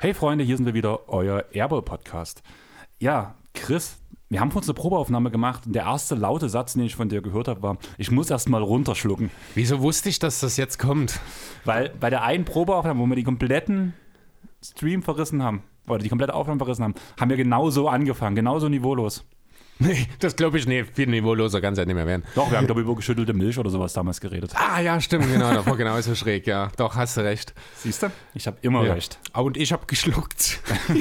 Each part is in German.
Hey Freunde, hier sind wir wieder, euer Airball-Podcast. Ja, Chris, wir haben uns eine Probeaufnahme gemacht und der erste laute Satz, den ich von dir gehört habe, war, ich muss erst mal runterschlucken. Wieso wusste ich, dass das jetzt kommt? Weil bei der einen Probeaufnahme, wo wir die kompletten Stream verrissen haben, oder die komplette Aufnahme verrissen haben, haben wir genauso angefangen, genauso niveaulos. Nee, das glaube ich nicht. Viel niveauloser kann es ja nicht mehr werden. Doch, wir haben, glaube ich, über geschüttelte Milch oder sowas damals geredet. Ah, ja, stimmt, genau. Das war genauso schräg, ja. Doch, hast du recht. Siehst du? Ich habe immer Ja. recht. Und ich habe geschluckt.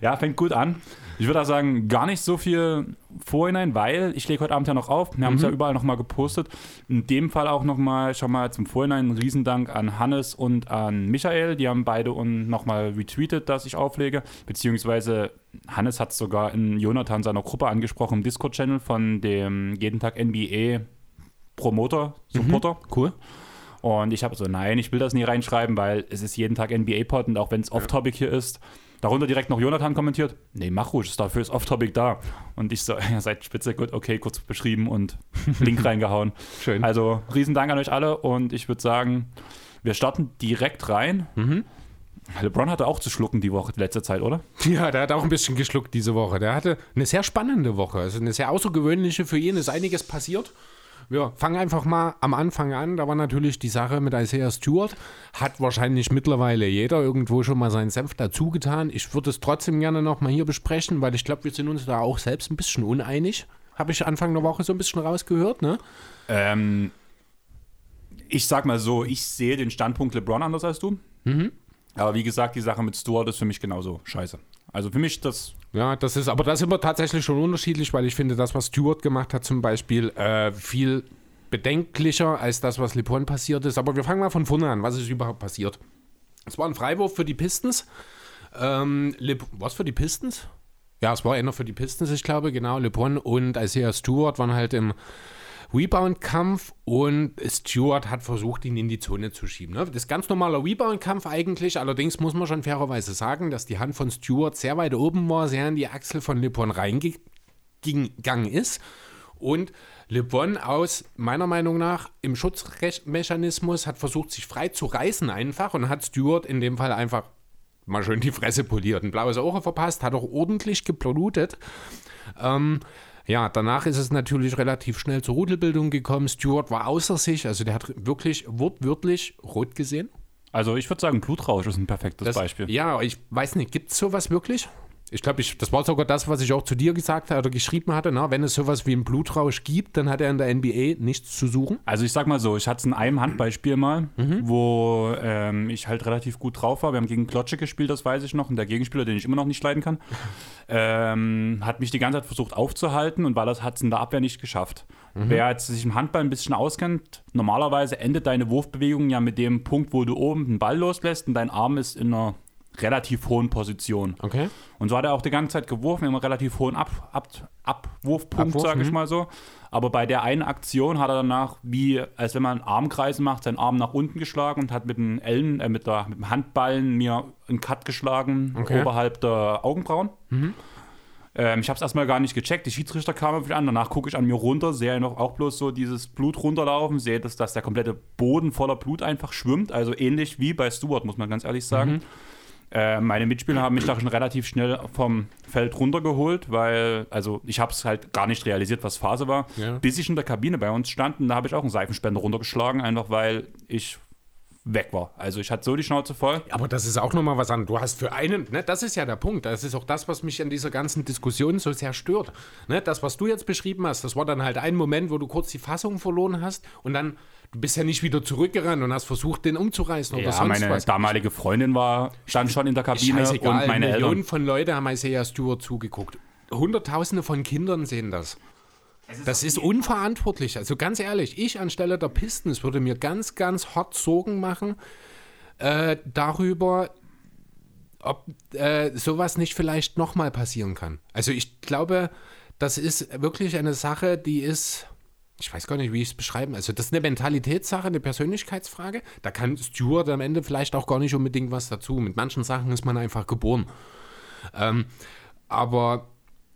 Ja, fängt gut an. Ich würde auch sagen, gar nicht so viel Vorhinein, weil ich lege heute Abend ja noch auf. Wir haben es ja überall nochmal gepostet. In dem Fall auch nochmal, schon mal zum Vorhinein einen Riesendank an Hannes und an Michael. Die haben beide nochmal retweetet, dass ich auflege. Beziehungsweise Hannes hat es sogar in Jonathan seiner Gruppe angesprochen, im Discord-Channel von dem jeden Tag NBA Promoter, Supporter. Cool. Und ich habe so, nein, ich will das nie reinschreiben, weil es ist jeden Tag NBA-Pod und auch wenn es off-topic hier ist. Darunter direkt noch Jonathan kommentiert, nee, mach ruhig, ist dafür ist off-topic da. Und ich so, ihr seid spitze, gut, okay, kurz beschrieben und Link reingehauen. Schön. Also, riesen Dank an euch alle und ich würde sagen, wir starten direkt rein. LeBron hatte auch zu schlucken die Woche, die letzte Zeit, oder? Ja, der hat auch ein bisschen geschluckt diese Woche. Der hatte eine sehr spannende Woche. Also eine sehr außergewöhnliche für ihn. Ist einiges passiert. Wir fangen einfach mal am Anfang an. Da war natürlich die Sache mit Isaiah Stewart. Hat wahrscheinlich mittlerweile jeder irgendwo schon mal seinen Senf dazu getan. Ich würde es trotzdem gerne noch mal hier besprechen, weil ich glaube, wir sind uns da auch selbst ein bisschen uneinig. Habe ich Anfang der Woche so ein bisschen rausgehört, ne? Ähm, ich sag mal so, ich sehe den Standpunkt LeBron anders als du. Aber wie gesagt, die Sache mit Stewart ist für mich genauso scheiße. Also für mich das Ja, das ist, aber da sind wir tatsächlich schon unterschiedlich, weil ich finde, das, was Stewart gemacht hat, zum Beispiel, äh, viel bedenklicher als das, was LeBron passiert ist. Aber wir fangen mal von vorne an. Was ist überhaupt passiert? Es war ein Freiwurf für die Pistons. Ähm, Le was für die Pistons? Ja, es war einer für die Pistons, ich glaube, genau. LeBron und Isaiah Stewart waren halt im Rebound-Kampf und Stewart hat versucht, ihn in die Zone zu schieben. Ne? Das ist ganz normaler Rebound-Kampf eigentlich. Allerdings muss man schon fairerweise sagen, dass die Hand von Stewart sehr weit oben war, sehr in die Achsel von LeBron reingegangen ist. Und LeBron aus, meiner Meinung nach, im Schutzmechanismus hat versucht, sich frei zu reißen einfach und hat Stewart in dem Fall einfach mal schön die Fresse poliert. Ein blaues Auge verpasst, hat auch ordentlich geblutet. Ähm, ja, danach ist es natürlich relativ schnell zur Rudelbildung gekommen. Stewart war außer sich, also der hat wirklich wortwörtlich rot gesehen. Also ich würde sagen, Blutrausch ist ein perfektes Das, Beispiel. Ja, ich weiß nicht, gibt es sowas wirklich? Ich glaube, ich, das war sogar das, was ich auch zu dir gesagt habe oder geschrieben hatte. Na, wenn es sowas wie einen Blutrausch gibt, dann hat er in der NBA nichts zu suchen. Also ich sag mal so, ich hatte es in einem Handballspiel mal, wo ähm, ich halt relativ gut drauf war. Wir haben gegen Klotsche gespielt, das weiß ich noch. Und der Gegenspieler, den ich immer noch nicht leiden kann, ähm, hat mich die ganze Zeit versucht aufzuhalten und weil das hat es in der Abwehr nicht geschafft. Wer jetzt sich im Handball ein bisschen auskennt, normalerweise endet deine Wurfbewegung ja mit dem Punkt, wo du oben den Ball loslässt und dein Arm ist in einer relativ hohen Position. Okay. Und so hat er auch die ganze Zeit geworfen, immer relativ hohen Ab, Ab, Abwurfpunkt, Abwurf, sage ich mhm. mal so. Aber bei der einen Aktion hat er danach, wie als wenn man Armkreise macht, seinen Arm nach unten geschlagen und hat mit dem Ellen, äh, mit, der, mit dem Handballen mir einen Cut geschlagen Okay. oberhalb der Augenbrauen. Ähm, ich habe es erstmal gar nicht gecheckt. Die Schiedsrichter kamen wieder an. Danach gucke ich an mir runter, sehe noch auch bloß so dieses Blut runterlaufen, sehe, dass, dass der komplette Boden voller Blut einfach schwimmt. Also ähnlich wie bei Stuart, muss man ganz ehrlich sagen. Äh, meine Mitspieler haben mich da schon relativ schnell vom Feld runtergeholt, weil, also ich habe es halt gar nicht realisiert, was Phase war, Ja. bis ich in der Kabine bei uns stand und da habe ich auch einen Seifenspender runtergeschlagen, einfach weil ich weg war. Also ich hatte so die Schnauze voll. Aber das ist auch nochmal was anderes. Du hast für einen, ne, das ist ja der Punkt. Das ist auch das, was mich an dieser ganzen Diskussion so sehr stört. Ne, das, was du jetzt beschrieben hast, das war dann halt ein Moment, wo du kurz die Fassung verloren hast und dann, du bist ja nicht wieder zurückgerannt und hast versucht, den umzureißen oder Ja, sonst meine was. damalige Freundin war, stand schon in der Kabine Scheißegal, und meine Millionen Eltern. von Leuten haben Isaiah Stewart zugeguckt. Hunderttausende von Kindern sehen das. Das ist unverantwortlich. Also ganz ehrlich, ich anstelle der Pistons würde mir ganz, ganz hart Sorgen machen äh, darüber, ob äh, sowas nicht vielleicht nochmal passieren kann. Also ich glaube, das ist wirklich eine Sache, die ist ich weiß gar nicht, wie ich es beschreiben. Also, das ist eine Mentalitätssache, eine Persönlichkeitsfrage. Da kann Stewart am Ende vielleicht auch gar nicht unbedingt was dazu. Mit manchen Sachen ist man einfach geboren. Ähm, aber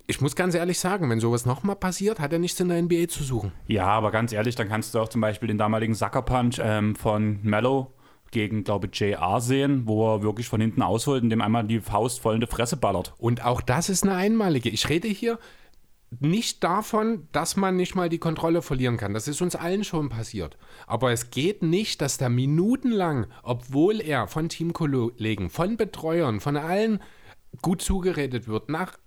ich muss ganz ehrlich sagen, wenn sowas nochmal passiert, hat er nichts in der NBA zu suchen. Ja, aber ganz ehrlich, dann kannst du auch zum Beispiel den damaligen Sucker Punch ähm, von Mello gegen, glaube ich, JR sehen, wo er wirklich von hinten ausholt und dem einmal die Faust voll in die Fresse ballert. Und auch das ist eine einmalige. Ich rede hier nicht davon, dass man nicht mal die Kontrolle verlieren kann. Das ist uns allen schon passiert. Aber es geht nicht, dass da minutenlang, obwohl er von Teamkollegen, von Betreuern, von allen gut zugeredet wird, nach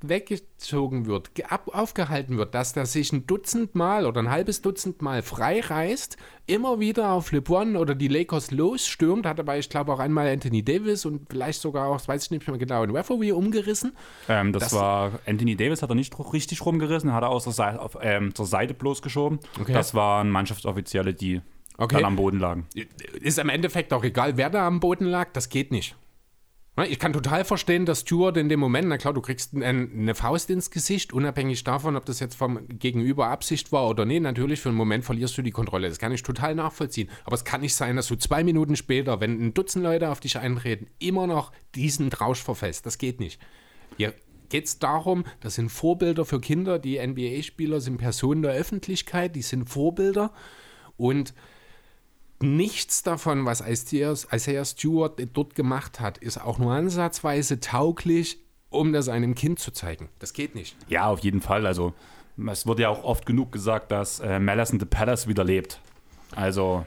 weggezogen wird, ab, aufgehalten wird, dass der sich ein Dutzend Mal oder ein halbes Dutzend Mal frei reißt, immer wieder auf LeBron oder die Lakers losstürmt, hat dabei, ich glaube, auch einmal Anthony Davis und vielleicht sogar auch, das weiß ich nicht mehr genau, in Referee umgerissen. Ähm, das, das, war, Anthony Davis hat er nicht richtig rumgerissen, hat er aus der Seite, auf, ähm, zur Seite bloß geschoben. Okay. Das waren Mannschaftsoffizielle, die okay. dann am Boden lagen. Ist im Endeffekt auch egal, wer da am Boden lag, das geht nicht. Ne, ich kann total verstehen, dass Stewart in dem Moment, na klar, du kriegst eine Faust ins Gesicht, unabhängig davon, ob das jetzt vom Gegenüber Absicht war oder nicht. Natürlich, für einen Moment verlierst du die Kontrolle. Das kann ich total nachvollziehen. Aber es kann nicht sein, dass du zwei Minuten später, wenn ein Dutzend Leute auf dich eintreten, immer noch diesen Rausch verfällst. Das geht nicht. Hier geht es darum, das sind Vorbilder für Kinder. Die NBA-Spieler sind Personen der Öffentlichkeit, die sind Vorbilder. Und nichts davon, was Isaiah Stewart dort gemacht hat, ist auch nur ansatzweise tauglich, um das einem Kind zu zeigen. Das geht nicht. Ja, auf jeden Fall. Also es wurde ja auch oft genug gesagt, dass äh, Malice in the Palace wieder lebt. Also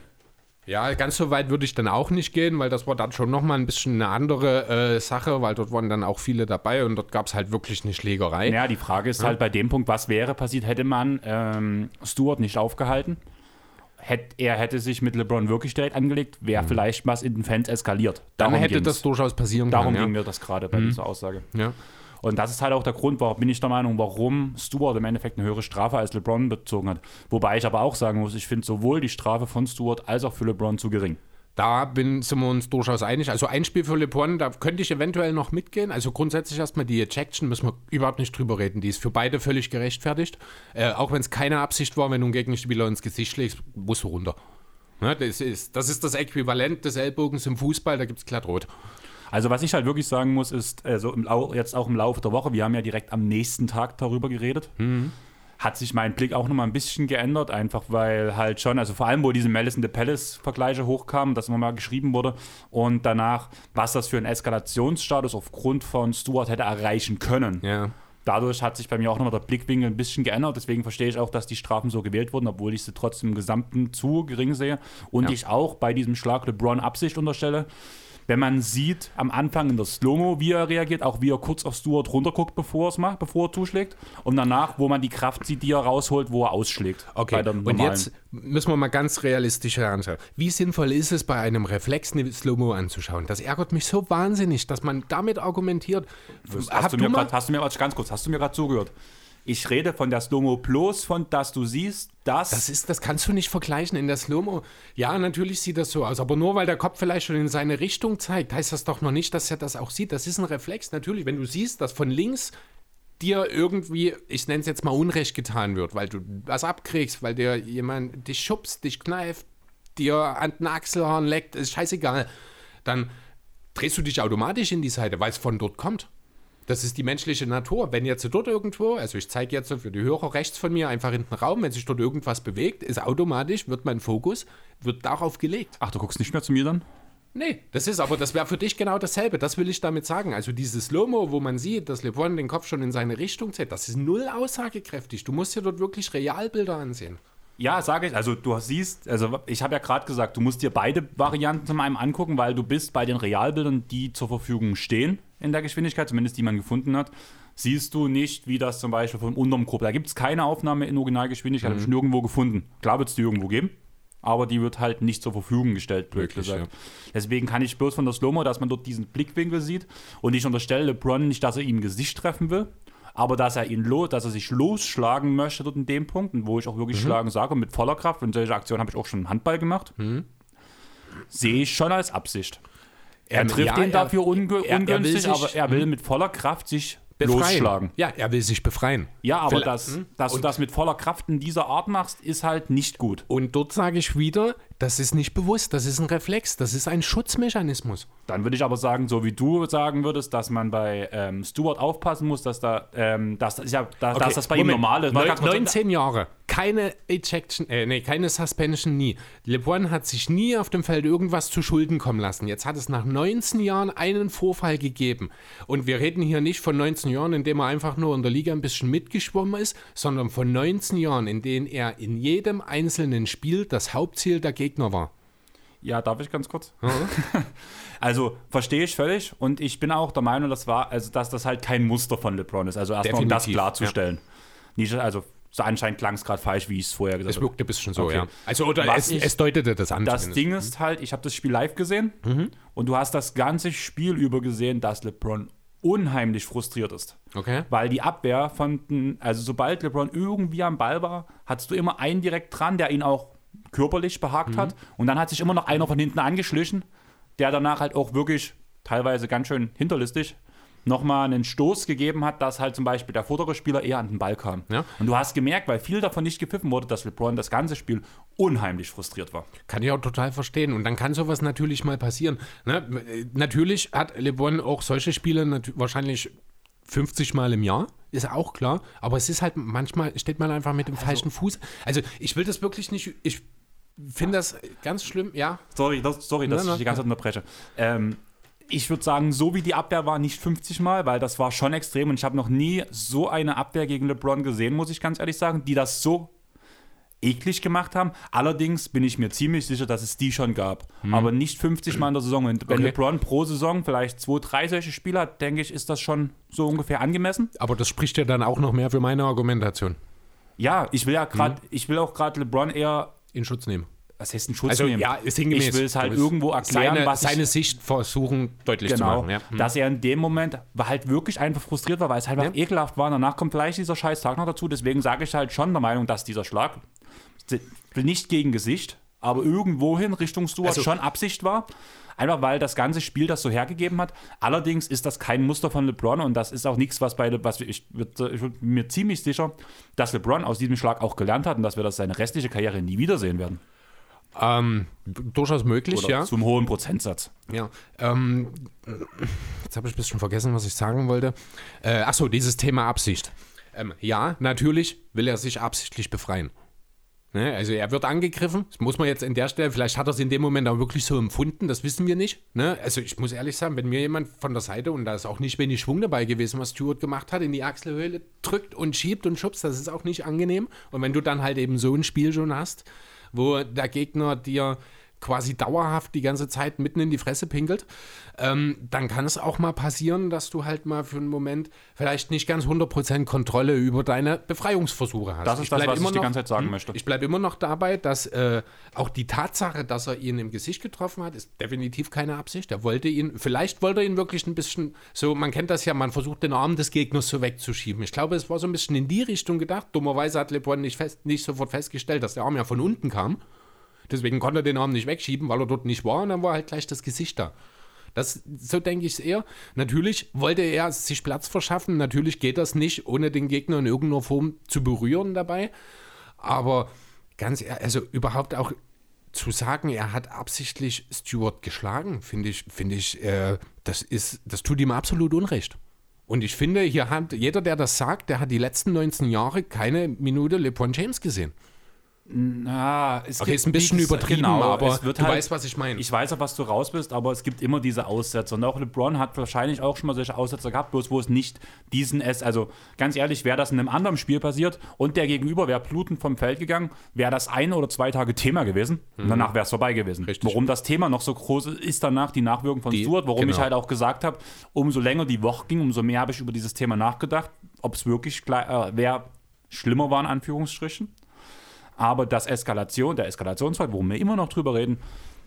ja, ganz so weit würde ich dann auch nicht gehen, weil das war dann schon nochmal ein bisschen eine andere äh, Sache, weil dort waren dann auch viele dabei und dort gab es halt wirklich eine Schlägerei. Ja, die Frage ist ja. halt bei dem Punkt, was wäre passiert, hätte man ähm, Stuart nicht aufgehalten? Hätte, er hätte sich mit LeBron wirklich direkt angelegt, wäre mhm. vielleicht was in den Fans eskaliert. Darum Dann hätte ging's. das durchaus passieren können. Darum ja. ging mir das gerade bei mhm. dieser Aussage. Ja. Und das ist halt auch der Grund, warum bin ich der Meinung, warum Stewart im Endeffekt eine höhere Strafe als LeBron bezogen hat. Wobei ich aber auch sagen muss, ich finde sowohl die Strafe von Stewart als auch für LeBron zu gering. Da bin, sind wir uns durchaus einig. Also ein Spiel für LeBron, da könnte ich eventuell noch mitgehen. Also grundsätzlich erstmal die Ejection, müssen wir überhaupt nicht drüber reden. Die ist für beide völlig gerechtfertigt. Äh, auch wenn es keine Absicht war, wenn du einen Gegenspieler ins Gesicht schlägst, musst du runter. Ja, das, ist, das ist das Äquivalent des Ellbogens im Fußball, da gibt es glatt rot. Also was ich halt wirklich sagen muss, ist, also im, jetzt auch im Laufe der Woche, wir haben ja direkt am nächsten Tag darüber geredet. Mhm hat sich mein Blick auch nochmal ein bisschen geändert, einfach weil halt schon, also vor allem, wo diese Malice in the Palace-Vergleiche hochkamen, dass nochmal geschrieben wurde und danach, was das für ein Eskalationsstatus aufgrund von Stuart hätte erreichen können. Ja. Dadurch hat sich bei mir auch nochmal der Blickwinkel ein bisschen geändert. Deswegen verstehe ich auch, dass die Strafen so gewählt wurden, obwohl ich sie trotzdem im Gesamten zu gering sehe. Und ja. ich auch bei diesem Schlag LeBron Absicht unterstelle wenn man sieht am Anfang in der Slow-Mo, wie er reagiert, auch wie er kurz auf Stuart runterguckt, bevor er es macht, bevor er zuschlägt. Und danach, wo man die Kraft sieht, die er rausholt, wo er ausschlägt. Okay, und jetzt müssen wir mal ganz realistisch anschauen. Wie sinnvoll ist es, bei einem Reflex eine Slow-Mo anzuschauen? Das ärgert mich so wahnsinnig, dass man damit argumentiert. Hast, hast du, mir grad, hast du mir ganz kurz, hast du mir gerade zugehört? Ich rede von der Slow-Mo bloß von, dass du siehst, dass. Das ist, das kannst du nicht vergleichen in der Slow-Mo. Ja, natürlich sieht das so aus, aber nur weil der Kopf vielleicht schon in seine Richtung zeigt, heißt das doch noch nicht, dass er das auch sieht. Das ist ein Reflex. Natürlich, wenn du siehst, dass von links dir irgendwie, ich nenne es jetzt mal Unrecht getan wird, weil du was abkriegst, weil dir jemand dich schubst, dich kneift, dir an den Achselhorn leckt, ist scheißegal, dann drehst du dich automatisch in die Seite, weil es von dort kommt. Das ist die menschliche Natur. Wenn jetzt dort irgendwo, also ich zeige jetzt für die Hörer rechts von mir einfach in den Raum, wenn sich dort irgendwas bewegt, ist automatisch, wird mein Fokus, wird darauf gelegt. Ach, du guckst nicht mehr zu mir dann? Nee, das ist aber, das wäre für dich genau dasselbe. Das will ich damit sagen. Also dieses Slow-Mo, wo man sieht, dass LeBron den Kopf schon in seine Richtung zieht, das ist null aussagekräftig. Du musst dir dort wirklich Realbilder ansehen. Ja, sage ich. Also du siehst, also ich habe ja gerade gesagt, du musst dir beide Varianten zum einen angucken, weil du bist bei den Realbildern, die zur Verfügung stehen in der Geschwindigkeit, zumindest die man gefunden hat, siehst du nicht, wie das zum Beispiel vom unterm Gruppe. Da gibt es keine Aufnahme in Originalgeschwindigkeit, mhm. habe ich nirgendwo gefunden. Klar wird es die irgendwo geben, aber die wird halt nicht zur Verfügung gestellt, blöd gesagt. Ja. Deswegen kann ich bloß von der Slow-Mo, dass man dort diesen Blickwinkel sieht und ich unterstelle LeBron nicht, dass er ihm Gesicht treffen will, aber dass er ihn los, dass er sich losschlagen möchte dort in dem Punkt, wo ich auch wirklich mhm. schlagen sage, mit voller Kraft, und solche Aktionen habe ich auch schon im Handball gemacht, mhm. sehe ich schon als Absicht. Er trifft ja, ihn dafür unge er, ungünstig, er aber er will mit voller Kraft sich befreien. losschlagen. Ja, er will sich befreien. Ja, aber Vielleicht- das, hm? dass du das mit voller Kraft in dieser Art machst, ist halt nicht gut. Und dort sage ich wieder, das ist nicht bewusst, das ist ein Reflex, das ist ein Schutzmechanismus. Dann würde ich aber sagen, so wie du sagen würdest, dass man bei ähm, Stuart aufpassen muss, dass da, ähm, dass, das- ja, da, dass das bei ihm Moment. normal ist. Neun- ganz kurz- 19 Jahre, keine Ejection, äh, nee, keine Suspension nie. LeBron hat sich nie auf dem Feld irgendwas zu Schulden kommen lassen. Jetzt hat es nach 19 Jahren einen Vorfall gegeben. Und wir reden hier nicht von 19 Jahren, in dem er einfach nur in der Liga ein bisschen mitgeschwommen ist, sondern von 19 Jahren, in denen er in jedem einzelnen Spiel das Hauptziel der Gegner war. Ja, darf ich ganz kurz? also verstehe ich völlig und ich bin auch der Meinung, das war, also dass das halt kein Muster von LeBron ist. Also erstmal um das klarzustellen. Nicht, also so anscheinend klang es gerade falsch, wie ich es vorher gesagt Es habe. wirkte ein bisschen so, Okay. ja. Also, oder es, ich- es deutete das an. Das zumindest. Ding ist halt, ich habe das Spiel live gesehen und du hast das ganze Spiel über gesehen, dass LeBron unheimlich frustriert ist. Okay. Weil die Abwehr von, den- also sobald LeBron irgendwie am Ball war, hattest du immer einen direkt dran, der ihn auch körperlich behagt hat. Und dann hat sich immer noch einer von hinten angeschlichen, der danach halt auch wirklich teilweise ganz schön hinterlistig nochmal einen Stoß gegeben hat, dass halt zum Beispiel der vordere Spieler eher an den Ball kam. Ja. Und du hast gemerkt, weil viel davon nicht gepfiffen wurde, dass LeBron das ganze Spiel unheimlich frustriert war. Kann ich auch total verstehen. Und dann kann sowas natürlich mal passieren. Ne? Natürlich hat LeBron auch solche Spiele wahrscheinlich 50 Mal im Jahr, ist auch klar. Aber es ist halt manchmal, steht man einfach mit dem falschen Fuß. Also ich will das wirklich nicht, ich finde das ganz schlimm, ja. Sorry, das, sorry dass Nein, ich die ganze Zeit unterbreche. Ähm, ich würde sagen, so wie die Abwehr war, nicht 50 Mal, weil das war schon extrem und ich habe noch nie so eine Abwehr gegen LeBron gesehen, muss ich ganz ehrlich sagen, die das so eklig gemacht haben. Allerdings bin ich mir ziemlich sicher, dass es die schon gab. Aber nicht 50 Mal in der Saison. Und wenn Okay. LeBron pro Saison vielleicht zwei, drei solche Spiele hat, denke ich, ist das schon so ungefähr angemessen. Aber das spricht ja dann auch noch mehr für meine Argumentation. Ja, ich will ja gerade, Mhm. ich will auch gerade LeBron eher, In Schutz nehmen. Was heißt ein Schutz Also nehmen? ja, ist hingemäß. Ich will es halt irgendwo erklären, seine, was ich- seine Sicht versuchen deutlich zu Genau, machen. Ja. Hm. dass er in dem Moment war halt wirklich einfach frustriert war, weil es halt einfach Ja. ekelhaft war. Und danach kommt vielleicht dieser scheiß Tag noch dazu. Deswegen sage ich halt schon der Meinung, dass dieser Schlag nicht gegen Gesicht, aber irgendwohin Richtung Stuart Also- schon Absicht war. Einfach weil das ganze Spiel das so hergegeben hat. Allerdings ist das kein Muster von LeBron und das ist auch nichts, was bei Le- was ich, ich bin mir ziemlich sicher, dass LeBron aus diesem Schlag auch gelernt hat und dass wir das seine restliche Karriere nie wiedersehen werden. Ähm, durchaus möglich, Oder ja. zum hohen Prozentsatz. Ja, ähm, jetzt habe ich ein bisschen vergessen, was ich sagen wollte. Äh, Achso, dieses Thema Absicht. Ähm, ja, natürlich will er sich absichtlich befreien. Ne? Also er wird angegriffen, das muss man jetzt in der Stelle, vielleicht hat er es in dem Moment auch wirklich so empfunden, das wissen wir nicht. Ne? Also ich muss ehrlich sagen, wenn mir jemand von der Seite, und da ist auch nicht wenig Schwung dabei gewesen, was Stuart gemacht hat, in die Achselhöhle drückt und schiebt und schubst, das ist auch nicht angenehm. Und wenn du dann halt eben so ein Spiel schon hast, wo der Gegner dir quasi dauerhaft die ganze Zeit mitten in die Fresse pinkelt, ähm, dann kann es auch mal passieren, dass du halt mal für einen Moment vielleicht nicht ganz 100% Kontrolle über deine Befreiungsversuche hast. Das ist das, bleib was ich immer die noch- ganze Zeit sagen hm, möchte. Ich bleibe immer noch dabei, dass äh, auch die Tatsache, dass er ihn im Gesicht getroffen hat, ist definitiv keine Absicht. Er wollte ihn, vielleicht wollte er ihn wirklich ein bisschen, so, man kennt das ja, man versucht den Arm des Gegners so wegzuschieben. Ich glaube, es war so ein bisschen in die Richtung gedacht. Dummerweise hat LeBron nicht, fest, nicht sofort festgestellt, dass der Arm ja von unten kam. Deswegen konnte er den Arm nicht wegschieben, weil er dort nicht war und dann war halt gleich das Gesicht da. Das, so denke ich es eher. Natürlich wollte er sich Platz verschaffen. Natürlich geht das nicht, ohne den Gegner in irgendeiner Form zu berühren dabei. Aber ganz ehrlich, also überhaupt auch zu sagen, er hat absichtlich Stewart geschlagen, finde ich, finde ich, äh, das ist, das tut ihm absolut Unrecht. Und ich finde, hier hat jeder, der das sagt, der hat die letzten 19 Jahre keine Minute LeBron James gesehen. Na, es Okay, ist ein bisschen gesagt, übertrieben, aber es wird du halt, weißt, was ich meine. Ich weiß auch, was du raus bist, aber es gibt immer diese Aussetzer. Und auch LeBron hat wahrscheinlich auch schon mal solche Aussetzer gehabt, bloß wo es nicht diesen S. Also ganz ehrlich, wäre das in einem anderen Spiel passiert und der Gegenüber wäre blutend vom Feld gegangen, wäre das ein oder zwei Tage Thema gewesen. Und danach wäre es vorbei gewesen. Mhm. Richtig. Warum das Thema noch so groß ist, ist danach die Nachwirkung von Die- Stuart. Warum ich genau. halt auch gesagt habe, umso länger die Woche ging, umso mehr habe ich über dieses Thema nachgedacht, ob es wirklich äh, wer schlimmer war, in Anführungsstrichen. Aber das Eskalation, der Eskalationsfall, worum wir immer noch drüber reden,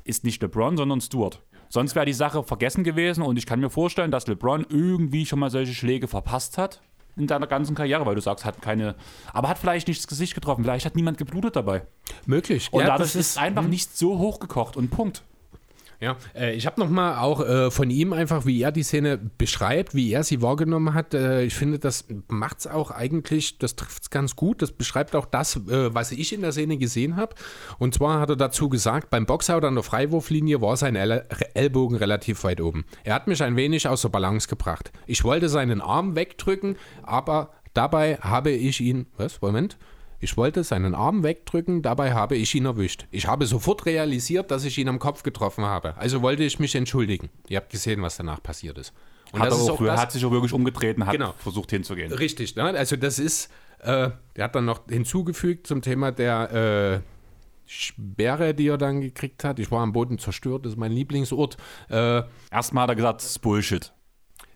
ist nicht LeBron, sondern Stewart. Sonst wäre die Sache vergessen gewesen und ich kann mir vorstellen, dass LeBron irgendwie schon mal solche Schläge verpasst hat in seiner ganzen Karriere, weil du sagst, hat keine, aber hat vielleicht nicht das Gesicht getroffen, vielleicht hat niemand geblutet dabei. Möglich. Und ja, dadurch das ist es einfach nicht so hochgekocht und Punkt. Ja, äh, ich habe nochmal auch äh, von ihm einfach, wie er die Szene beschreibt, wie er sie wahrgenommen hat. Äh, ich finde, das macht es auch eigentlich, das trifft es ganz gut. Das beschreibt auch das, was ich in der Szene gesehen habe. Und zwar hat er dazu gesagt, beim Boxout an der Freiwurflinie war sein El Ellbogen relativ weit oben. Er hat mich ein wenig aus der Balance gebracht. Ich wollte seinen Arm wegdrücken, aber dabei habe ich ihn, was, Moment, ich wollte seinen Arm wegdrücken, dabei habe ich ihn erwischt. Ich habe sofort realisiert, dass ich ihn am Kopf getroffen habe. Also wollte ich mich entschuldigen. Ihr habt gesehen, was danach passiert ist. Und hat, das ist auch, das, hat sich auch wirklich umgedreht und hat genau. versucht hinzugehen. Richtig, ne? also das ist, äh, er hat dann noch hinzugefügt zum Thema der äh, Sperre, die er dann gekriegt hat. Ich war am Boden zerstört, das ist mein Lieblingsort. Äh, Erstmal hat er gesagt, das ist Bullshit.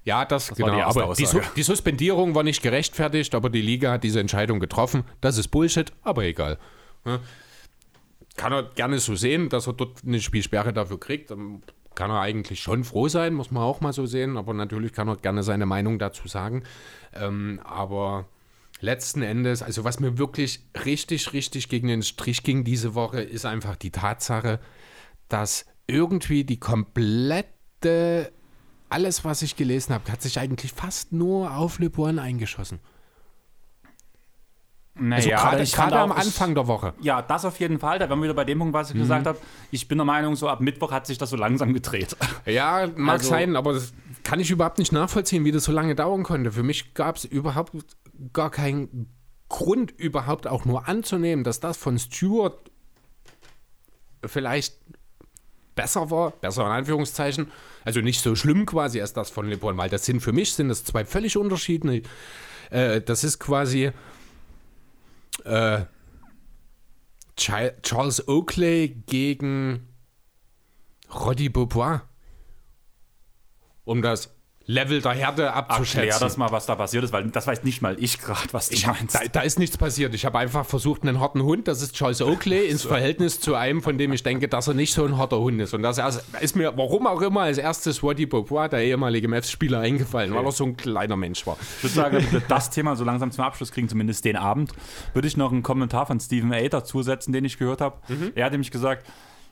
Ja, das, das genau. Die aber die, die, Suspendierung war nicht gerechtfertigt, aber die Liga hat diese Entscheidung getroffen. Das ist Bullshit, aber egal. Kann er gerne so sehen, dass er dort eine Spielsperre dafür kriegt. Kann er eigentlich schon froh sein, muss man auch mal so sehen. Aber natürlich kann er gerne seine Meinung dazu sagen. Ähm, aber letzten Endes, also was mir wirklich richtig, richtig gegen den Strich ging diese Woche, ist einfach die Tatsache, dass irgendwie die komplette alles, was ich gelesen habe, hat sich eigentlich fast nur auf Le Bon eingeschossen. Naja, also gerade am Anfang der Woche. Ja, das auf jeden Fall. Da waren wir wieder bei dem Punkt, was ich mhm. gesagt habe. Ich bin der Meinung, so ab Mittwoch hat sich das so langsam gedreht. Ja, mag also, sein, aber das kann ich überhaupt nicht nachvollziehen, wie das so lange dauern konnte. Für mich gab es überhaupt gar keinen Grund, überhaupt auch nur anzunehmen, dass das von Stewart vielleicht besser war, besser in Anführungszeichen, also nicht so schlimm quasi als das von Le Bon, weil das sind für mich sind das zwei völlig unterschiedliche. Äh, das ist quasi äh, Charles Oakley gegen Roddy Beaubois. Um das Level der Härte abzuschätzen. Erklär das mal, was da passiert ist, weil das weiß nicht mal ich gerade, was du ich meinst. Da, da, ist nichts passiert. Ich habe einfach versucht, einen harten Hund, das ist Charles Oakley, ins. Verhältnis zu einem, von dem ich denke, dass er nicht so ein harter Hund ist. Und das ist mir, warum auch immer, als erstes Waddy Beaubois, der ehemalige Mavs-Spieler, eingefallen, okay. weil er so ein kleiner Mensch war. Ich würde sagen, wir das Thema so langsam zum Abschluss kriegen, zumindest den Abend, würde ich noch einen Kommentar von Stephen A. dazusetzen, den ich gehört habe. Mhm. Er hat nämlich gesagt,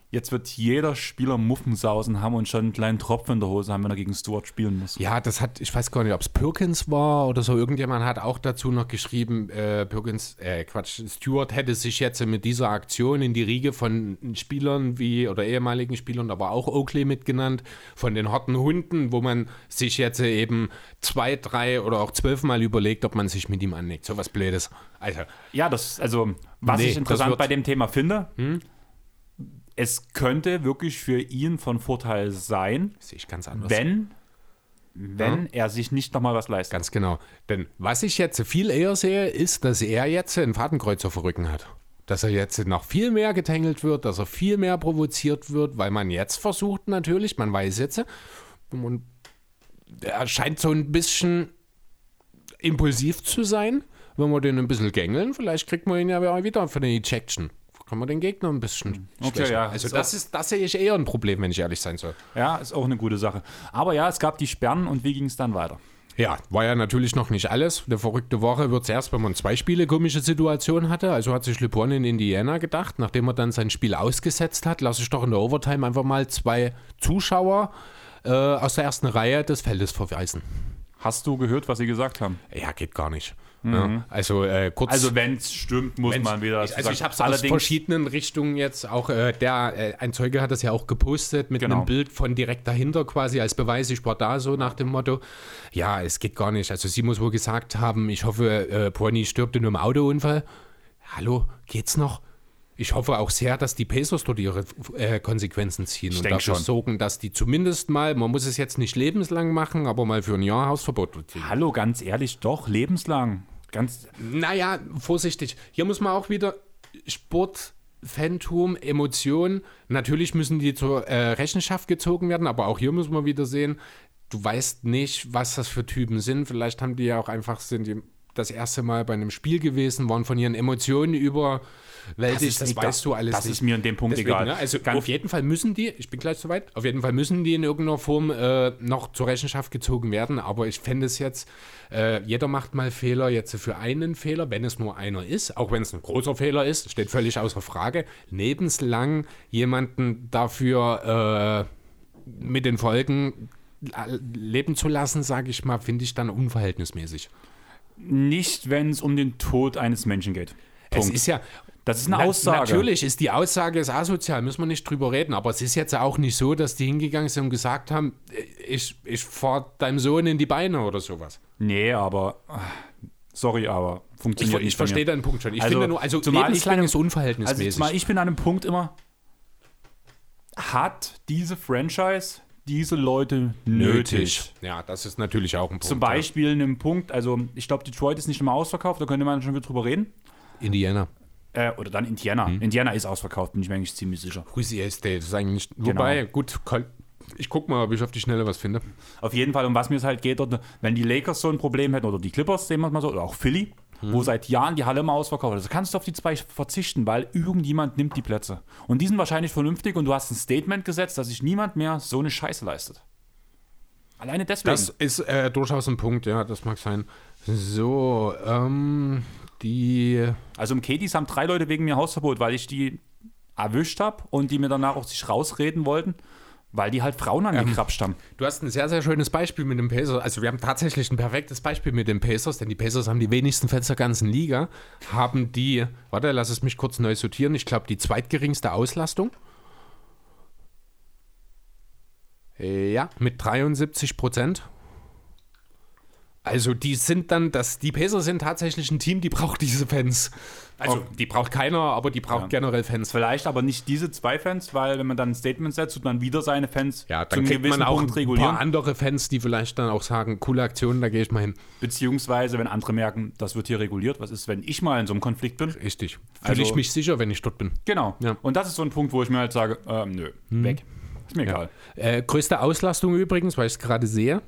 Jetzt wird jeder Spieler Muffensausen haben und schon einen kleinen Tropfen in der Hose haben, wenn er gegen Stuart spielen muss. Ja, das hat, ich weiß gar nicht, ob es Perkins war oder so. Irgendjemand hat auch dazu noch geschrieben, äh, Perkins, äh, Quatsch, Stuart hätte sich jetzt mit dieser Aktion in die Riege von Spielern wie, oder ehemaligen Spielern, aber auch Oakley mitgenannt, von den harten Hunden, wo man sich jetzt eben zwei, drei oder auch zwölfmal überlegt, ob man sich mit ihm anlegt. So was Blödes. Also, ja, das, also, was nee, ich interessant bei dem Thema finde, hm? Es könnte wirklich für ihn von Vorteil sein, sehe ich ganz anders. wenn wenn ja. er sich nicht nochmal was leistet. Ganz genau. Denn was ich jetzt viel eher sehe, ist, dass er jetzt einen Fadenkreuzer vor Rücken hat. Dass er jetzt noch viel mehr getängelt wird, dass er viel mehr provoziert wird, weil man jetzt versucht natürlich, man weiß jetzt, und er scheint so ein bisschen impulsiv zu sein. Wenn wir den ein bisschen gängeln, vielleicht kriegt man ihn ja wieder für eine Ejection kann man den Gegner ein bisschen okay, schwächen. Ja. Also das, ist, das sehe ich eher ein Problem, wenn ich ehrlich sein soll. Ja, ist auch eine gute Sache. Aber ja, es gab die Sperren und wie ging es dann weiter? Ja, war ja natürlich noch nicht alles. Eine verrückte Woche wird es erst, wenn man zwei Spiele komische Situationen hatte. Also hat sich LeBron in Indiana gedacht, nachdem er dann sein Spiel ausgesetzt hat, lasse ich doch in der Overtime einfach mal zwei Zuschauer äh, aus der ersten Reihe des Feldes verweisen. Hast du gehört, was sie gesagt haben? Ja, geht gar nicht. Mhm. Also äh, kurz. Also wenn es stimmt, muss man wieder. Also ich habe es aus verschiedenen Richtungen jetzt auch. Äh, der äh, ein Zeuge hat das ja auch gepostet mit genau. einem Bild von direkt dahinter quasi als Beweis. Ich war da so nach dem Motto. Ja, es geht gar nicht. Also sie muss wohl gesagt haben, ich hoffe, äh, Pony stirbt in einem Autounfall. Hallo, geht's noch? Ich hoffe auch sehr, dass die Pacers dort ihre äh, Konsequenzen ziehen ich und dafür schon. sorgen, dass die zumindest mal, man muss es jetzt nicht lebenslang machen, aber mal für ein Jahr Hausverbot ziehen. Hallo, ganz ehrlich, doch, lebenslang. Ganz. Naja, vorsichtig. Hier muss man auch wieder Sport. Phantom, Emotionen, natürlich müssen die zur äh, Rechenschaft gezogen werden, aber auch hier muss man wieder sehen, du weißt nicht, was das für Typen sind. Vielleicht haben die ja auch einfach, sind die das erste Mal bei einem Spiel gewesen, waren von ihren Emotionen über weltlich, das, das weißt du alles Das nicht. ist mir in dem Punkt Deswegen, egal. Ne? Also Ganz auf jeden Fall müssen die, ich bin gleich soweit, auf jeden Fall müssen die in irgendeiner Form äh, noch zur Rechenschaft gezogen werden, aber ich fände es jetzt, äh, jeder macht mal Fehler, jetzt für einen Fehler, wenn es nur einer ist, auch wenn es ein großer Fehler ist, steht völlig außer Frage, lebenslang jemanden dafür mit den Folgen äh, leben zu lassen, sage ich mal, finde ich dann unverhältnismäßig. Nicht, wenn es um den Tod eines Menschen geht. Es Punkt. ist ja, das ist eine Na- Aussage. Natürlich ist die Aussage ist asozial, müssen wir nicht drüber reden. Aber es ist jetzt auch nicht so, dass die hingegangen sind und gesagt haben, äh, ich, ich fahr deinem Sohn in die Beine oder sowas. Nee, aber. Sorry, aber Ich, funktioniert ich nicht. mir. verstehe deinen Punkt schon. Ich Also, finde nur, also zumal ich bin- ist Also unverhältnismäßig. zumal ich bin an einem Punkt immer. Hat diese Franchise diese Leute nötig? Ja, das ist natürlich auch ein Punkt. Zum Beispiel einem Punkt, also ich glaube, Detroit ist nicht immer ausverkauft, da könnte man schon wieder drüber reden. Ja. Indiana. Äh, oder dann Indiana. Mhm. Indiana ist ausverkauft, bin ich mir eigentlich ziemlich sicher. Husi Estate ist eigentlich. Genau. Wobei, gut, ich guck mal, ob ich auf die Schnelle was finde. Auf jeden Fall, um was mir es halt geht, dort, wenn die Lakers so ein Problem hätten oder die Clippers, sehen wir es mal so, oder auch Philly, Mhm. wo seit Jahren die Halle immer ausverkauft ist, also kannst du auf die zwei verzichten, weil irgendjemand nimmt die Plätze. Und die sind wahrscheinlich vernünftig und du hast ein Statement gesetzt, dass sich niemand mehr so eine Scheiße leistet. Alleine deswegen. Das ist äh, durchaus ein Punkt, ja, das mag sein. So, ähm, die. also im Katie's haben drei Leute wegen mir Hausverbot, weil ich die erwischt habe und die mir danach auch sich rausreden wollten, weil die halt Frauen Ähm, angekrapscht haben. Du hast ein sehr, sehr schönes Beispiel mit den Pacers. Also wir haben tatsächlich ein perfektes Beispiel mit den Pacers, denn die Pacers haben die wenigsten Fans der ganzen Liga. Haben die, warte, lass es mich kurz neu sortieren, ich glaube die zweitgeringste Auslastung. Ja, mit 73 Prozent. Also die sind dann, das, die Pacers sind tatsächlich ein Team, die braucht diese Fans. Also die braucht keiner, aber die braucht Ja. generell Fans. Vielleicht aber nicht diese zwei Fans, weil wenn man dann ein Statement setzt, tut man wieder seine Fans Ja, zum dann kriegt gewissen man auch Punkt ein regulieren. paar andere Fans, die vielleicht dann auch sagen, coole Aktion, da gehe ich mal hin. Beziehungsweise, wenn andere merken, das wird hier reguliert, was ist, wenn ich mal in so einem Konflikt bin? Richtig. Fühle Also- ich mich sicher, wenn ich dort bin. Genau. Ja. Und das ist so ein Punkt, wo ich mir halt sage, ähm, nö, weg. Ist mir egal. Äh, größte Auslastung übrigens, weil ich es gerade sehe,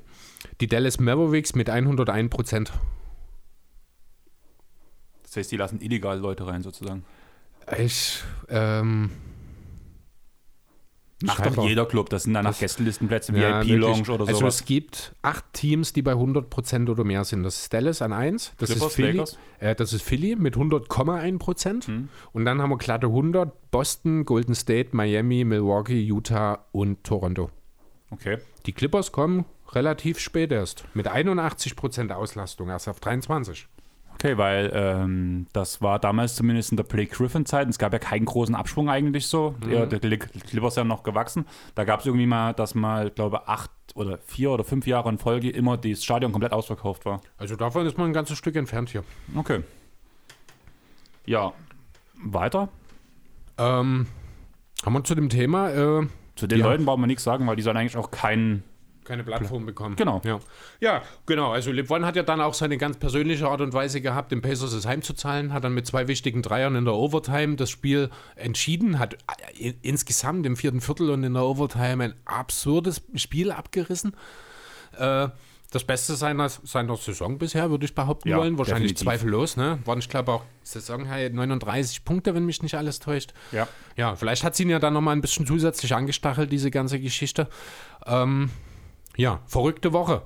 die Dallas Mavericks mit 101 Prozent. Das heißt, die lassen illegal Leute rein, sozusagen. Ich, ähm, Macht doch jeder Club. Das sind danach Gästelistenplätze, Ja, VIP-Lounge oder also sowas. es gibt acht Teams, die bei 100% oder mehr sind. Das ist Dallas an 1, das Clippers, ist Philly, äh, das ist Philly mit 100,1%. Hm. Und dann haben wir glatte 100, Boston, Golden State, Miami, Milwaukee, Utah und Toronto. Okay. Die Clippers kommen relativ spät erst, mit 81% Auslastung, erst auf 23. Okay, weil ähm, das war damals zumindest in der Blake Griffin-Zeit. Es gab ja keinen großen Abschwung eigentlich so. Mhm. Der, der Clippers ja noch gewachsen. Da gab es irgendwie mal, dass mal, glaube acht oder vier oder fünf Jahre in Folge immer das Stadion komplett ausverkauft war. Also davon ist man ein ganzes Stück entfernt hier. Okay. Ja. Weiter. Ähm, haben wir zu dem Thema äh, Zu den. Leuten brauchen wir nichts sagen, weil die sollen eigentlich auch keinen. Keine Plattform bekommen. Genau. Ja. ja, genau. Also LeBron hat ja dann auch seine ganz persönliche Art und Weise gehabt, den Pacers das heimzuzahlen, hat dann mit zwei wichtigen Dreiern in der Overtime das Spiel entschieden, hat äh, insgesamt im vierten Viertel und in der Overtime ein absurdes Spiel abgerissen. Äh, das Beste seiner, seiner Saison bisher, würde ich behaupten Ja, wollen. Wahrscheinlich definitiv. zweifellos. Ne? Waren, ich glaube, auch Saisonhigh 39 Punkte, wenn mich nicht alles täuscht. Ja. Ja, vielleicht hat sie ihn ja dann nochmal ein bisschen zusätzlich angestachelt, diese ganze Geschichte. Ähm, ja, verrückte Woche.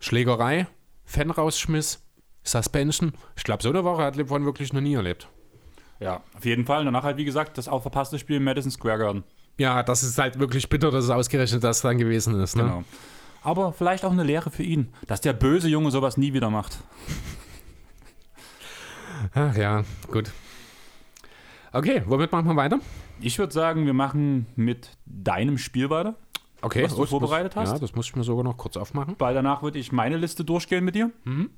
Schlägerei, Fan-Rausschmiss, Suspension. Ich glaube, so eine Woche hat LeBron wirklich noch nie erlebt. Ja, auf jeden Fall. Danach halt, wie gesagt, das auch verpasste Spiel im Madison Square Garden. Ja, das ist halt wirklich bitter, dass es ausgerechnet das dann gewesen ist. Ne? Genau. Aber vielleicht auch eine Lehre für ihn, dass der böse Junge sowas nie wieder macht. Ach ja, gut. Okay, womit machen wir weiter? Ich würde sagen, wir machen mit deinem Spiel weiter, Okay, Was du vorbereitet muss, hast? Ja, das muss ich mir sogar noch kurz aufmachen. weil danach würde ich meine Liste durchgehen mit dir. Mhm.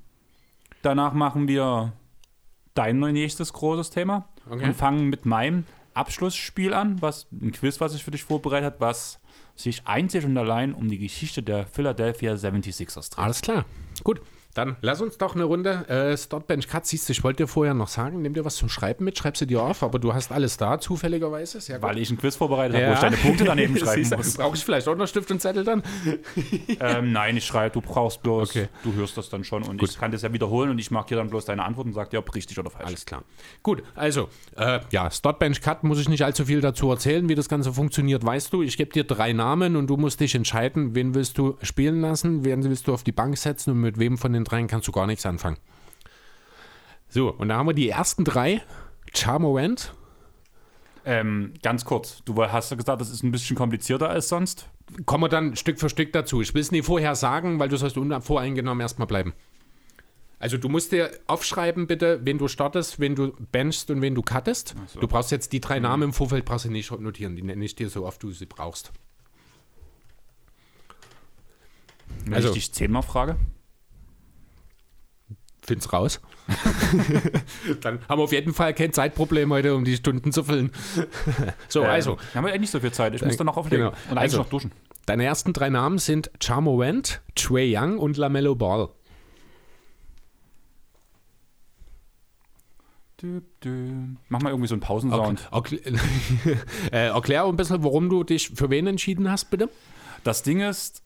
Danach machen wir dein nächstes großes Thema Okay. und fangen mit meinem Abschlussspiel an, was ein Quiz, was ich für dich vorbereitet habe, was sich einzig und allein um die Geschichte der Philadelphia 76ers dreht. Alles klar. Gut, dann lass uns doch eine Runde äh, Startbench Cut. Siehst du, ich wollte dir vorher noch sagen, nimm dir was zum Schreiben mit, schreib sie dir auf, aber du hast alles da, zufälligerweise. Sehr gut. Weil ich ein Quiz vorbereitet habe, wo ich deine Punkte daneben schreiben muss. Brauche ich vielleicht auch noch Stift und Zettel dann? ähm, nein, ich schreibe, du brauchst bloß, Okay. du hörst das dann schon und ich kann das ja wiederholen und ich mache dir dann bloß deine Antwort und sag dir, ob richtig oder falsch. Alles klar. Gut, also, äh, ja, Startbench Cut muss ich nicht allzu viel dazu erzählen, wie das Ganze funktioniert, weißt du. Ich gebe dir drei Namen und du musst dich entscheiden, wen willst du spielen lassen, wen willst du auf die Bank setzen und mit wem von den dreien kannst du gar nichts anfangen. So, und da haben wir die ersten drei. Charmorant. Ähm, ganz kurz, du hast ja gesagt, das ist ein bisschen komplizierter als sonst. kommen wir dann Stück für Stück dazu. Ich will es nicht vorher sagen, weil du sollst unvoreingenommen erstmal bleiben. Also du musst dir aufschreiben bitte, wen du startest, wen du benchst und wen du cuttest. so. Du brauchst jetzt die drei Namen im Vorfeld, brauchst du nicht notieren. Die nenne ich dir so oft du sie brauchst. Wenn Also- ich dich zehnmal frage. Find's raus. Dann haben wir auf jeden Fall kein Zeitproblem heute, um die Stunden zu füllen. so, Äh, also, Haben wir ja nicht so viel Zeit. Ich muss dann noch auflegen. Genau. Und eigentlich Also- noch duschen. deine ersten drei Namen sind Charmorant, Trey Young und LaMelo Ball. Dü, dü. Mach mal irgendwie so einen Pausensound. Okay. äh, erklär ein bisschen, warum du dich für wen entschieden hast, bitte. Das Ding ist,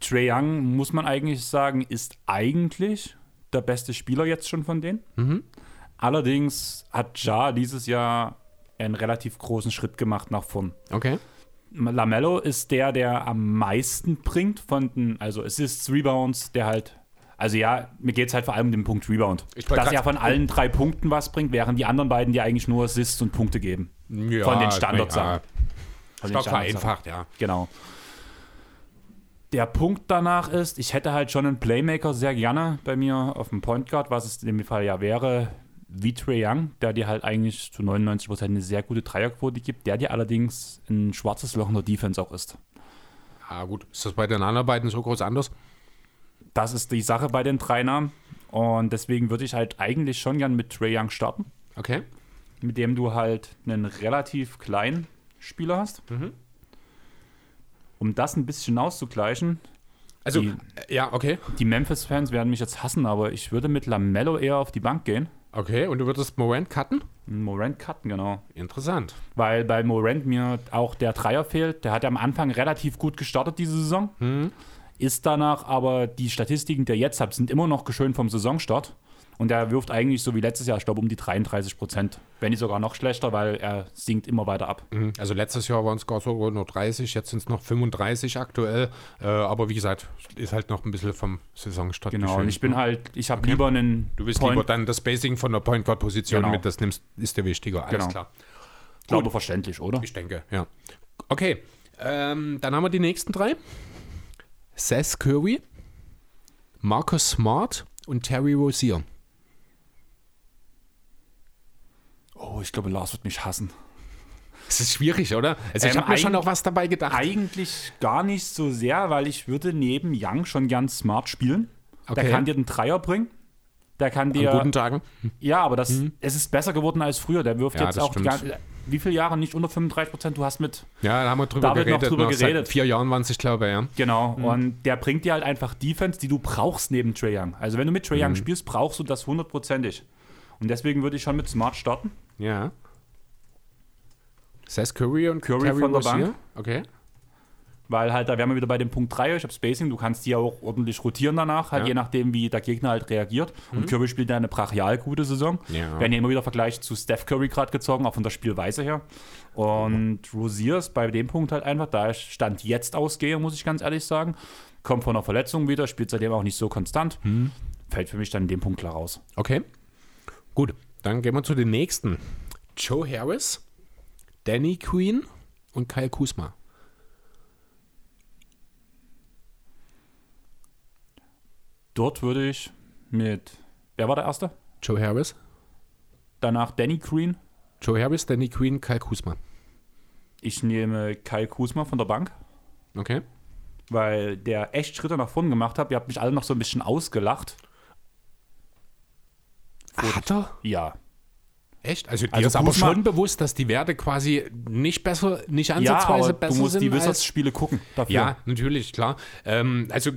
Trae Young, muss man eigentlich sagen, ist eigentlich der beste Spieler jetzt schon von denen. Mhm. Allerdings hat Ja dieses Jahr einen relativ großen Schritt gemacht nach vorn. Okay. Lamello ist der, der am meisten bringt von den, also Assists, Rebounds, der halt, also ja, mir geht es halt vor allem um den Punkt Rebound. Dass er von allen drei Punkten was bringt, während die anderen beiden, die eigentlich nur Assists und Punkte geben. Ja, Von den den Stark Standardsachen. vereinfacht, ja. Genau. Der Punkt danach ist, ich hätte halt schon einen Playmaker sehr gerne bei mir auf dem Point Guard, was es in dem Fall ja wäre, wie Trey Young, der dir halt eigentlich zu 99% eine sehr gute Dreierquote gibt, der dir allerdings ein schwarzes Loch in der Defense auch ist. Ah, gut. Ist das bei den anderen beiden so groß anders? Das ist die Sache bei den Namen. Und deswegen würde ich halt eigentlich schon gern mit Trey Young starten, Okay. mit dem du halt einen relativ kleinen Spieler hast. Mhm. Um das ein bisschen auszugleichen, Also, Die- äh, ja, okay. die Memphis-Fans werden mich jetzt hassen, aber ich würde mit Lamello eher auf die Bank gehen. Okay, und du würdest Morant cutten? Morant cutten, genau. Interessant. Weil bei Morant mir auch der Dreier fehlt. Der hat ja am Anfang relativ gut gestartet diese Saison. Ist danach aber die Statistiken, die er jetzt hat, sind immer noch geschönt vom Saisonstart. Und er wirft eigentlich so wie letztes Jahr, ich glaube, um die 33 Prozent. Wenn nicht sogar noch schlechter, weil er sinkt immer weiter ab. Mhm. Also letztes Jahr waren es gar so nur 30, jetzt sind es noch 35 aktuell. Äh, aber wie gesagt, ist halt noch ein bisschen vom Saisonstart Genau. Und ich bin halt, ich habe lieber einen. Du willst Point- lieber dann das Spacing von der Point Guard Position Genau. mit, das nimmst, ist dir wichtiger. Alles Genau. klar. Ich glaube, verständlich, oder? Ich denke, ja. Okay, ähm, dann haben wir die nächsten drei. Seth Curry, Marcus Smart und Terry Rozier. Oh, ich glaube, Lars wird mich hassen. Das ist schwierig, oder? Also ich Ähm, habe mir schon noch was dabei gedacht. Eigentlich gar nicht so sehr, weil ich würde neben Young schon gern smart spielen. Der Okay. kann dir den Dreier bringen. Der kann An dir. guten Tagen. Ja, aber das, es ist besser geworden als früher. Der wirft Ja, jetzt auch gar, wie viele Jahre nicht unter 35 Prozent. Du hast mit. Ja, da haben wir drüber Da wird noch geredet. drüber seit geredet. vier Jahren waren es, ich glaube, ja. Genau. Und der bringt dir halt einfach Defense, die du brauchst neben Trae Young. Also wenn du mit Trae Mhm. Young spielst, brauchst du das hundertprozentig. Und deswegen würde ich schon mit Smart starten. Ja. Seth Curry und Curry Terry von der. Bank. Okay. Weil halt, da wären wir wieder bei dem Punkt 3, ich habe Spacing, du kannst die ja auch ordentlich rotieren danach, halt Ja. Mhm. je nachdem, wie der Gegner halt reagiert. Und Curry spielt ja eine brachial gute Saison. Ja. Werden ja immer wieder Vergleich zu Steph Curry gerade gezogen, auch von der Spielweise her. Und Rosier ist bei dem Punkt halt einfach, da ich Stand jetzt ausgehe, muss ich ganz ehrlich sagen, kommt von einer Verletzung wieder, spielt seitdem auch nicht so konstant. Mhm. Fällt für mich dann in dem Punkt klar raus. Okay. Gut, dann gehen wir zu den nächsten. Joe Harris, Danny Queen und Kyle Kuzma. Dort würde ich mit, wer war der Erste? Joe Harris, Danach Danny Green. Joe Harris, Danny Queen, Kyle Kuzma. Ich nehme Kyle Kuzma von der Bank. Okay. weil der echt Schritte nach vorn gemacht hat. Ihr habt mich alle noch so ein bisschen ausgelacht. Hat er? Ja. Echt? Also dir Also ist aber schon bewusst, dass die Werte quasi nicht besser, nicht Ja, ansatzweise aber besser du musst sind die Wizards-Spiele gucken dafür. Ja, natürlich, klar. Ähm, also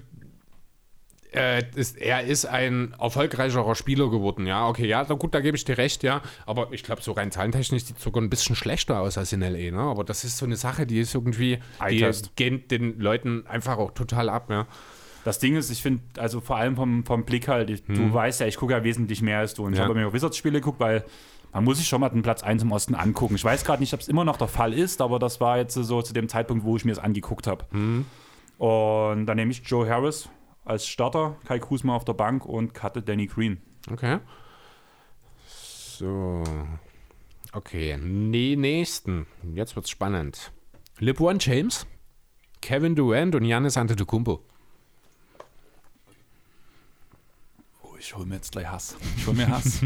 äh, ist, er ist ein erfolgreicherer Spieler geworden, ja. Okay, ja, gut, da gebe ich dir recht, ja. Aber ich glaube, so rein zahlentechnisch sieht es sogar ein bisschen schlechter aus als in LA, ne? Aber das ist so eine Sache, die ist irgendwie, die geht den Leuten einfach auch total ab, ja. Das Ding ist, ich finde, also vor allem vom, vom Blick halt, ich, du weißt ja, ich gucke ja wesentlich mehr als du. Und ich Hm. Ja. habe mir auch Wizards-Spiele geguckt, weil man muss sich schon mal den Platz 1 im Osten angucken. Ich weiß gerade nicht, ob es immer noch der Fall ist, aber das war jetzt so zu dem Zeitpunkt, wo ich mir es angeguckt habe. Hm. Und dann nehme ich Joe Harris als Starter, Kai Kuzma auf der Bank und cutte Danny Green. Okay. So. Okay, nee, nächsten. Jetzt wird's spannend. LeBron James, Kevin Durant und Giannis Antetokounmpo. Ich hole mir jetzt gleich Hass. Ich hole mir Hass.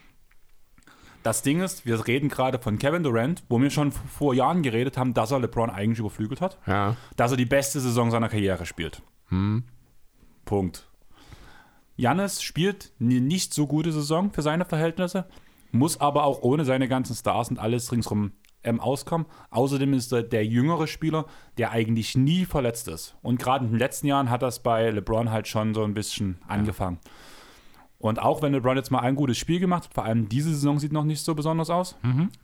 das Ding ist, wir reden gerade von Kevin Durant, wo wir schon vor Jahren geredet haben, dass er LeBron eigentlich überflügelt hat. Ja. Dass er die beste Saison seiner Karriere spielt. Punkt. Jannis spielt eine nicht so gute Saison für seine Verhältnisse, muss aber auch ohne seine ganzen Stars und alles ringsrum ähm, auskommen. Außerdem ist er der jüngere Spieler, der eigentlich nie verletzt ist. Und gerade in den letzten Jahren hat das bei LeBron halt schon so ein bisschen angefangen. Und auch wenn LeBron jetzt mal ein gutes Spiel gemacht hat, vor allem diese Saison sieht noch nicht so besonders aus.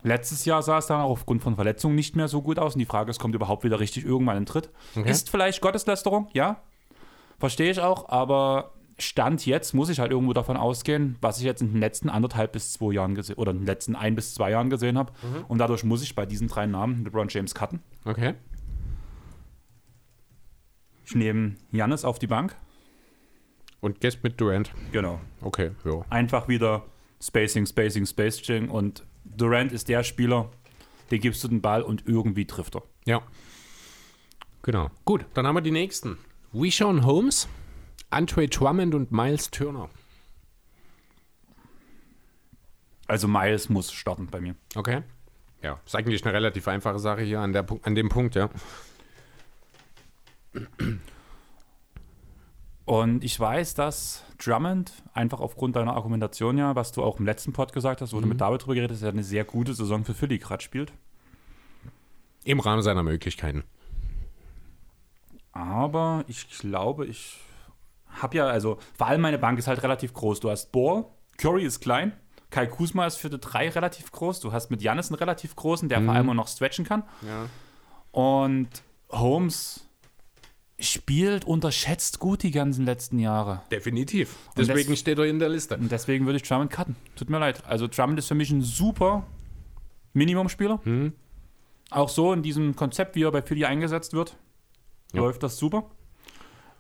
Letztes Jahr sah es dann auch aufgrund von Verletzungen nicht mehr so gut aus. Und die Frage ist, kommt überhaupt wieder richtig irgendwann in den Tritt? Okay. Ist vielleicht Gotteslästerung, ja. Verstehe ich auch, aber Stand jetzt muss ich halt irgendwo davon ausgehen, was ich jetzt in den letzten anderthalb bis zwei Jahren gesehen oder in den letzten ein bis zwei Jahren gesehen habe. Und dadurch muss ich bei diesen drei Namen LeBron James cutten. Okay. Ich nehme Jannis auf die Bank. Und gehst mit Durant. Genau. Okay, ja. Einfach wieder Spacing, Spacing, Spacing. Und Durant ist der Spieler, den gibst du den Ball und irgendwie trifft er. Ja. Genau. Gut, dann haben wir die nächsten. Wishon Holmes, Andre Drummond und Miles Turner. Also Miles muss starten bei mir. Okay. Ja, ist eigentlich eine relativ einfache Sache hier an, der, an dem Punkt, ja. Und ich weiß, dass Drummond einfach aufgrund deiner Argumentation ja, was du auch im letzten Pod gesagt hast, wo du mit David drüber geredet hast, er eine sehr gute Saison für Philly gerade spielt. Im Rahmen seiner Möglichkeiten. Aber ich glaube, ich habe ja, also vor allem meine Bank ist halt relativ groß. Du hast Ball, Curry ist klein, Kai Kuzma ist für die drei relativ groß. Du hast mit Janis einen relativ großen, der vor allem auch noch stretchen kann. Ja. Und Holmes spielt unterschätzt gut die ganzen letzten Jahre. Definitiv. Deswegen das- steht er in der Liste. Und deswegen würde ich Drummond cutten. Tut mir leid. Also Drummond ist für mich ein super Minimumspieler. Auch so in diesem Konzept, wie er bei Philly eingesetzt wird, Ja. läuft das super.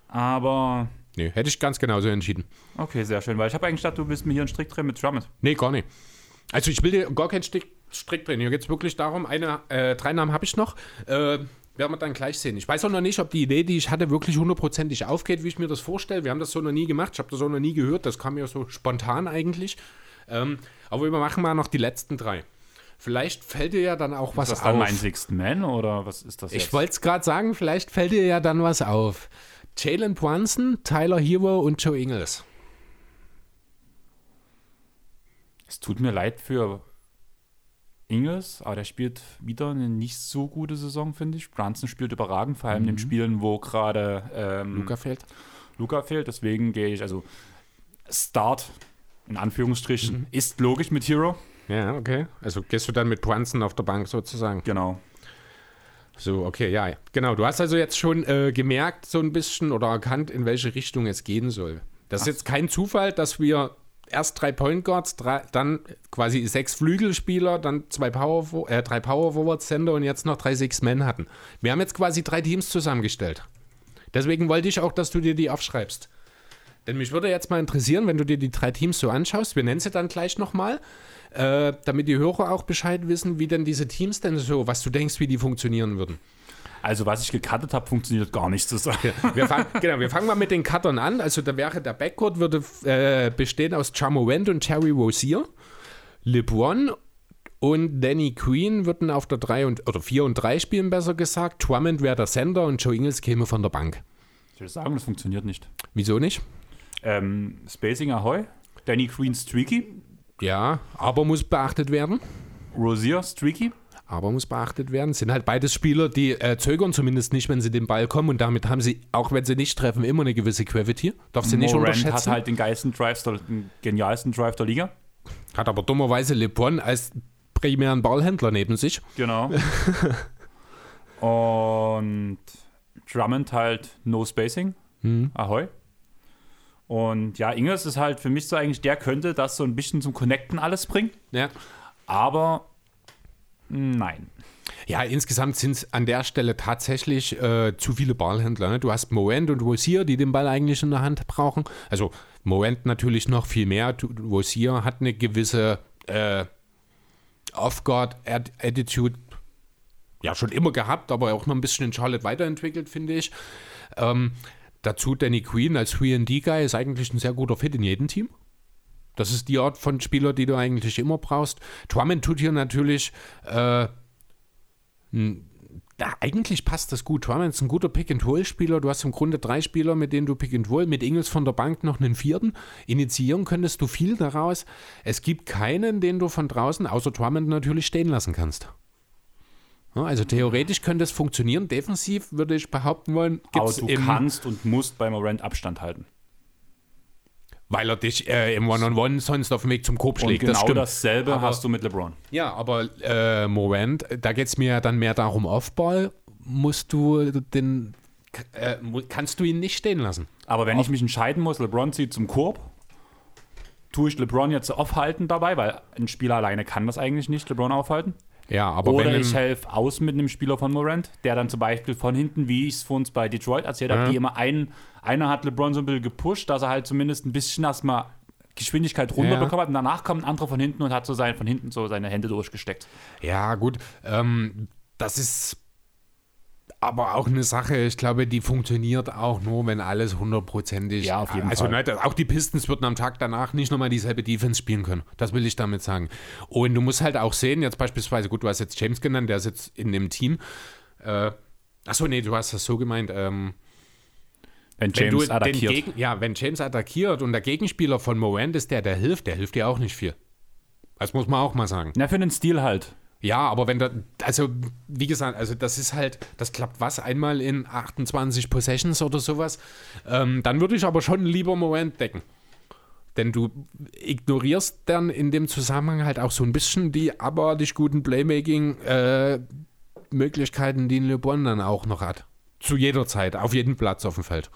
Aber Nee, hätte ich ganz genauso entschieden. okay, sehr schön, weil ich habe eigentlich gedacht, du willst mir hier einen Strick drehen mit Drummond. Nee, gar nicht. Also ich will dir gar keinen Strick, Strick drehen. Hier geht es wirklich darum, eine, äh, drei Namen habe ich noch. Äh, werden wir dann gleich sehen. Ich weiß auch noch nicht, ob die Idee, die ich hatte, wirklich hundertprozentig aufgeht, wie ich mir das vorstelle. Wir haben das so noch nie gemacht. Ich habe das auch noch nie gehört. Das kam mir so spontan eigentlich. Ähm, aber wir machen mal noch die letzten drei. Vielleicht fällt dir ja dann auch was Ist das dann auf. mein Sixth Man oder was ist das Ich jetzt? wollte es gerade sagen, vielleicht fällt dir ja dann was auf. Jalen Brunson, Tyler Hero und Joe Ingles. Es tut mir leid für Ingles, aber der spielt wieder eine nicht so gute Saison, finde ich. Brunson spielt überragend, vor allem in den Spielen, wo gerade ähm, Luca fehlt. Luca fehlt. Deswegen gehe ich, also Start, in Anführungsstrichen, ist logisch mit Hero. Ja, okay. Also gehst du dann mit Brunson auf der Bank sozusagen. Genau. So, okay, ja, genau. Du hast also jetzt schon äh, gemerkt, so ein bisschen oder erkannt, in welche Richtung es gehen soll. Das ist jetzt kein Zufall, dass wir erst drei Point Guards, drei, dann quasi sechs Flügelspieler, dann zwei Power, äh, drei Power Forward Center und jetzt noch drei Six Men hatten. Wir haben jetzt quasi drei Teams zusammengestellt. Deswegen wollte ich auch, dass du dir die aufschreibst. Denn mich würde jetzt mal interessieren, wenn du dir die drei Teams so anschaust, wir nennen sie dann gleich nochmal, äh, damit die Hörer auch Bescheid wissen, wie denn diese Teams denn so, was du denkst, wie die funktionieren würden. Also, was ich gecuttet habe, funktioniert gar nicht zusammen. Wir fangen, genau, wir fangen mal mit den Cuttern an. Also da wäre der Backcourt würde äh, bestehen aus Jamorant und Terry Rozier. LeBron und Danny Queen würden auf der 3 und oder 4 und 3 spielen, besser gesagt. Drummond wäre der Sender und Joe Ingles käme von der Bank. Ich würde sagen, das funktioniert nicht. Wieso nicht? Ähm, Spacing Ahoy, Danny Queen Streaky, Ja, aber muss beachtet werden. Rosier Streaky. Aber muss beachtet werden. Sind halt beides Spieler, die äh, zögern zumindest nicht, wenn sie den Ball kommen. Und damit haben sie, auch wenn sie nicht treffen, immer eine gewisse Gravity. Darf sie nicht Morant unterschätzen. hat halt den geilsten Drive, der, den genialsten Drive der Liga. Hat aber dummerweise LeBron als primären Ballhändler neben sich. Genau. Und Drummond halt No Spacing. Ahoi. Und ja, Ingers ist halt für mich so eigentlich, der könnte das so ein bisschen zum Connecten alles bringen. Ja. Aber nein. Ja, insgesamt sind es an der Stelle tatsächlich äh, zu viele Ballhändler. Ne? Du hast Moent und Rosier, die den Ball eigentlich in der Hand brauchen. Also Moent natürlich noch viel mehr. Rosier hat eine gewisse äh, Off-Guard-Attitude. ja schon immer gehabt, aber auch noch ein bisschen in Charlotte weiterentwickelt, finde ich. Ähm, dazu Danny Queen als 3D-Guy ist eigentlich ein sehr guter Fit in jedem Team. Das ist die Art von Spieler, die du eigentlich immer brauchst. Drummond tut hier natürlich äh, ja, eigentlich passt das gut. Drummond ist ein guter Pick-and-Roll-Spieler. Du hast im Grunde drei Spieler, mit denen du Pick-and-Roll, mit Ingels von der Bank noch einen vierten. Initiieren könntest du viel daraus. Es gibt keinen, den du von draußen, außer Drummond natürlich, stehen lassen kannst. Ja, also theoretisch könnte es funktionieren. Defensiv würde ich behaupten wollen, Aber du kannst und musst bei Morant Abstand halten. Weil er dich äh, im One-on-One sonst auf dem Weg zum Korb schlägt. Und genau das dasselbe Aber- hast du mit LeBron. Ja, aber äh, Morant, da geht es mir ja dann mehr darum, Offball musst du den, äh, kannst du ihn nicht stehen lassen. Aber wenn ich mich entscheiden muss, LeBron zieht zum Korb, tue ich LeBron jetzt aufhalten dabei, weil ein Spieler alleine kann das eigentlich nicht, LeBron aufhalten. Ja, aber Oder wenn ich helfe aus mit einem Spieler von Morant, der dann zum Beispiel von hinten, wie ich es vor uns bei Detroit erzählt habe, Ja. die immer einen, einer hat LeBron so ein bisschen gepusht, dass er halt zumindest ein bisschen erstmal Geschwindigkeit runterbekommen hat und danach kommt ein anderer von hinten und hat so sein, von hinten so seine Hände durchgesteckt. Ja, gut. Ähm, das ist aber auch eine Sache, ich glaube, die funktioniert auch nur, wenn alles hundertprozentig. Ja, auf jeden also, Fall. das- auch die Pistons würden am Tag danach nicht nochmal dieselbe Defense spielen können. Das will ich damit sagen. Und du musst halt auch sehen, jetzt beispielsweise, gut, du hast jetzt James genannt, der sitzt in dem Team. Äh, achso, nee, du hast das so gemeint. Ähm, Wenn wenn James du attackiert. Gegen, ja, wenn James attackiert und der Gegenspieler von Morant ist der, der hilft, der hilft dir auch nicht viel. Das muss man auch mal sagen. Na, für den Stil halt. Ja, aber wenn da, also wie gesagt, also das ist halt, das klappt was einmal in 28 Possessions oder sowas, ähm, dann würde ich aber schon lieber Moment decken. Denn du ignorierst dann in dem Zusammenhang halt auch so ein bisschen die abartig guten Playmaking-Möglichkeiten, die ein LeBron dann auch noch hat. Zu jeder Zeit, auf jedem Platz auf dem Feld.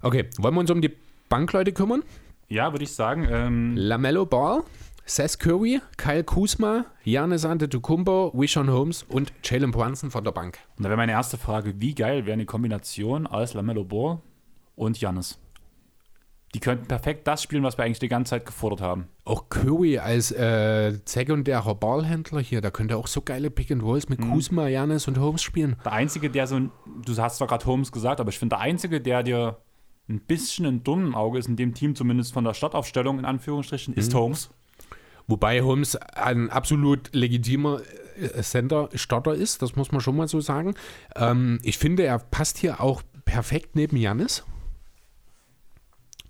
Okay, wollen wir uns um die Bankleute kümmern? Ja, würde ich sagen. Ähm, Lamello Ball, Seth Curry, Kyle Kuzma, Giannis Antetokounmpo, Wishon Holmes und Jalen Brunson von der Bank. da wäre meine erste Frage, wie geil wäre eine Kombination aus Lamello Ball und Janis? Die könnten perfekt das spielen, was wir eigentlich die ganze Zeit gefordert haben. Auch Curry als äh, sekundärer Ballhändler hier, da könnte auch so geile Pick and Rolls mit Kuzma, Giannis und Holmes spielen. Der Einzige, der so, ein- du hast zwar gerade Holmes gesagt, aber ich finde, der Einzige, der dir ein bisschen ein dummen Auge ist, in dem Team zumindest von der Startaufstellung in Anführungsstrichen, ist Holmes. Wobei Holmes ein absolut legitimer äh, Center-Starter ist, das muss man schon mal so sagen. Ähm, ich finde, er passt hier auch perfekt neben Janis.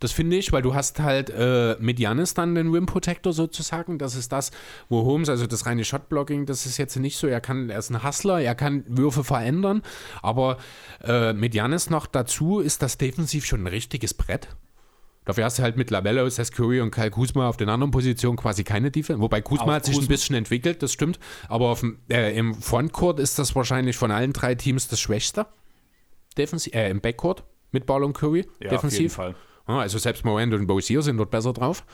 Das finde ich, weil du hast halt äh, mit Janis dann den Rim Protector sozusagen. Das ist das, wo Holmes, also das reine Shotblocking, das ist jetzt nicht so. Er kann, er ist ein Hustler, er kann Würfe verändern, aber äh, mit Janis noch dazu ist das defensiv schon ein richtiges Brett. Dafür hast du halt mit Labello, Seth Curry und Kyle Kuzma auf den anderen Positionen quasi keine Defense. Wobei Kuzma Auch hat sich ein Kuzma- bisschen entwickelt, das stimmt. Aber auf äh, im Frontcourt ist das wahrscheinlich von allen drei Teams das Schwächste. Defensiv, äh, im Backcourt mit Ball und Curry. Ja, defensiv. auf jeden Fall. Ja, also selbst Morant und Bosier sind dort besser drauf.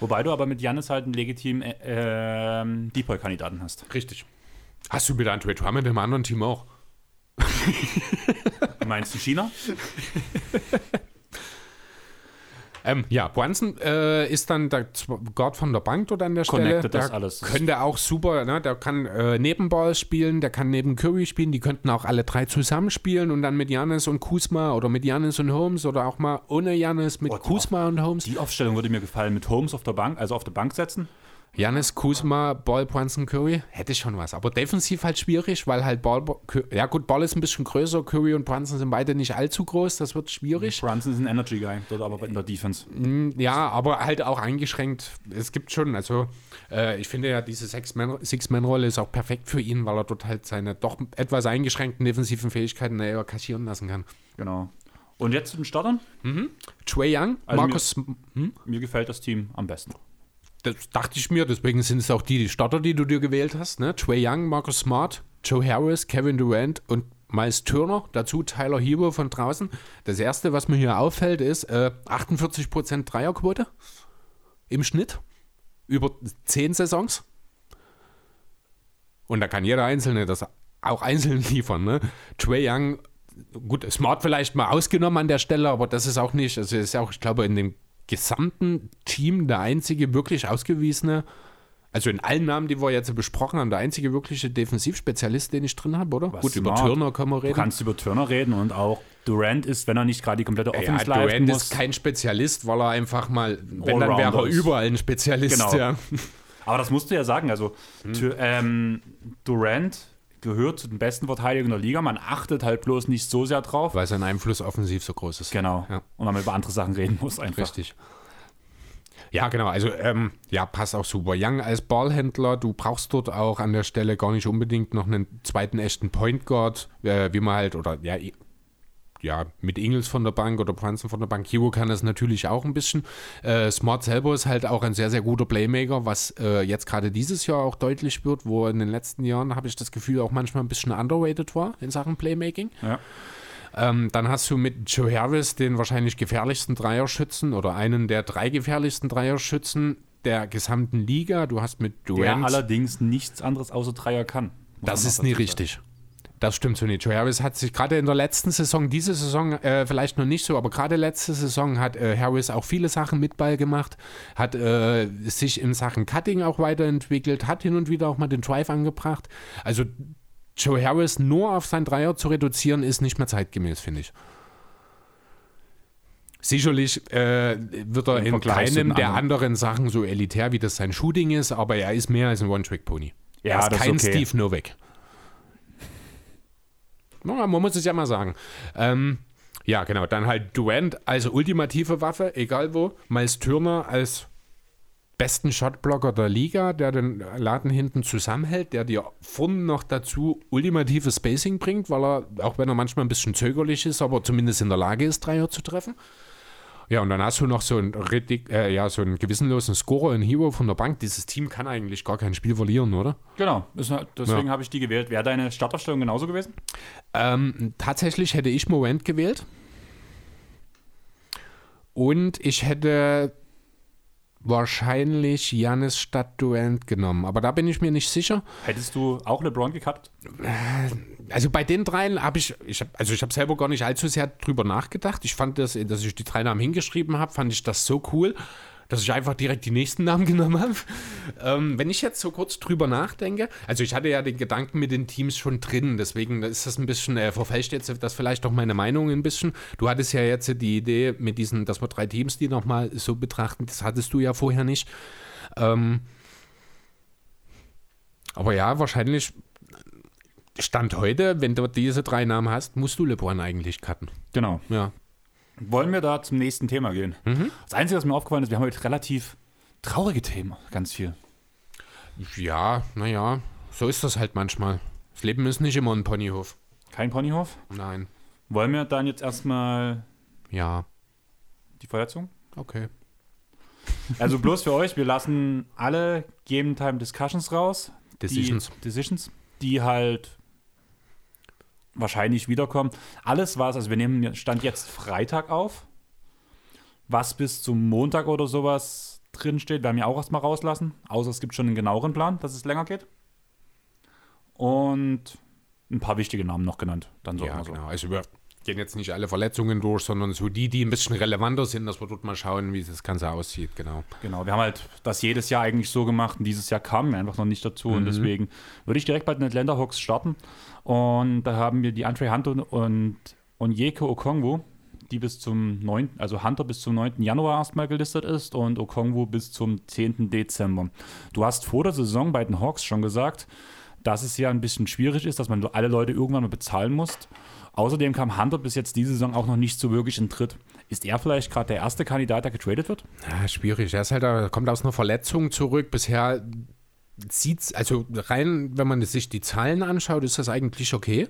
Wobei du aber mit Janis halt einen legitimen äh, ähm, Depoy-Kandidaten hast. Richtig. Hast du mit Andre Drummond im anderen Team auch? Meinst du China? Ähm, ja, Brunson äh, ist dann der Guard von der Bank dort an der Stelle. Connected der das alles. Könnte auch super, ne? der kann äh, neben Ball spielen, der kann neben Curry spielen, die könnten auch alle drei zusammen spielen und dann mit Janis und Kuzma oder mit Janis und Holmes oder auch mal ohne Janis mit Oh, Kuzma und Holmes. Die Aufstellung würde mir gefallen, mit Holmes auf der Bank, also auf der Bank setzen. Janis, Kuzma, Ball, Brunson, Curry, hätte schon was. Aber defensiv halt schwierig, weil halt Ball, ja gut, Ball ist ein bisschen größer, Curry und Brunson sind beide nicht allzu groß, das wird schwierig. Brunson ist ein Energy Guy, dort aber in der Defense. Ja, aber halt auch eingeschränkt. Es gibt schon, also äh, ich finde ja, diese Six-Man- Six-Man-Rolle ist auch perfekt für ihn, weil er dort halt seine doch etwas eingeschränkten defensiven Fähigkeiten eher kaschieren lassen kann. Genau. Und jetzt zu den Startern. Trey Young, Also Markus, Mir gefällt das Team am besten. Das dachte ich mir, deswegen sind es auch die, die Starter, die du dir gewählt hast. Ne? Trey Young, Marcus Smart, Joe Harris, Kevin Durant und Miles Turner, dazu Tyler Hero von draußen. Das erste, was mir hier auffällt, ist äh, 48% Dreierquote im Schnitt über 10 Saisons. Und da kann jeder Einzelne das auch einzeln liefern. Ne? Trey Young, gut, Smart vielleicht mal ausgenommen an der Stelle, aber das ist auch nicht, also ist auch, ich glaube, in dem gesamten Team der einzige wirklich ausgewiesene Also in allen Namen, die wir jetzt besprochen haben, der einzige wirkliche Defensivspezialist, den ich drin habe, oder? Was Gut, über smart. Turner können wir Du reden. kannst über Turner reden und auch Durant ist, wenn er nicht gerade die komplette ja, Offense leiten Durant muss. ist kein Spezialist, weil er einfach mal, wenn dann wäre er überall ein Spezialist. Genau. Ja. Aber das musst du ja sagen. Also Hm. Ähm, Durant gehört zu den besten Verteidigern der Liga. Man achtet halt bloß nicht so sehr drauf. Weil sein Einfluss offensiv so groß ist. Genau. Ja. Und man über andere Sachen reden muss einfach. Richtig. Ja, genau. Also, ähm, ja, passt auch super. Young als Ballhändler, du brauchst dort auch an der Stelle gar nicht unbedingt noch einen zweiten echten Point Guard, äh, wie man halt, oder ja, ja, mit Ingels von der Bank oder Brunson von der Bank. Hero kann das natürlich auch ein bisschen. Äh, Smart selber ist halt auch ein sehr, sehr guter Playmaker, was äh, jetzt gerade dieses Jahr auch deutlich wird, wo in den letzten Jahren, habe ich das Gefühl, auch manchmal ein bisschen underrated war in Sachen Playmaking. Ja. Ähm, dann hast du mit Joe Harris den wahrscheinlich gefährlichsten Dreierschützen oder einen der drei gefährlichsten Dreierschützen der gesamten Liga. Du hast mit Der Durant. allerdings nichts anderes außer Dreier kann. Das ist nie richtig. Das stimmt so nicht. Joe Harris hat sich gerade in der letzten Saison, diese Saison äh, vielleicht noch nicht so, aber gerade letzte Saison hat äh, Harris auch viele Sachen mit Ball gemacht, hat äh, sich in Sachen Cutting auch weiterentwickelt, hat hin und wieder auch mal den Drive angebracht. Also Joe Harris nur auf sein Dreier zu reduzieren, ist nicht mehr zeitgemäß, finde ich. Sicherlich äh, wird er in keinem der anderen. Sachen so elitär, wie das sein Shooting ist, aber er ist mehr als ein One-Trick-Pony. Ja, er ist kein okay. Steve Novak. Man muss es ja mal sagen. Ähm, ja, genau. Dann halt Durant als ultimative Waffe, egal wo. Miles Turner als besten Shotblocker der Liga, der den Laden hinten zusammenhält, der dir vorne noch dazu ultimatives Spacing bringt, weil er, auch wenn er manchmal ein bisschen zögerlich ist, aber zumindest in der Lage ist, Dreier zu treffen. Ja, und dann hast du noch so einen, äh, ja, so einen gewissenlosen Scorer, einen Hero von der Bank. Dieses Team kann eigentlich gar kein Spiel verlieren, oder? Genau, deswegen habe ich die gewählt. Wäre deine Startaufstellung genauso gewesen? Ähm, tatsächlich hätte ich Moment gewählt. Und ich hätte wahrscheinlich Janis statt Durant genommen. Aber da bin ich mir nicht sicher. Hättest du auch LeBron gecutt? Also bei den dreien habe ich, ich hab, also ich habe selber gar nicht allzu sehr drüber nachgedacht. Ich fand das, dass ich die drei Namen hingeschrieben habe, fand ich das so cool, dass ich einfach direkt die nächsten Namen genommen habe. Ähm, wenn ich jetzt so kurz drüber nachdenke, also ich hatte ja den Gedanken mit den Teams schon drin, deswegen ist das ein bisschen, äh, verfälscht jetzt das vielleicht auch meine Meinung ein bisschen. Du hattest ja jetzt die Idee mit diesen, dass wir drei Teams, die nochmal so betrachten, das hattest du ja vorher nicht. Ähm, aber ja, wahrscheinlich Stand heute, wenn du diese drei Namen hast, musst du LeBron eigentlich cutten. Genau. Ja. Wollen wir da zum nächsten Thema gehen? Mhm. Das Einzige, was mir aufgefallen ist, wir haben heute relativ traurige Themen, ganz viel. Ja, naja, so ist das halt manchmal. Das Leben ist nicht immer ein Ponyhof. Kein Ponyhof. Nein. Wollen wir dann jetzt erstmal Ja, die Verletzung? okay. Also bloß für euch, wir lassen alle Game Time Discussions raus. Decisions. Die, Decisions, die halt wahrscheinlich wiederkommen. Alles was, also wir nehmen Stand jetzt Freitag auf, was bis zum Montag oder sowas drinsteht, werden wir auch erstmal rauslassen. Außer es gibt schon einen genaueren Plan, dass es länger geht. Und ein paar wichtige Namen noch genannt. Dann so Ja, immer so. genau. Also wir gehen jetzt nicht alle Verletzungen durch, sondern so die, die ein bisschen relevanter sind, dass wir dort mal schauen, wie das Ganze aussieht. Genau. Genau, wir haben halt das jedes Jahr eigentlich so gemacht und dieses Jahr kamen wir einfach noch nicht dazu Mhm. und deswegen würde ich direkt bei den Atlanta Hawks starten und da haben wir die Andre Hunter und Onyeko Okongwu, die bis zum 9., also Hunter bis zum 9. Januar erstmal gelistet ist und Okongwu bis zum 10. Dezember. Du hast vor der Saison bei den Hawks schon gesagt, dass es ja ein bisschen schwierig ist, dass man alle Leute irgendwann mal bezahlen muss. Außerdem kam Hunter bis jetzt diese Saison auch noch nicht so wirklich in Tritt. Ist er vielleicht gerade der erste Kandidat, der getradet wird? Ja, schwierig. Er ist halt, kommt aus einer Verletzung zurück. Bisher sieht's, also rein, wenn man sich die Zahlen anschaut, ist das eigentlich okay.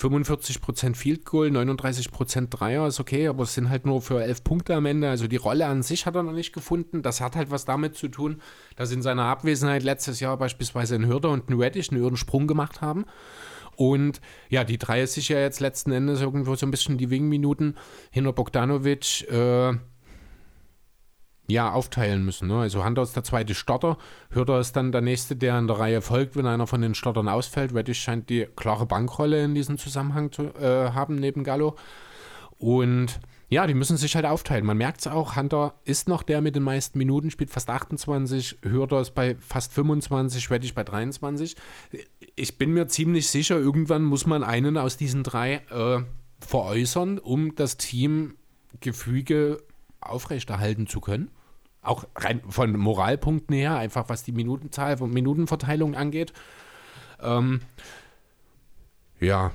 45% Field Goal, 39% Dreier ist okay, aber es sind halt nur für 11 Punkte am Ende. Also die Rolle an sich hat er noch nicht gefunden. Das hat halt was damit zu tun, dass in seiner Abwesenheit letztes Jahr beispielsweise ein Hürder und ein Reddish einen Sprung gemacht haben. Und ja, die drei ist sich ja jetzt letzten Endes irgendwo so ein bisschen die Wingminuten hinter Bogdanovic äh, ja, aufteilen müssen. Ne? Also Hunter ist der zweite Starter, Hürder ist dann der nächste, der in der Reihe folgt, wenn einer von den Startern ausfällt. Reddish scheint die klare Bankrolle in diesem Zusammenhang zu äh, haben neben Gallo. Und Ja, die müssen sich halt aufteilen. Man merkt es auch, Hunter ist noch der mit den meisten Minuten, spielt fast 28, Hürder ist bei fast 25, Schweddig bei 23. Ich bin mir ziemlich sicher, irgendwann muss man einen aus diesen drei äh, veräußern, um das Teamgefüge aufrechterhalten zu können. Auch rein von Moralpunkten her, einfach was die Minutenzahl und Minutenverteilung angeht. Ähm, ja,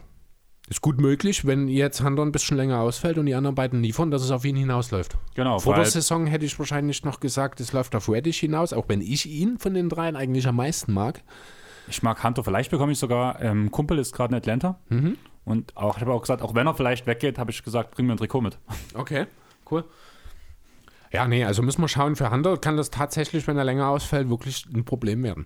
ist gut möglich, wenn jetzt Hunter ein bisschen länger ausfällt und die anderen beiden liefern, dass es auf ihn hinausläuft. Genau. Vor der Saison hätte ich wahrscheinlich noch gesagt, es läuft auf Reddish hinaus, auch wenn ich ihn von den dreien eigentlich am meisten mag. Ich mag Hunter, vielleicht bekomme ich sogar, ähm, Kumpel ist gerade in Atlanta. Mhm. Und auch, ich habe auch gesagt, auch wenn er vielleicht weggeht, habe ich gesagt, bring mir ein Trikot mit. Okay, cool. Ja, nee, also müssen wir schauen, für Hunter kann das tatsächlich, wenn er länger ausfällt, wirklich ein Problem werden.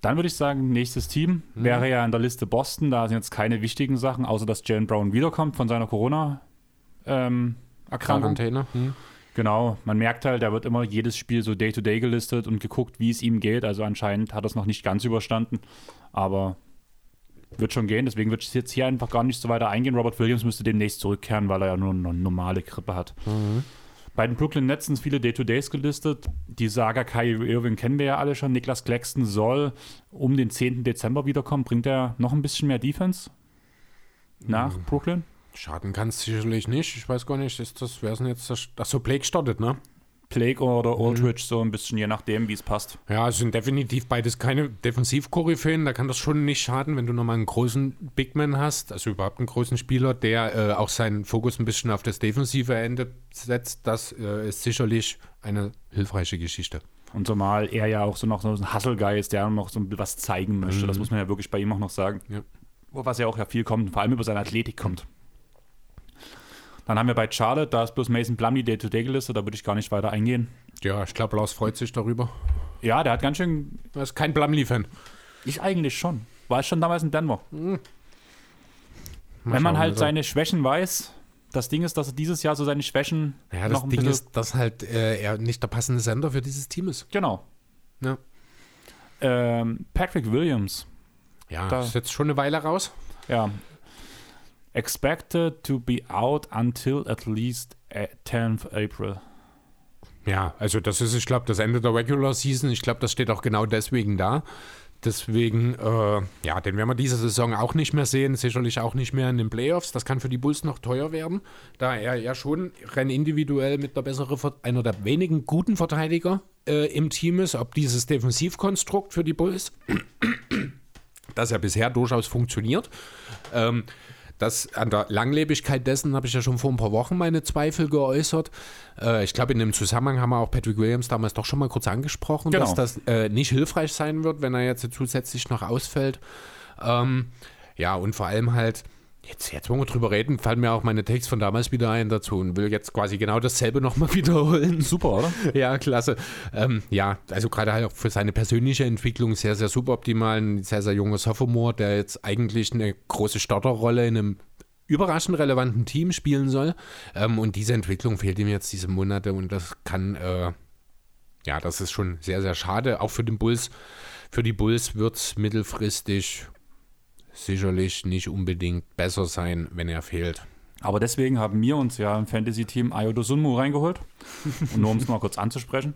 Dann würde ich sagen, nächstes Team Mhm. wäre ja in der Liste Boston. Da sind jetzt keine wichtigen Sachen, außer dass Jalen Brown wiederkommt von seiner Corona-Erkrankung. Quarantäne. Hm. Genau, man merkt halt, da wird immer jedes Spiel so Day-to-Day gelistet und geguckt, wie es ihm geht. Also anscheinend hat er es noch nicht ganz überstanden, aber wird schon gehen. Deswegen würde ich jetzt hier einfach gar nicht so weiter eingehen. Robert Williams müsste demnächst zurückkehren, weil er ja nur eine normale Grippe hat. Bei den Brooklyn Nets sind viele Day-to-Days gelistet. Die Saga Kyrie Irving kennen wir ja alle schon. Niklas Claxton soll um den 10. Dezember wiederkommen. Bringt er noch ein bisschen mehr Defense nach Brooklyn? Schaden kann es sicherlich nicht. Ich weiß gar nicht, ist das, wer ist denn jetzt das? Achso, Blake startet, ne? Blake oder Aldridge, so ein bisschen, je nachdem, wie es passt. Ja, es sind definitiv beides keine Defensivkoryphäen. Da kann das schon nicht schaden, wenn du nochmal einen großen Bigman hast, also überhaupt einen großen Spieler, der äh, auch seinen Fokus ein bisschen auf das defensive Ende setzt. Das äh, ist sicherlich eine hilfreiche Geschichte. Und zumal er ja auch so noch so ein Hustle-Guy ist, der noch so ein bisschen was zeigen möchte. Das muss man ja wirklich bei ihm auch noch sagen. Ja. Was ja auch ja viel kommt, vor allem über seine Athletik kommt. Dann haben wir bei Charlotte, da ist bloß Mason Plumlee Day-to-Day gelistet, da würde ich gar nicht weiter eingehen. Ja, ich glaube, Lars freut sich darüber. Ja, der hat ganz schön. Er ist kein Blumley-Fan. Ich eigentlich schon. War ich schon damals in Denver. Mal Wenn man halt also. seine Schwächen weiß, das Ding ist, dass er dieses Jahr so seine Schwächen Ja, das Ding ist, dass halt äh, er nicht der passende Sender für dieses Team ist. genau. Ja, Ähm, Patrick Williams. ja Da- ist jetzt schon eine Weile raus. Ja. Expected to be out until at least uh, 10th April. Ja, also das ist, ich glaube, das Ende der Regular Season. Ich glaube, das steht auch genau deswegen da. Deswegen, äh, ja, den werden wir diese Saison auch nicht mehr sehen. Sicherlich auch nicht mehr in den Playoffs. Das kann für die Bulls noch teuer werden, da er ja schon rein individuell mit der bessere, Ver- einer der wenigen guten Verteidiger äh, im Team ist. Ob dieses Defensivkonstrukt für die Bulls, das ja bisher durchaus funktioniert. Ähm, das an der Langlebigkeit dessen habe ich ja schon vor ein paar Wochen meine Zweifel geäußert. Äh, ich glaube, in dem Zusammenhang haben wir auch Patrick Williams damals doch schon mal kurz angesprochen, Genau. dass das äh, nicht hilfreich sein wird, wenn er jetzt zusätzlich noch ausfällt. Ähm, ja, und vor allem halt, jetzt, jetzt, wo wir drüber reden, fallen mir auch meine Takes von damals wieder ein dazu und will jetzt quasi genau dasselbe nochmal wiederholen. Super, oder? Ja, klasse. Ähm, ja, also gerade halt auch für seine persönliche Entwicklung sehr, sehr suboptimal. Ein sehr, sehr junger Sophomore, der jetzt eigentlich eine große Starterrolle in einem überraschend relevanten Team spielen soll. Ähm, und diese Entwicklung fehlt ihm jetzt diese Monate und das kann, äh, ja, das ist schon sehr, sehr schade. Auch für den Bulls. Für die Bulls wird es mittelfristig sicherlich nicht unbedingt besser sein, wenn er fehlt. Aber deswegen haben wir uns ja im Fantasy-Team Ayodo Sunmu reingeholt. Und nur um es mal kurz anzusprechen.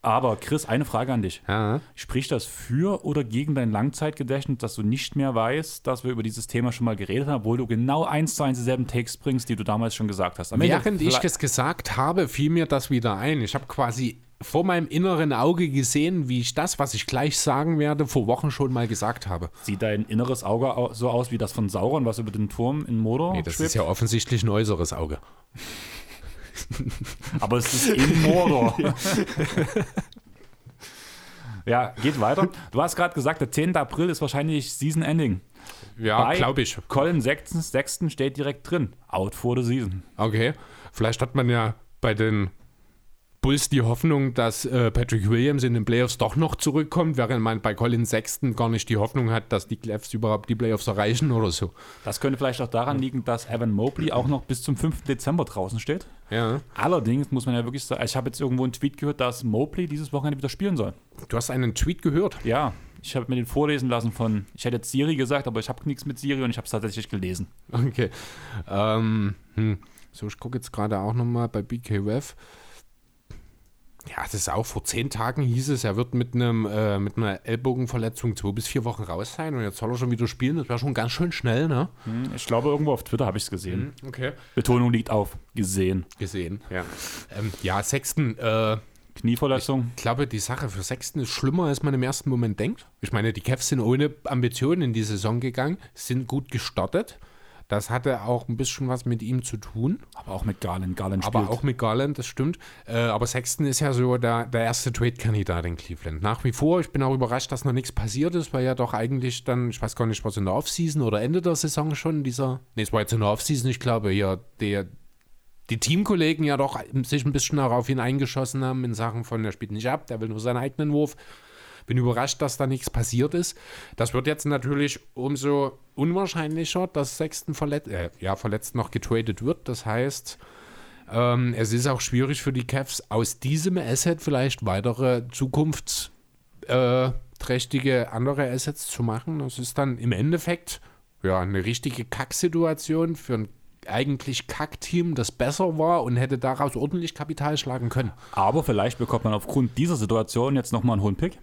Aber Chris, eine Frage an dich. Ja. Spricht das für oder gegen dein Langzeitgedächtnis, dass du nicht mehr weißt, dass wir über dieses Thema schon mal geredet haben, obwohl du genau eins zu eins dieselben Takes bringst, die du damals schon gesagt hast? Am Während ich es gesagt habe, fiel mir das wieder ein. Ich habe quasi vor meinem inneren Auge gesehen, wie ich das, was ich gleich sagen werde, vor Wochen schon mal gesagt habe. Sieht dein inneres Auge au- so aus wie das von Sauron, was über den Turm in Mordor Nee, das schwebt? ist ja offensichtlich ein äußeres Auge. Aber es ist in Mordor. ja, geht weiter. Du hast gerade gesagt, der 10. April ist wahrscheinlich Season Ending. Ja, glaube ich. Colin Sexton, Sexton steht direkt drin. Out for the season. Okay. Vielleicht hat man ja bei den Bulls die Hoffnung, dass äh, Patrick Williams in den Playoffs doch noch zurückkommt, während man bei Colin Sexton gar nicht die Hoffnung hat, dass die Clefs überhaupt die Playoffs erreichen oder so. Das könnte vielleicht auch daran liegen, dass Evan Mobley auch noch bis zum 5. Dezember draußen steht. Ja. Allerdings muss man ja wirklich sagen, ich habe jetzt irgendwo einen Tweet gehört, dass Mobley dieses Wochenende wieder spielen soll. Du hast einen Tweet gehört. Ja, Ich habe mir den vorlesen lassen von, ich hätte jetzt Siri gesagt, aber ich habe nichts mit Siri und ich habe es tatsächlich gelesen. Okay. Ähm, hm. So, ich gucke jetzt gerade auch nochmal bei BKWF. Ja, das ist auch vor zehn Tagen hieß es, er wird mit, einem, äh, mit einer Ellbogenverletzung zwei bis vier Wochen raus sein und jetzt soll er schon wieder spielen. Das wäre schon ganz schön schnell, ne? Hm, Ich glaube, irgendwo auf Twitter habe ich es gesehen. Okay. Betonung liegt auf gesehen. Gesehen, ja. Ähm, ja, Sexton, äh, Knieverletzung. ich glaube, die Sache für Sexton ist schlimmer, als man im ersten Moment denkt. Ich meine, die Cavs sind ohne Ambitionen in die Saison gegangen, sind gut gestartet. Das hatte auch ein bisschen was mit ihm zu tun. aber auch mit Garland. Garland Aber spielt. auch mit Garland, das stimmt. Äh, aber Sexton ist ja so der, der erste Trade-Kandidat in Cleveland. Nach wie vor, ich bin auch überrascht, dass noch nichts passiert ist, weil ja doch eigentlich dann, ich weiß gar nicht, was in der Offseason oder Ende der Saison schon dieser, nee, es war jetzt in der Offseason, ich glaube, ja, der, die Teamkollegen ja doch sich ein bisschen auch auf ihn eingeschossen haben in Sachen von, er spielt nicht ab, der will nur seinen eigenen Wurf. Bin überrascht, dass da nichts passiert ist. Das wird jetzt natürlich umso unwahrscheinlicher, dass Sexton verletzt, äh, ja, verletzt noch getradet wird. Das heißt, ähm, es ist auch schwierig für die Cavs, aus diesem Asset vielleicht weitere zukunftsträchtige andere Assets zu machen. Das ist dann im Endeffekt ja, eine richtige Kacksituation für ein eigentlich Kackteam, das besser war und hätte daraus ordentlich Kapital schlagen können. Aber vielleicht bekommt man aufgrund dieser Situation jetzt nochmal einen hohen Pick.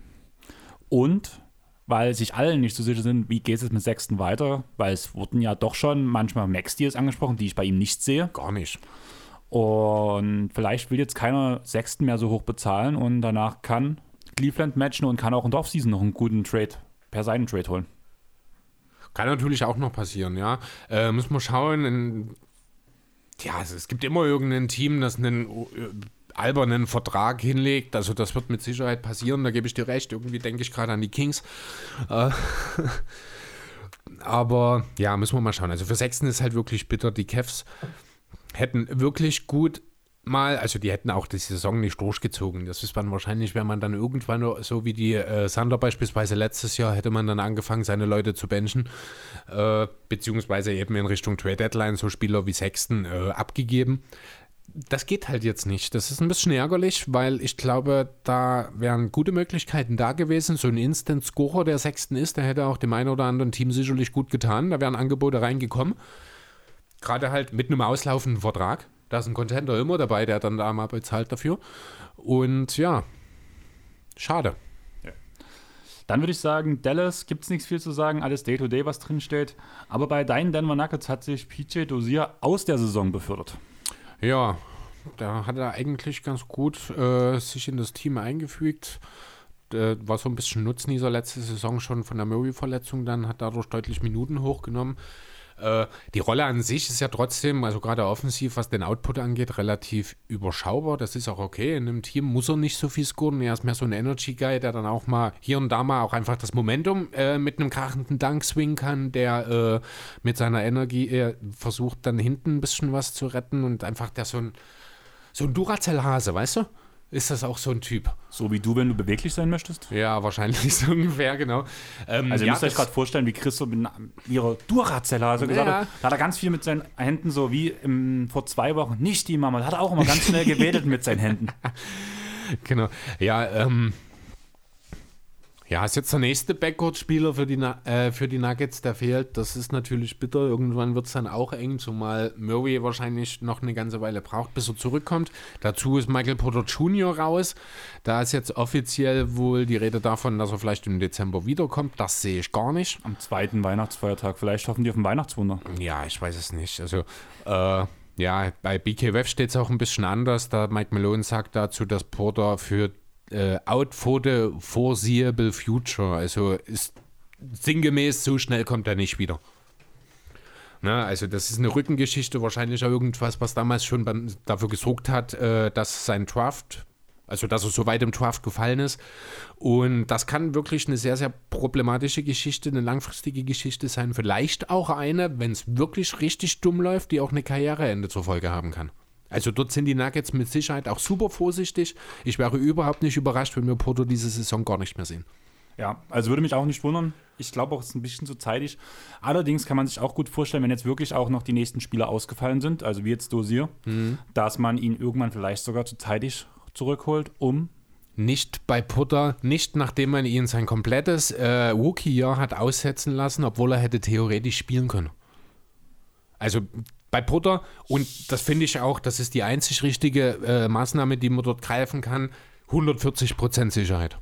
Und weil sich alle nicht so sicher sind, wie geht es mit Sechsten weiter, weil es wurden ja doch schon manchmal Max-Deals angesprochen, die ich bei ihm nicht sehe. Gar nicht. Und vielleicht will jetzt keiner Sechsten mehr so hoch bezahlen und danach kann Cleveland matchen und kann auch in der Offseason noch einen guten Trade per Seitentrade holen. Kann natürlich auch noch passieren, ja. Äh, muss man schauen. In, ja, es gibt immer irgendein Team, das einen äh, albernen Vertrag hinlegt. Also das wird mit Sicherheit passieren, da gebe ich dir recht. Irgendwie denke ich gerade an die Kings. Äh, aber ja, müssen wir mal schauen. Also für Sechsten ist halt wirklich bitter. Die Cavs hätten wirklich gut mal, also die hätten auch die Saison nicht durchgezogen. Das ist man wahrscheinlich, wenn man dann irgendwann so wie die äh, Sander beispielsweise letztes Jahr, hätte man dann angefangen, seine Leute zu benchen, äh, beziehungsweise eben in Richtung Trade Deadline so Spieler wie Sexton äh, abgegeben. Das geht halt jetzt nicht. Das ist ein bisschen ärgerlich, weil ich glaube, da wären gute Möglichkeiten da gewesen. So ein Instant-Scorer, der Sexton ist, der hätte auch dem einen oder anderen Team sicherlich gut getan. Da wären Angebote reingekommen. Gerade halt mit einem auslaufenden Vertrag. Da ist ein Contender immer dabei, der dann da mal bezahlt dafür. Und ja, schade. Dann würde ich sagen, Dallas gibt es nichts viel zu sagen, alles Day-to-Day, was drin steht. Aber bei deinen Denver Nuggets hat sich PJ Dozier aus der Saison befördert. Ja, da hat er eigentlich ganz gut äh, sich in das Team eingefügt. Äh, war so ein bisschen Nutznießer letzte Saison schon von der Murray-Verletzung dann, hat dadurch deutlich Minuten hochgenommen. Äh, die Rolle an sich ist ja trotzdem, also gerade offensiv, was den Output angeht, relativ überschaubar. Das ist auch okay. In einem Team muss er nicht so viel scoren. Er ist mehr so ein Energy-Guy, der dann auch mal hier und da mal auch einfach das Momentum äh, mit einem krachenden Dank swingen kann, der äh, mit seiner Energie versucht, dann hinten ein bisschen was zu retten und einfach der so ein, so ein Duracell-Hase, weißt du? Ist das auch so ein Typ? So wie du, wenn du beweglich sein möchtest. Ja, wahrscheinlich so ungefähr, genau. Ähm, Also ihr ja, müsst euch gerade vorstellen, wie Christoph mit ihrer Duracell so gesagt Ja. hat. Da hat er ganz viel mit seinen Händen, so wie im, vor zwei Wochen, nicht die Mama. Da hat er auch immer ganz schnell gewedelt mit seinen Händen. Genau. Ja, ähm. Ja, ist jetzt der nächste Backcourt-Spieler für, die äh, für die Nuggets, der fehlt. Das ist natürlich bitter. Irgendwann wird es dann auch eng, zumal Murray wahrscheinlich noch eine ganze Weile braucht, bis er zurückkommt. Dazu ist Michael Porter Jr. raus. Da ist jetzt offiziell wohl die Rede davon, dass er vielleicht im Dezember wiederkommt. Das sehe ich gar nicht. Am zweiten Weihnachtsfeiertag. Vielleicht hoffen die auf ein Weihnachtswunder. Ja, ich weiß es nicht. Also, äh, ja, bei BKWF steht es auch ein bisschen anders. Da Mike Malone sagt dazu, dass Porter für äh, out for the foreseeable future, also ist sinngemäß, so schnell kommt er nicht wieder. Na, also das ist eine Rückengeschichte, wahrscheinlich auch irgendwas, was damals schon beim, dafür gesorgt hat, äh, dass sein Draft, also dass er so weit im Draft gefallen ist. Und das kann wirklich eine sehr, sehr problematische Geschichte, eine langfristige Geschichte sein. Vielleicht auch eine, wenn es wirklich richtig dumm läuft, die auch eine Karriereende zur Folge haben kann. Also dort sind die Nuggets mit Sicherheit auch super vorsichtig. Ich wäre überhaupt nicht überrascht, wenn wir Porto diese Saison gar nicht mehr sehen. Ja, also würde mich auch nicht wundern. Ich glaube auch, es ist ein bisschen zu zeitig. Allerdings kann man sich auch gut vorstellen, wenn jetzt wirklich auch noch die nächsten Spieler ausgefallen sind, also wie jetzt Dosier, dass man ihn irgendwann vielleicht sogar zu zeitig zurückholt, um nicht bei Putter, nicht nachdem man ihn sein komplettes äh, Rookie-Jahr hat aussetzen lassen, obwohl er hätte theoretisch spielen können. Also bei Putter, und das finde ich auch, das ist die einzig richtige äh, Maßnahme, die man dort greifen kann, 140% Sicherheit.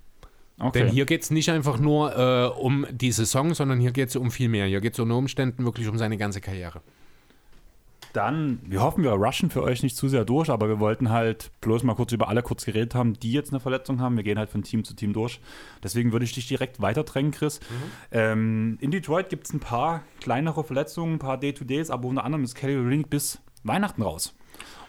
Okay. Denn hier geht es nicht einfach nur äh, um die Saison, sondern hier geht es um viel mehr. Hier geht es unter Umständen wirklich um seine ganze Karriere. Dann, wir hoffen, wir rushen für euch nicht zu sehr durch, aber wir wollten halt bloß mal kurz über alle kurz geredet haben, die jetzt eine Verletzung haben. Wir gehen halt von Team zu Team durch. Deswegen würde ich dich direkt weiterdrängen, Chris. Ähm, in Detroit gibt es ein paar kleinere Verletzungen, ein paar Day-to-Days, aber unter anderem ist Kelly Olynyk bis Weihnachten raus.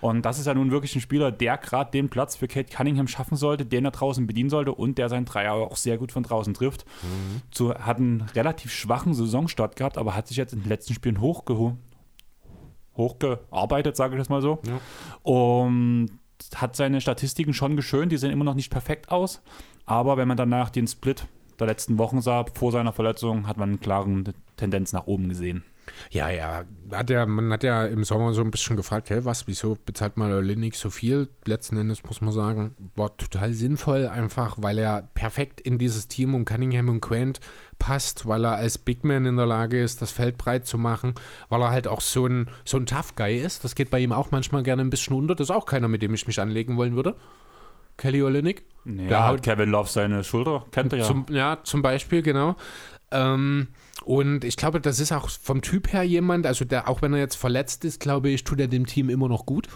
Und das ist ja nun wirklich ein Spieler, der gerade den Platz für Kate Cunningham schaffen sollte, den er draußen bedienen sollte und der seinen Dreier auch sehr gut von draußen trifft. Zu, hat einen relativ schwachen Saisonstart gehabt, aber hat sich jetzt in den letzten Spielen hochgeholt hochgearbeitet, sage ich das mal so. Ja. Und hat seine Statistiken schon geschönt, die sehen immer noch nicht perfekt aus. Aber wenn man danach den Split der letzten Wochen sah, vor seiner Verletzung, hat man eine klare Tendenz nach oben gesehen. Ja, ja, hat ja, man hat ja im Sommer so ein bisschen gefragt, hey, was, wieso bezahlt man Linux so viel? Letzten Endes muss man sagen, war total sinnvoll, einfach weil er perfekt in dieses Team um Cunningham und Quent passt, weil er als Big Man in der Lage ist, das Feld breit zu machen, weil er halt auch so ein, so ein Tough Guy ist. Das geht bei ihm auch manchmal gerne ein bisschen unter. Das ist auch keiner, mit dem ich mich anlegen wollen würde. Kelly Olynyk. Ja, Der hat Kevin Love seine Schulter, kennt er ja. Zum, ja, zum Beispiel, genau. Ähm, und ich glaube, das ist auch vom Typ her jemand, also der, auch wenn er jetzt verletzt ist, glaube ich, tut er dem Team immer noch gut.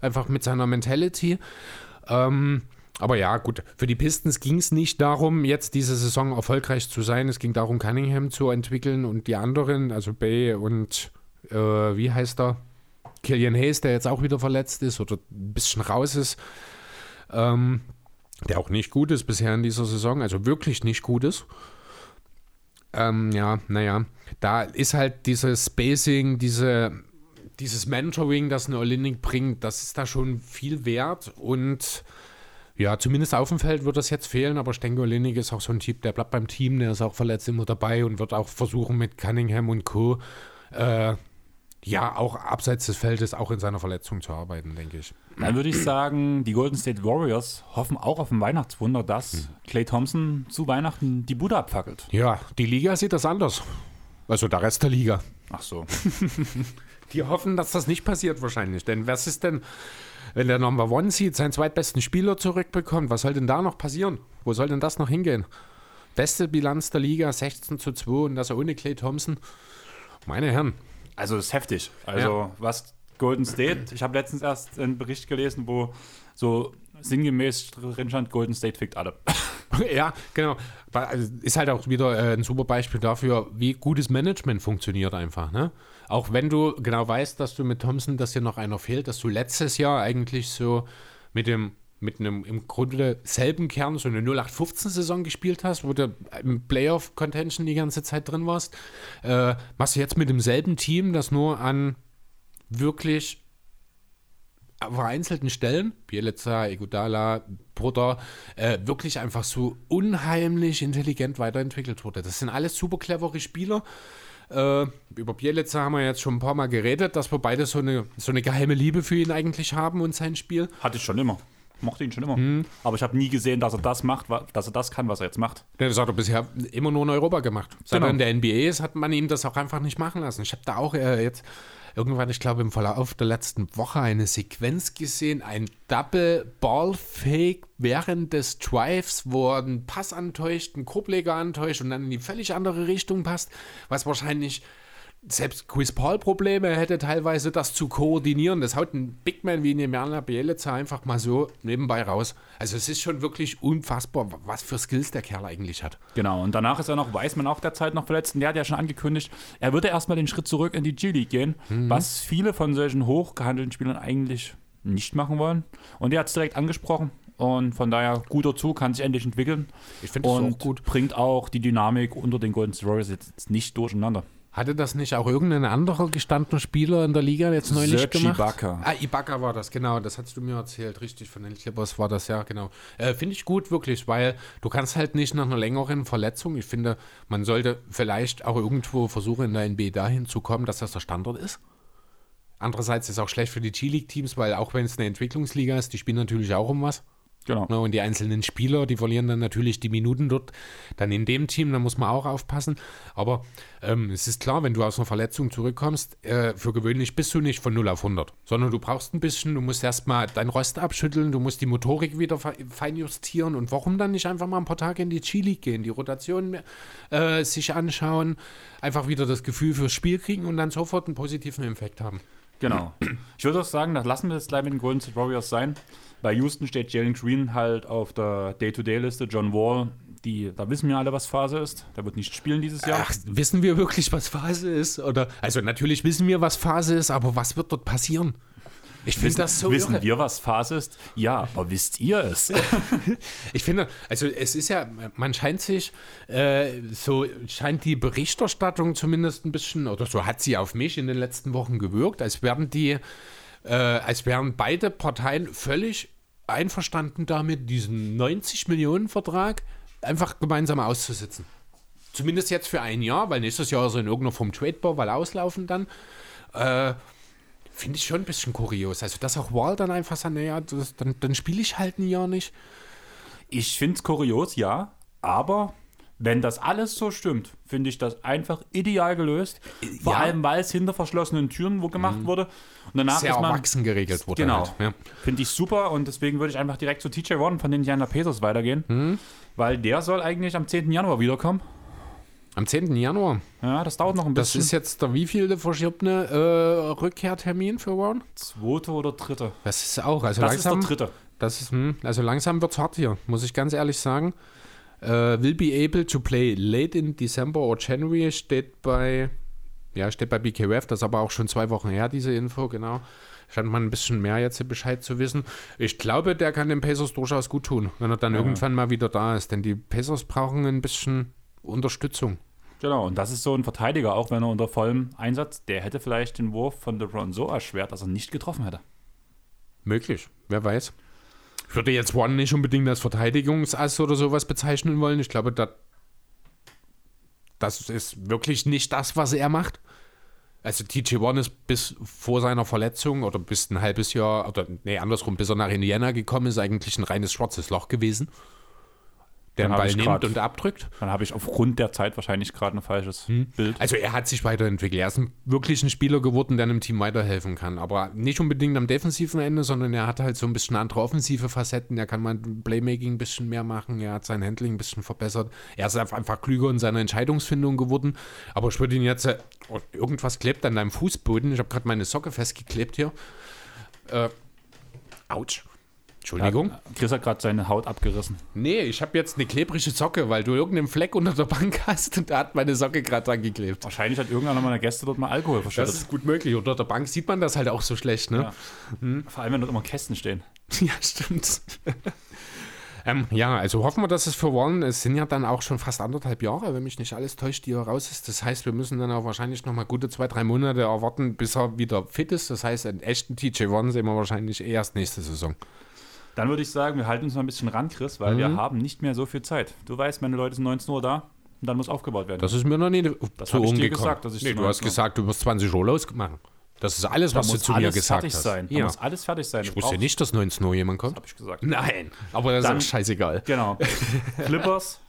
Einfach mit seiner Mentality. Ähm, aber ja, gut, für die Pistons ging es nicht darum, jetzt diese Saison erfolgreich zu sein. Es ging darum, Cunningham zu entwickeln und die anderen, also Bay und äh, wie heißt er? Killian Hayes, der jetzt auch wieder verletzt ist oder ein bisschen raus ist. Ähm, der auch nicht gut ist bisher in dieser Saison, also wirklich nicht gut ist. Ähm, ja, naja, da ist halt dieses Spacing, diese, dieses Mentoring, das eine Olinik bringt, das ist da schon viel wert und ja, zumindest auf dem Feld wird das jetzt fehlen, aber ich denke, Olinik ist auch so ein Typ, der bleibt beim Team, der ist auch verletzt immer dabei und wird auch versuchen mit Cunningham und Co. Äh, ja, auch abseits des Feldes auch in seiner Verletzung zu arbeiten, denke ich. Dann würde ich sagen, die Golden State Warriors hoffen auch auf ein Weihnachtswunder, dass Clay Thompson zu Weihnachten die Bude abfackelt. Ja, die Liga sieht das anders. Also der Rest der Liga. Ach so. Die hoffen, dass das nicht passiert wahrscheinlich. Denn was ist denn, wenn der Number One sieht, seinen zweitbesten Spieler zurückbekommt, was soll denn da noch passieren? Wo soll denn das noch hingehen? Beste Bilanz der Liga, 16 zu 2 und das ohne Clay Thompson. Meine Herren. Also das ist heftig. Also was Golden State, ich habe letztens erst einen Bericht gelesen, wo so sinngemäß drin stand, Golden State fickt alle. ja, genau. Also, Ist halt auch wieder äh, ein super Beispiel dafür, wie gutes Management funktioniert einfach. Ne? Auch wenn du genau weißt, dass du mit Thompson, dass dir noch einer fehlt, dass du letztes Jahr eigentlich so mit dem mit einem im Grunde selben Kern so eine 0815-Saison gespielt hast, wo du im Playoff-Contention die ganze Zeit drin warst, äh, machst du jetzt mit demselben Team, das nur an wirklich vereinzelten Stellen, Bielica, Iguodala, Bruder, äh, wirklich einfach so unheimlich intelligent weiterentwickelt wurde. Das sind alles super clevere Spieler. Äh, über Bielica haben wir jetzt schon ein paar Mal geredet, dass wir beide so eine, so eine geheime Liebe für ihn eigentlich haben und sein Spiel. Hatte ich schon immer. Mochte ihn schon immer. Aber ich habe nie gesehen, dass er das macht, dass er das kann, was er jetzt macht. Ja, Das hat er bisher immer nur in Europa gemacht. Seit Genau. er in der NBA ist, hat man ihm das auch einfach nicht machen lassen. Ich habe da auch äh, jetzt irgendwann, ich glaube im Verlauf der letzten Woche eine Sequenz gesehen, ein Double Ball Fake während des Drives, wo er einen Pass antäuscht, einen Korbleger antäuscht und dann in die völlig andere Richtung passt, was wahrscheinlich selbst Chris Paul Probleme hätte teilweise das zu koordinieren. Das haut ein Big Man wie Nemanja Bjelica einfach mal so nebenbei raus. Also es ist schon wirklich unfassbar, was für Skills der Kerl eigentlich hat. Genau, und danach ist er noch Weißmann auch derzeit noch verletzt. Und der hat ja schon angekündigt, er würde erstmal den Schritt zurück in die G-League gehen, was viele von solchen hochgehandelten Spielern eigentlich nicht machen wollen. Und er hat es direkt angesprochen. Und von daher guter Zug, kann sich endlich entwickeln. Ich finde Und auch gut. bringt auch die Dynamik unter den Golden Warriors jetzt nicht durcheinander. Hatte das nicht auch irgendein anderer gestandener Spieler in der Liga jetzt neulich Serge gemacht? Ibaka. Ah, Ibaka war das, genau. Das hast du mir erzählt, richtig. Von den Clippers war das, ja, genau. Äh, finde ich gut, wirklich, weil du kannst halt nicht nach einer längeren Verletzung, ich finde, man sollte vielleicht auch irgendwo versuchen, in der NBA dahin zu kommen, dass das der Standard ist. Andererseits ist es auch schlecht für die G-League-Teams, weil auch wenn es eine Entwicklungsliga ist, die spielen natürlich auch um was. Genau. Ne, Und die einzelnen Spieler, die verlieren dann natürlich die Minuten dort. Dann in dem Team, da muss man auch aufpassen. Aber ähm, es ist klar, wenn du aus einer Verletzung zurückkommst, äh, für gewöhnlich bist du nicht von 0 auf 100, sondern du brauchst ein bisschen, du musst erstmal dein Rost abschütteln, du musst die Motorik wieder fe- feinjustieren. Und warum dann nicht einfach mal ein paar Tage in die G-League gehen, die Rotation äh, sich anschauen, einfach wieder das Gefühl fürs Spiel kriegen und dann sofort einen positiven Effekt haben. Genau. Ich würde auch sagen, das lassen wir jetzt gleich mit den Golden State Warriors sein. Bei Houston steht Jalen Green halt auf der Day-to-Day-Liste. John Wall, die, da wissen wir alle, was Phase ist. Der wird nicht spielen dieses Jahr. Ach, wissen wir wirklich, was Phase ist? Oder, also natürlich wissen wir, was Phase ist, aber was wird dort passieren? Ich finde das so wissen irre. wir, was Phase ist? Ja, aber wisst ihr es? Ich finde, also es ist ja, man scheint sich, äh, so scheint die Berichterstattung zumindest ein bisschen, oder so hat sie auf mich in den letzten Wochen gewirkt, als wären die, äh, als wären beide Parteien völlig einverstanden damit, diesen 90 Millionen Vertrag einfach gemeinsam auszusitzen. Zumindest jetzt für ein Jahr, weil nächstes Jahr ist in irgendeiner Form tradebar, weil auslaufen dann. Äh, Finde ich schon ein bisschen kurios. Also, dass auch Wall dann einfach sagt, naja, das, dann, dann spiele ich halt ein Jahr nicht. Ich finde es kurios, ja, aber wenn das alles so stimmt, finde ich das einfach ideal gelöst. Vor Ja. allem, weil es hinter verschlossenen Türen wo gemacht wurde. Und danach Sehr ist man, erwachsen geregelt wurde. Genau. Halt, ja. Finde ich super und deswegen würde ich einfach direkt zu TJ Warren von den Indiana Pacers weitergehen, weil der soll eigentlich am 10. Januar wiederkommen. Am 10. Januar. Ja, das dauert noch ein Das bisschen. ist jetzt der wievielte verschobene äh, Rückkehrtermin für Warren? zweite oder dritte. Das ist auch. Also Das langsam, ist der dritte. Das ist, hm, also langsam wird es hart hier, muss ich ganz ehrlich sagen. Äh, will be able to play late in December or January steht bei, ja, steht bei BKWF, das ist aber auch schon zwei Wochen her, diese Info, genau. Scheint man ein bisschen mehr jetzt Bescheid zu wissen. Ich glaube, der kann den Pacers durchaus gut tun, wenn er dann irgendwann mal wieder da ist, denn die Pacers brauchen ein bisschen Unterstützung. Genau, und das ist so ein Verteidiger, auch wenn er unter vollem Einsatz, der hätte vielleicht den Wurf von LeBron so erschwert, dass er nicht getroffen hätte. Möglich, wer weiß. Ich würde jetzt One nicht unbedingt als Verteidigungsass oder sowas bezeichnen wollen. Ich glaube, da, das ist wirklich nicht das, was er macht. Also TJ One ist bis vor seiner Verletzung oder bis ein halbes Jahr, oder nee, andersrum, bis er nach Indiana gekommen ist, eigentlich ein reines schwarzes Loch gewesen. Der den Ball nimmt grad- und abdrückt. Dann habe ich aufgrund der Zeit wahrscheinlich gerade ein falsches Bild. Also er hat sich weiterentwickelt. Er ist ein, wirklich ein Spieler geworden, der einem Team weiterhelfen kann. Aber nicht unbedingt am defensiven Ende, sondern er hat halt so ein bisschen andere offensive Facetten. Er kann mal Playmaking ein bisschen mehr machen. Er hat sein Handling ein bisschen verbessert. Er ist einfach klüger in seiner Entscheidungsfindung geworden. Aber ich würde ihn jetzt... Oh, irgendwas klebt an deinem Fußboden. Ich habe gerade meine Socke festgeklebt hier. Äh, ouch. Entschuldigung. Chris hat gerade seine Haut abgerissen. Nee, ich habe jetzt eine klebrige Socke, weil du irgendeinen Fleck unter der Bank hast und da hat meine Socke gerade dran geklebt. Wahrscheinlich hat irgendeiner meiner Gäste dort mal Alkohol Das verschüttet. ist gut möglich. Unter der Bank sieht man das halt auch so schlecht, ne? Ja. Vor allem, wenn dort immer Kästen stehen. Ja, stimmt. ähm, ja, also hoffen wir, dass es für Warren, es sind ja dann auch schon fast anderthalb Jahre, wenn mich nicht alles täuscht, die er raus ist. Das heißt, wir müssen dann auch wahrscheinlich noch mal gute zwei, drei Monate erwarten, bis er wieder fit ist. Das heißt, einen echten TJ Warren sehen wir wahrscheinlich erst nächste Saison. Dann würde ich sagen, wir halten uns mal ein bisschen ran, Chris, weil wir haben nicht mehr so viel Zeit. Du weißt, meine Leute sind 19 Uhr da und dann muss aufgebaut werden. Das ist mir noch nie Das dir umgekommen. gesagt, dass ich nee, du hast 19 gesagt, du wirst 20 Uhr losmachen. Das ist alles, da was du zu mir gesagt hast. sein. Da Ja. muss alles fertig sein. Ich wusste nicht, dass 19 Uhr jemand kommt. Habe ich gesagt. Nein, aber das Dann- ist auch scheißegal. Genau. Clippers.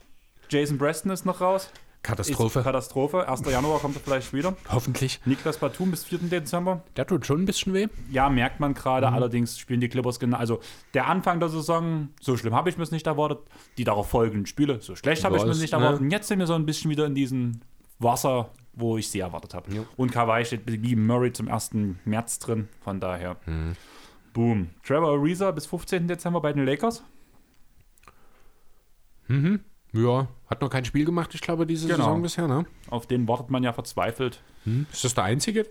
Jason Preston ist noch raus. Katastrophe. Katastrophe. 1. Januar kommt er vielleicht wieder. Hoffentlich. Niklas Batum bis 4. Dezember. Der tut schon ein bisschen weh. Ja, merkt man gerade. Mhm. Allerdings spielen die Clippers genau. Also der Anfang der Saison, so schlimm habe ich mir es nicht erwartet. Die darauf folgenden Spiele, so schlecht habe ich mir es nicht ne? erwartet. Und jetzt sind wir so ein bisschen wieder in diesem Wasser, wo ich sie erwartet habe. Ja. Und Kawhi steht wie Murray zum 1. März drin. Von daher. Mhm. Boom. Trevor Ariza bis 15. Dezember bei den Lakers. Ja, hat noch kein Spiel gemacht, ich glaube, diese Genau. Saison bisher, ne? Auf den wartet man ja verzweifelt. Ist das der einzige,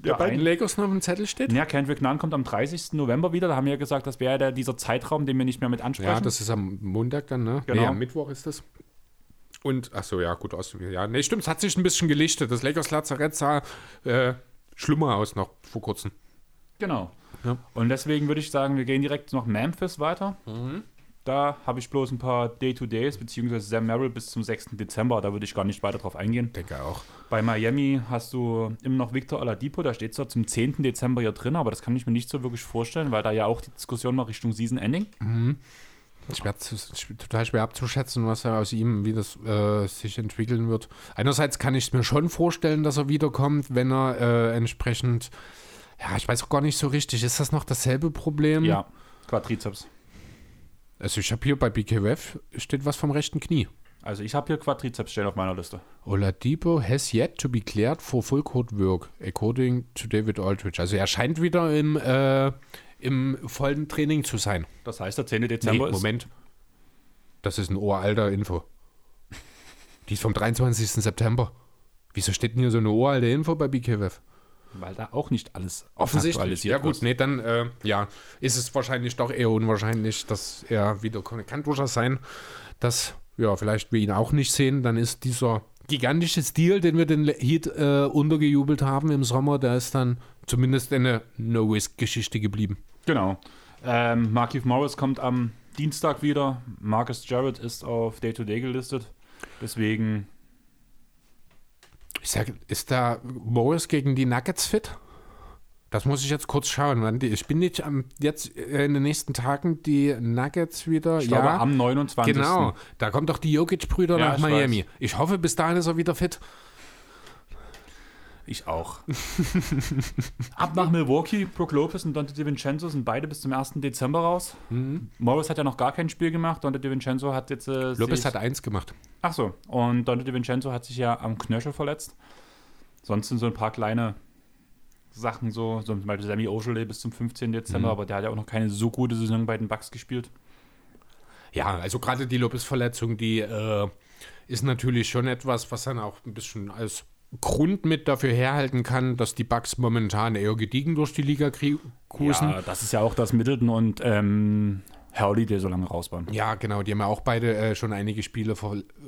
der Ja, bei den Lakers noch auf dem Zettel steht? Ja, Kendrick Nunn kommt am 30. November wieder. Da haben wir ja gesagt, das wäre dieser Zeitraum, den wir nicht mehr mit ansprechen. Ja, das ist am Montag dann, ne? Genau. Nee, am Mittwoch ist das. Und, ach so, ja, gut aus. Ja, nee, stimmt, es hat sich ein bisschen gelichtet. Das Lakers Lazarett sah äh, schlimmer aus noch vor kurzem. Genau. Ja. Und deswegen würde ich sagen, wir gehen direkt nach Memphis weiter. Da habe ich bloß ein paar Day-to-Days, beziehungsweise Sam Merrill bis zum 6. Dezember. Da würde ich gar nicht weiter drauf eingehen. Denke auch. Bei Miami hast du immer noch Victor Oladipo, da steht zwar zum 10. Dezember hier drin, aber das kann ich mir nicht so wirklich vorstellen, weil da ja auch die Diskussion war Richtung Season Ending. schwer zu, total schwer abzuschätzen, was er aus ihm, wie das äh, sich entwickeln wird. Einerseits kann ich mir schon vorstellen, dass er wiederkommt, wenn er äh, entsprechend, ja, ich weiß auch gar nicht so richtig, ist das noch dasselbe Problem? Ja, Quadrizeps. Also ich habe hier bei BKWF steht was vom rechten Knie. Also ich habe hier Quadrizeps stehen auf meiner Liste. Oladipo has yet to be cleared for full court work, according to David Aldridge. Also er scheint wieder im, äh, im vollen Training zu sein. Das heißt, der 10. Dezember nee, Moment. Das ist ein uralter Info. Die ist vom 23. September. Wieso steht denn hier so eine uralte Info bei BKWF? Weil da auch nicht alles offensichtlich Ja gut, ist. nee, dann äh, ja, ist es wahrscheinlich doch eher unwahrscheinlich, dass er wiederkommt. Kann durchaus sein, dass ja, vielleicht wir ihn auch nicht sehen, dann ist dieser gigantische Stil, den wir den Heat äh, untergejubelt haben im Sommer, der ist dann zumindest eine No-Risk-Geschichte geblieben. Genau. Ähm, Markif Morris kommt am Dienstag wieder. Marcus Jarrett ist auf Day-to-Day -Day gelistet. Deswegen. Ich sag, ist da Morris gegen die Nuggets fit? Das muss ich jetzt kurz schauen. Ich bin nicht am, jetzt äh, in den nächsten Tagen die Nuggets wieder. Ich glaube, am 29. Genau, da kommen doch die Jokic-Brüder ja, nach Miami. Weiß. Ich hoffe, bis dahin ist er wieder fit. Ich auch. Ab nach Milwaukee, Brook Lopez und Dante DiVincenzo sind beide bis zum 1. Dezember raus. Mhm. Morris hat ja noch gar kein Spiel gemacht. Dante DiVincenzo hat jetzt. Äh, Lopez hat eins gemacht. Ach so. Und Dante DiVincenzo hat sich ja am Knöchel verletzt. Sonst sind so ein paar kleine Sachen so, so zum Beispiel Sammy Oshale bis zum 15. Dezember, mhm. aber der hat ja auch noch keine so gute Saison bei den Bucks gespielt. Ja, also gerade die Lopez-Verletzung, die äh, ist natürlich schon etwas, was dann auch ein bisschen als Grund mit dafür herhalten kann, dass die Bucks momentan eher gediegen durch die Liga cruisen. Ja, das ist ja auch das Middleton und ähm, Howley, so lange raus waren. Ja, genau, die haben ja auch beide äh, schon einige Spiele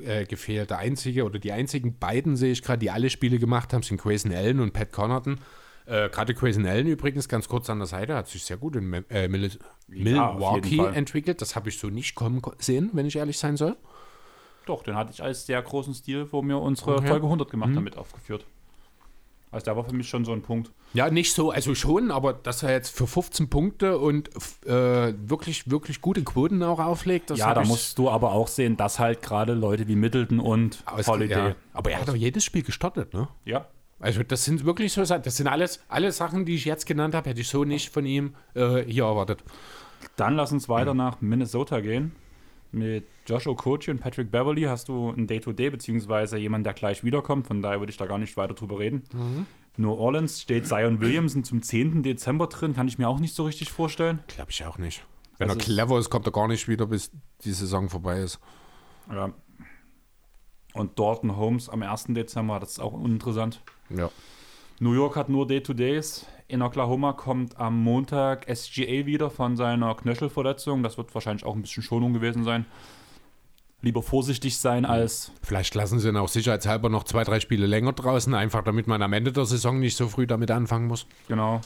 äh, gefehlt. Der einzige oder die einzigen beiden sehe ich gerade, die alle Spiele gemacht haben, sind Grayson Allen und Pat Connaughton. Äh, Gerade Grayson Allen übrigens, ganz kurz an der Seite, hat sich sehr gut in äh, Mil Milwaukee ja, entwickelt. Das habe ich so nicht kommen sehen, wenn ich ehrlich sein soll. Doch, den hatte ich als sehr großen Stil, wo wir unsere okay. Folge 100 gemacht mhm. haben, mit aufgeführt. Also der war für mich schon so ein Punkt. Ja, nicht so, also schon, aber dass er jetzt für 15 Punkte und äh, wirklich, wirklich gute Quoten auch auflegt. ja, da musst du aber auch sehen, dass halt gerade Leute wie Middleton und Holiday. Ja. Aber er hat doch jedes Spiel gestartet, ne? Ja. Also das sind wirklich so Sachen, das sind alles, alle Sachen, die ich jetzt genannt habe, hätte ich so nicht von ihm äh, hier erwartet. Dann lass uns weiter nach Minnesota gehen. Mit Josh Okochi und Patrick Beverly hast du ein Day-to-Day, -Day, beziehungsweise jemand, der gleich wiederkommt. Von daher würde ich da gar nicht weiter drüber reden. Mhm. New Orleans steht Zion Williamson zum 10. Dezember drin. Kann ich mir auch nicht so richtig vorstellen. Glaube ich auch nicht. Wenn das er clever ist, kommt er gar nicht wieder, bis die Saison vorbei ist. Ja. Und Dalton Holmes am 1. Dezember, das ist auch uninteressant. Ja. New York hat nur Day-to-Days. In Oklahoma kommt am Montag SGA wieder von seiner Knöchelverletzung. Das wird wahrscheinlich auch ein bisschen Schonung gewesen sein. Lieber vorsichtig sein als. Vielleicht lassen sie ihn auch sicherheitshalber noch zwei, drei Spiele länger draußen, einfach damit man am Ende der Saison nicht so früh damit anfangen muss. Genau.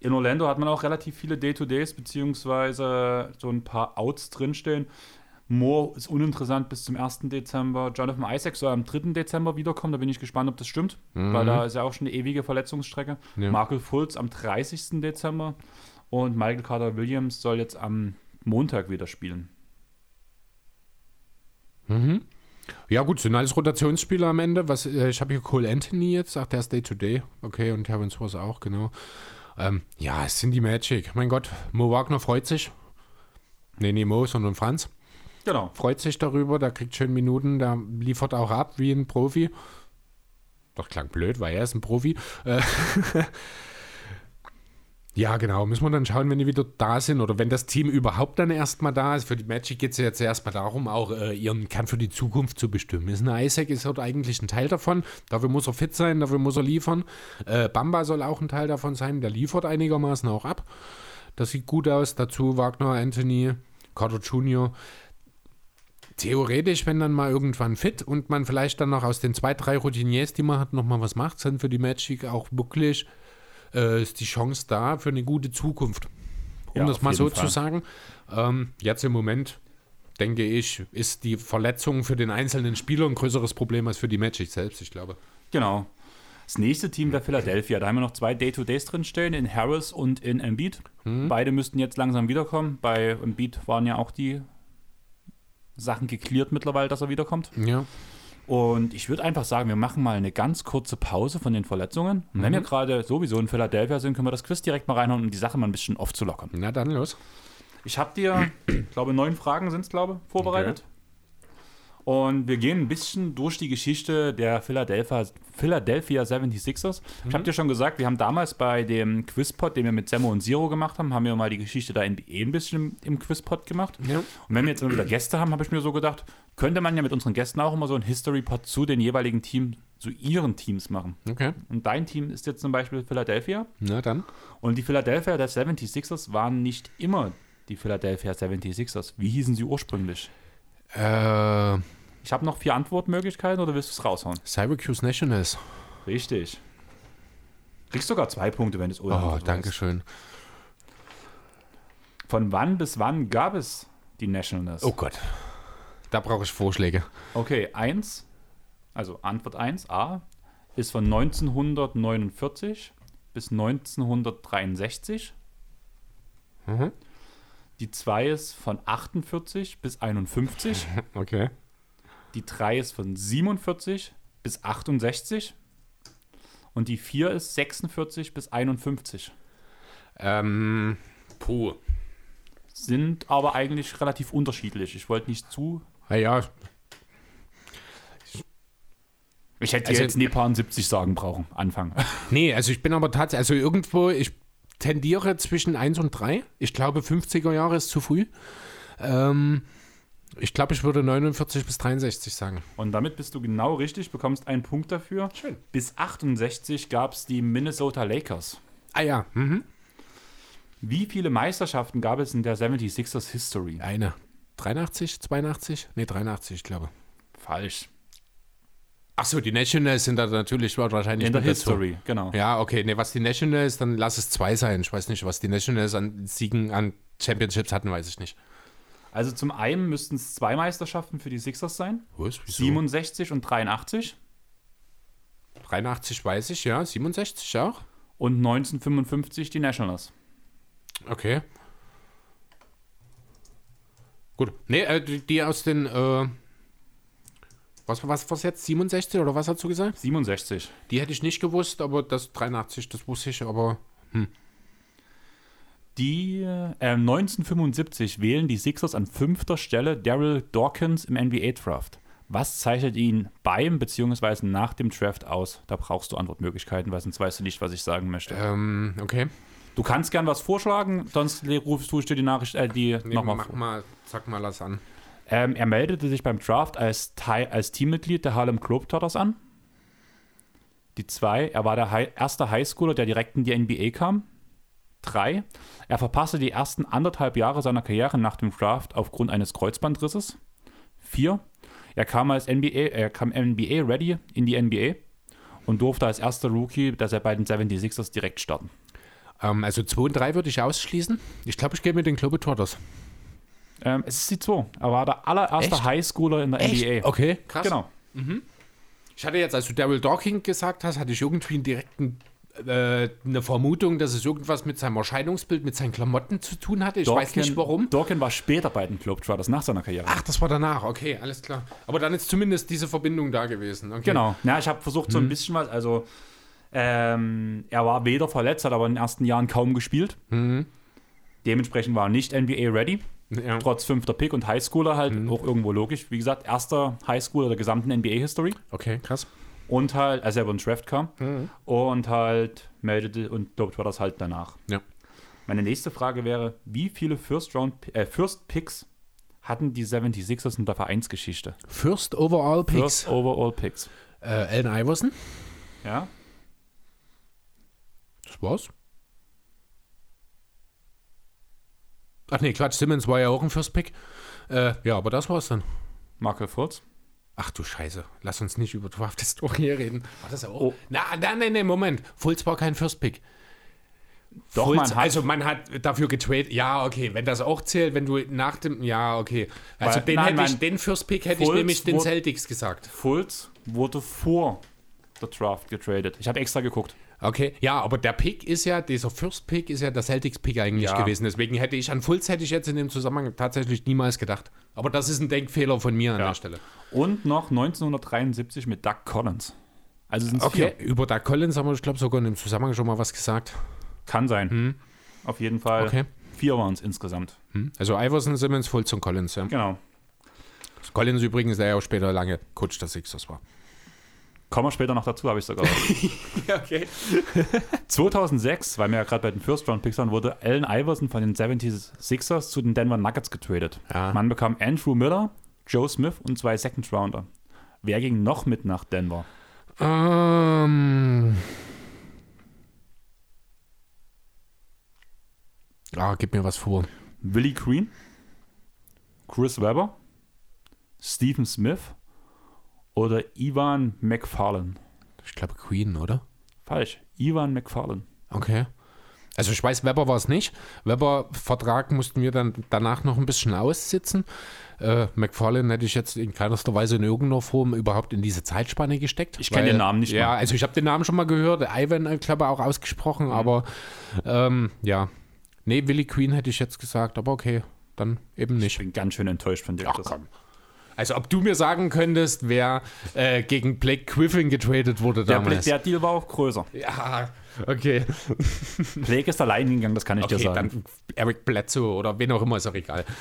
In Orlando hat man auch relativ viele Day-to-Days, beziehungsweise so ein paar Outs drinstehen. Moore ist uninteressant bis zum 1. Dezember. Jonathan Isaac soll am 3. Dezember wiederkommen. Da bin ich gespannt, ob das stimmt, mhm. weil da ist ja auch schon eine ewige Verletzungsstrecke. Ja. Markel Fultz am 30. Dezember und Michael Carter Williams soll jetzt am Montag wieder spielen. Mhm. Ja, gut, sind alles Rotationsspieler am Ende. Was, äh, ich habe hier Cole Anthony jetzt, ach, der ist Day-to-Day. Okay, und Terrence Source auch, genau. Ähm, ja, es sind die Magic. Mein Gott, Mo Wagner freut sich. Nee, nicht Mo, sondern Franz. Genau. Freut sich darüber, der kriegt schön Minuten, der liefert auch ab wie ein Profi. Doch klang blöd, weil er ist ein Profi. Äh, ja, genau. Müssen wir dann schauen, wenn die wieder da sind oder wenn das Team überhaupt dann erstmal da ist. Für die Magic geht es ja jetzt erstmal darum, auch äh, ihren Kern für die Zukunft zu bestimmen. Ist ein Isaac ist halt eigentlich ein Teil davon. Dafür muss er fit sein, dafür muss er liefern. Äh, Bamba soll auch ein Teil davon sein. Der liefert einigermaßen auch ab. Das sieht gut aus. Dazu Wagner, Anthony, Carter Jr theoretisch, wenn dann mal irgendwann fit und man vielleicht dann noch aus den zwei, drei Routiniers, die man hat, nochmal was macht, sind für die Magic auch wirklich äh, ist die Chance da für eine gute Zukunft. Um ja, das mal so Fall. zu sagen. Ähm, jetzt im Moment, denke ich, ist die Verletzung für den einzelnen Spieler ein größeres Problem als für die Magic selbst, ich glaube. Genau. Das nächste Team wäre Philadelphia. Da haben wir noch zwei Day-to-Days drinstehen, in Harris und in Embiid. Hm. Beide müssten jetzt langsam wiederkommen. Bei Embiid waren ja auch die Sachen geklärt mittlerweile, dass er wiederkommt. Ja. Und ich würde einfach sagen, wir machen mal eine ganz kurze Pause von den Verletzungen. Und wenn wir gerade sowieso in Philadelphia sind, können wir das Quiz direkt mal reinhauen, um die Sache mal ein bisschen aufzulockern. Na dann los. Ich habe dir, ich glaube, neun Fragen sind es, glaube ich, vorbereitet. Und wir gehen ein bisschen durch die Geschichte der Philadelphia, Philadelphia 76ers. Ich habe dir schon gesagt, wir haben damals bei dem Quizpod, den wir mit Semmo und Zero gemacht haben, haben wir mal die Geschichte der NBA ein bisschen im, im Quizpod gemacht. Ja. Und wenn wir jetzt mal wieder Gäste haben, habe ich mir so gedacht, könnte man ja mit unseren Gästen auch immer so ein History-Pod zu den jeweiligen Teams, zu ihren Teams machen. Okay. Und dein Team ist jetzt zum Beispiel Philadelphia. Na dann. Und die Philadelphia der 76ers waren nicht immer die Philadelphia 76ers. Wie hießen sie ursprünglich? Äh, Ich habe noch vier Antwortmöglichkeiten oder willst du es raushauen? Syracuse Nationals. Richtig. Kriegst sogar zwei Punkte, wenn du es ohne Oh, danke weißt. schön. Von wann bis wann gab es die Nationals? Oh Gott. Da brauche ich Vorschläge. Okay, 1, also Antwort 1, A, ist von 1949 bis 1963. Mhm. Die 2 ist von 48 bis 51. Okay. Die 3 ist von 47 bis 68. Und die 4 ist 46 bis 51. Ähm, puh. Sind aber eigentlich relativ unterschiedlich. Ich wollte nicht zu. Naja, Ich hätte Also- jetzt Nepal 70 sagen brauchen. Anfang. nee, also ich bin aber tatsächlich, also irgendwo, ich tendiere zwischen 1 und 3. Ich glaube, 50er Jahre ist zu früh. Ähm, ich glaube, ich würde 49 bis 63 sagen. Und damit bist du genau richtig, bekommst einen Punkt dafür. Schön. Bis 68 gab es die Minnesota Lakers. Ah ja, mhm. Wie viele Meisterschaften gab es in der 76ers History? eine. 83, 82? Nee, 83, ich glaube. Falsch. Achso, die Nationals sind da natürlich wahrscheinlich In der mit dazu. History, genau. Ja, okay, nee, was die Nationals, dann lass es zwei sein. Ich weiß nicht, was die Nationals an Siegen, an Championships hatten, weiß ich nicht. Also zum einen müssten es zwei Meisterschaften für die Sixers sein. Was? Wieso? 67 und 83. 83 weiß ich, ja. 67 auch? Und 1955 die Nationals. Okay. Gut. Nee, äh, die, die aus den, äh, was, was was jetzt? 67 oder was hast du gesagt? 67. Die hätte ich nicht gewusst, aber das 83, das wusste ich, aber Die äh, 1975 wählen die Sixers an fünfter Stelle Daryl Dawkins im NBA-Draft. Was zeichnet ihn beim bzw. nach dem Draft aus? Da brauchst du Antwortmöglichkeiten, weil sonst weißt du nicht, was ich sagen möchte. ähm, okay. Du kannst gern was vorschlagen, sonst rufst du dir die Nachricht, äh, die Nee, nochmal mach vor. mal, sag mal was an. Ähm, er meldete sich beim Draft als, als Teammitglied der Harlem Globetrotters an. Die zwei, er war der Hi erste Highschooler, der direkt in die NBA kam. Drei, er verpasste die ersten anderthalb Jahre seiner Karriere nach dem Draft aufgrund eines Kreuzbandrisses. Vier, er kam als NBA, er kam NBA ready in die NBA und durfte als erster Rookie der bei den 76ers direkt starten. Ähm, also 2 und 3 würde ich ausschließen. Ich glaube, ich gehe mit den Globetrotters. Ähm, es ist die zwei. Er war der allererste Echt? Highschooler in der NBA. Okay, krass. Genau. Ich hatte jetzt, als du Daryl Dawkins gesagt hast, hatte ich irgendwie einen direkten äh, eine Vermutung, dass es irgendwas mit seinem Erscheinungsbild, mit seinen Klamotten zu tun hatte. Ich weiß nicht warum. Dawkins war später bei den Globetrotters, nach seiner Karriere. Ach, das war danach. Okay, alles klar. Aber dann ist zumindest diese Verbindung da gewesen. Okay. Genau. Ja, ich habe versucht Mhm. so ein bisschen was, also ähm, er war weder verletzt, hat aber in den ersten Jahren kaum gespielt. Mhm. Dementsprechend war er nicht NBA ready, Ja. trotz fünfter Pick und Highschooler halt Mhm. auch irgendwo logisch. Wie gesagt, erster Highschooler der gesamten NBA-History Okay, krass. und halt, als er über den Draft kam Mhm. und halt meldete und Globetrotters halt danach. Ja. Meine nächste Frage wäre, wie viele First Round äh, First Picks hatten die 76ers in der Vereinsgeschichte? First Overall Picks. First Overall Picks. Äh, Allen Iverson. Ja? Das war's. Ach nee, Quatsch, Simmons war ja auch ein First Pick. Äh, ja, aber das war's dann. Markel Fultz. Ach du Scheiße, lass uns nicht über Draft Historie reden. War das auch? Oh. Na, na, nee, nee, Moment. Fultz war kein First Pick. Doch, Fultz, man hat- also man hat dafür getradet. Ja, okay, wenn das auch zählt, wenn du nach dem, ja, okay. Also Weil- den nein, hätte ich, nein. den First Pick hätte ich Fultz nämlich den wurde- Celtics gesagt. Fultz wurde vor der Draft getradet. Ich habe extra geguckt. Okay, ja, aber der Pick ist ja, dieser First Pick ist ja der Celtics Pick eigentlich Ja. gewesen. Deswegen hätte ich an Fultz hätte ich jetzt in dem Zusammenhang tatsächlich niemals gedacht. Aber das ist ein Denkfehler von mir an Ja. der Stelle. Und noch 1973 mit Doug Collins. Also sind Okay, vier. über Doug Collins haben wir, ich glaube, sogar in dem Zusammenhang schon mal was gesagt. Kann sein. Auf jeden Fall. Okay. Vier waren es insgesamt. Hm? Also Iverson, Simmons, Fultz und Collins. Ja. Genau. Collins übrigens, der ja auch später lange Coach der Sixers war. Kommen wir später noch dazu, habe ich sogar. Okay. 2006, weil wir ja gerade bei den First-Round-Picks waren, wurde Allen Iverson von den 76ers zu den Denver Nuggets getradet. Ja. Man bekam Andrew Miller, Joe Smith und zwei Second-Rounder. Wer ging noch mit nach Denver? Ähm. Ah, gib mir was vor. Willie Green, Chris Webber, Stephen Smith oder Ivan McFarlane? Ich glaube Queen, oder? Falsch. Ivan McFarlane. Okay. Also ich weiß, Weber war es nicht. Weber-Vertrag mussten wir dann danach noch ein bisschen aussitzen. Äh, McFarlane hätte ich jetzt in keinster Weise in irgendeiner Form überhaupt in diese Zeitspanne gesteckt. Ich kenn weil- den Namen nicht Ja, mal. also ich habe den Namen schon mal gehört. Ivan, äh, glaube ich, auch ausgesprochen. Aber ähm, ja, nee, Willie Queen hätte ich jetzt gesagt. Aber okay, dann eben Ich nicht. bin ganz schön enttäuscht von dir. Ach komm. Also ob du mir sagen könntest, wer äh, gegen Blake Griffin getradet wurde Der, damals. der Deal war auch größer. ja, okay. Blake ist allein hingegangen, das kann ich dir Okay, sagen. dann Eric Bledsoe oder wen auch immer, ist auch egal.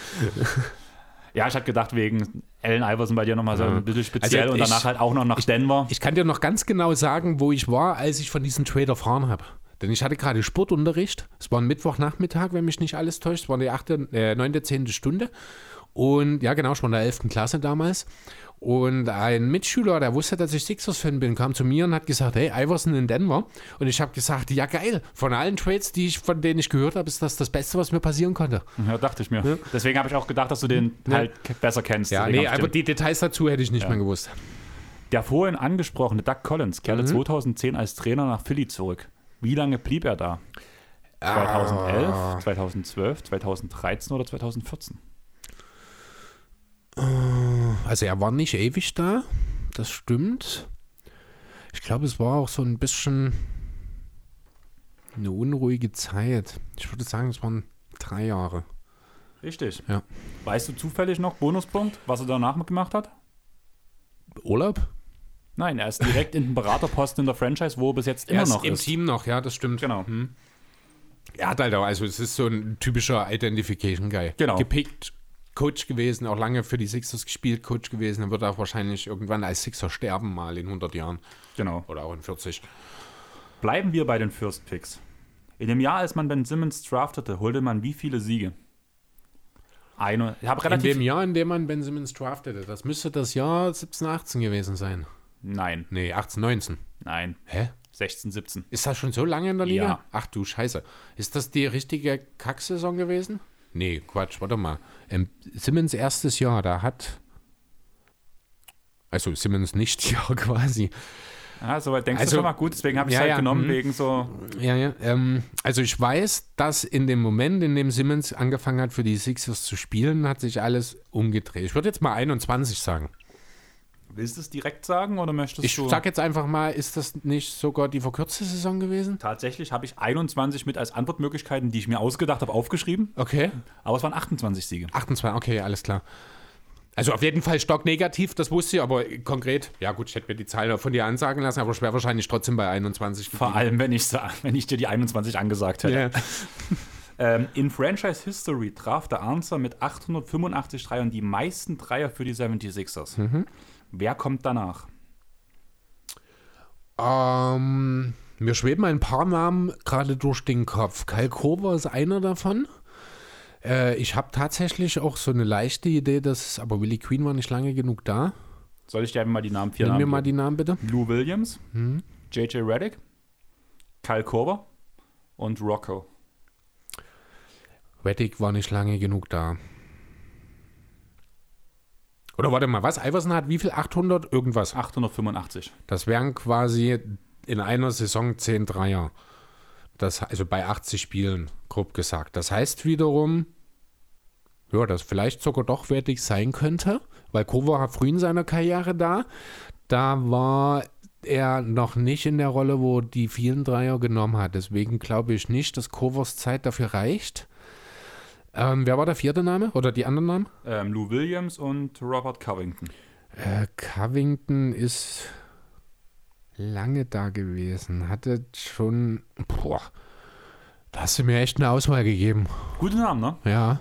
Ja, ich hatte gedacht, wegen Allen Iverson bei dir nochmal so ein bisschen speziell Also und ich- danach halt auch noch nach Denver. Ich kann dir noch ganz genau sagen, wo ich war, als ich von diesem Trade erfahren habe. Denn ich hatte gerade Sportunterricht. Es war ein Mittwochnachmittag, wenn mich nicht alles täuscht. Es war die 8., äh, 9., 10. Stunde. Und ja, genau, war in der 11. Klasse damals. Und ein Mitschüler, der wusste, dass ich Sixers-Fan bin, kam zu mir und hat gesagt, hey, Iverson in Denver. Und ich habe gesagt, ja geil, von allen Trades, die ich, von denen ich gehört habe, ist das das Beste, was mir passieren konnte. Ja, dachte ich mir. Deswegen habe ich auch gedacht, dass du den halt ke- besser kennst. Ja, Deswegen nee, aber die Details dazu hätte ich nicht mehr gewusst. Der vorhin angesprochene Doug Collins kehrte Mhm. 2010 als Trainer nach Philly zurück. Wie lange blieb er da? 2011, Ah. 2012, 2013 oder 2014? Also er war nicht ewig da, das stimmt. Ich glaube, es war auch so ein bisschen eine unruhige Zeit. Ich würde sagen, es waren drei Jahre. Richtig. Ja. Weißt du zufällig noch, Bonuspunkt, was er danach gemacht hat? Urlaub? Nein, er ist direkt in den Beraterposten in der Franchise, wo er bis jetzt immer Er ist noch im ist. Team noch, ja, das stimmt. Genau. Er hat halt auch, also es ist so ein typischer Identification-Guy. Genau. Gepickt, Coach gewesen, auch lange für die Sixers gespielt, Coach gewesen. Er wird auch wahrscheinlich irgendwann als Sixer sterben, mal in 100 Jahren. Genau. Oder auch in 40. Bleiben wir bei den First Picks. In dem Jahr, als man Ben Simmons draftete, holte man wie viele Siege? Eine. Ich habe In relativ. dem Jahr, in dem man Ben Simmons draftete, das müsste das Jahr 17, 18 gewesen sein. nein, Nee, 18, 19. nein. Hä? 16, 17. Ist das schon so lange in der Liga? Ja. Ach du Scheiße. Ist das die richtige Kacksaison gewesen? Nee, Quatsch, warte mal. Ähm, Simmons erstes Jahr, da hat. Also Simmons nicht Jahr quasi. Ja, soweit denkst Also- du schon mal gut, deswegen habe ich es Ja, halt ja, genommen, mhm. wegen so. Ja, ja. Ähm, also ich weiß, dass in dem Moment, in dem Simmons angefangen hat, für die Sixers zu spielen, hat sich alles umgedreht. Ich würde jetzt mal 21 sagen. Willst du es direkt sagen oder möchtest Ich du. sag jetzt einfach mal, ist das nicht sogar die verkürzte Saison gewesen? Tatsächlich habe ich 21 mit als Antwortmöglichkeiten, die ich mir ausgedacht habe, aufgeschrieben, Okay. aber es waren 28 Siege. 28, okay, alles klar. Also auf jeden Fall stocknegativ, das wusste ich, aber konkret, ja gut, ich hätte mir die Zahlen von dir ansagen lassen, aber ich wäre wahrscheinlich trotzdem bei 21 Vor allem, wenn ich, wenn ich dir die 21 angesagt hätte. Ja. Ähm, in Franchise History traf der Answer mit 885 Dreiern die meisten Dreier für die 76ers. Mhm. Wer kommt danach? Ähm, mir schweben ein paar Namen gerade durch den Kopf. Kyle Korver ist einer davon. Äh, ich habe tatsächlich auch so eine leichte Idee, dass, aber Willie Queen war nicht lange genug da. Soll ich dir mal die Namen vier Nenn Namen mir mal die Namen bitte. Lou Williams, Mhm. JJ Reddick, Kyle Korver und Rocco. Reddick war nicht lange genug da. Oder warte mal, was? Iverson hat wie viel? 800 irgendwas. 885. Das wären quasi in einer Saison 10 Dreier. Das, also bei 80 Spielen, grob gesagt. Das heißt wiederum, ja, dass vielleicht sogar doch wertig sein könnte, weil Kova war früh in seiner Karriere da. Da war er noch nicht in der Rolle, wo die vielen Dreier genommen hat. Deswegen glaube ich nicht, dass Covers Zeit dafür reicht. Ähm, wer war der vierte Name oder die anderen Namen? Ähm, Lou Williams und Robert Covington. Äh, Covington ist lange da gewesen. Hatte schon. Boah. Da hast du mir echt eine Auswahl gegeben. Gute Namen, ne? Ja.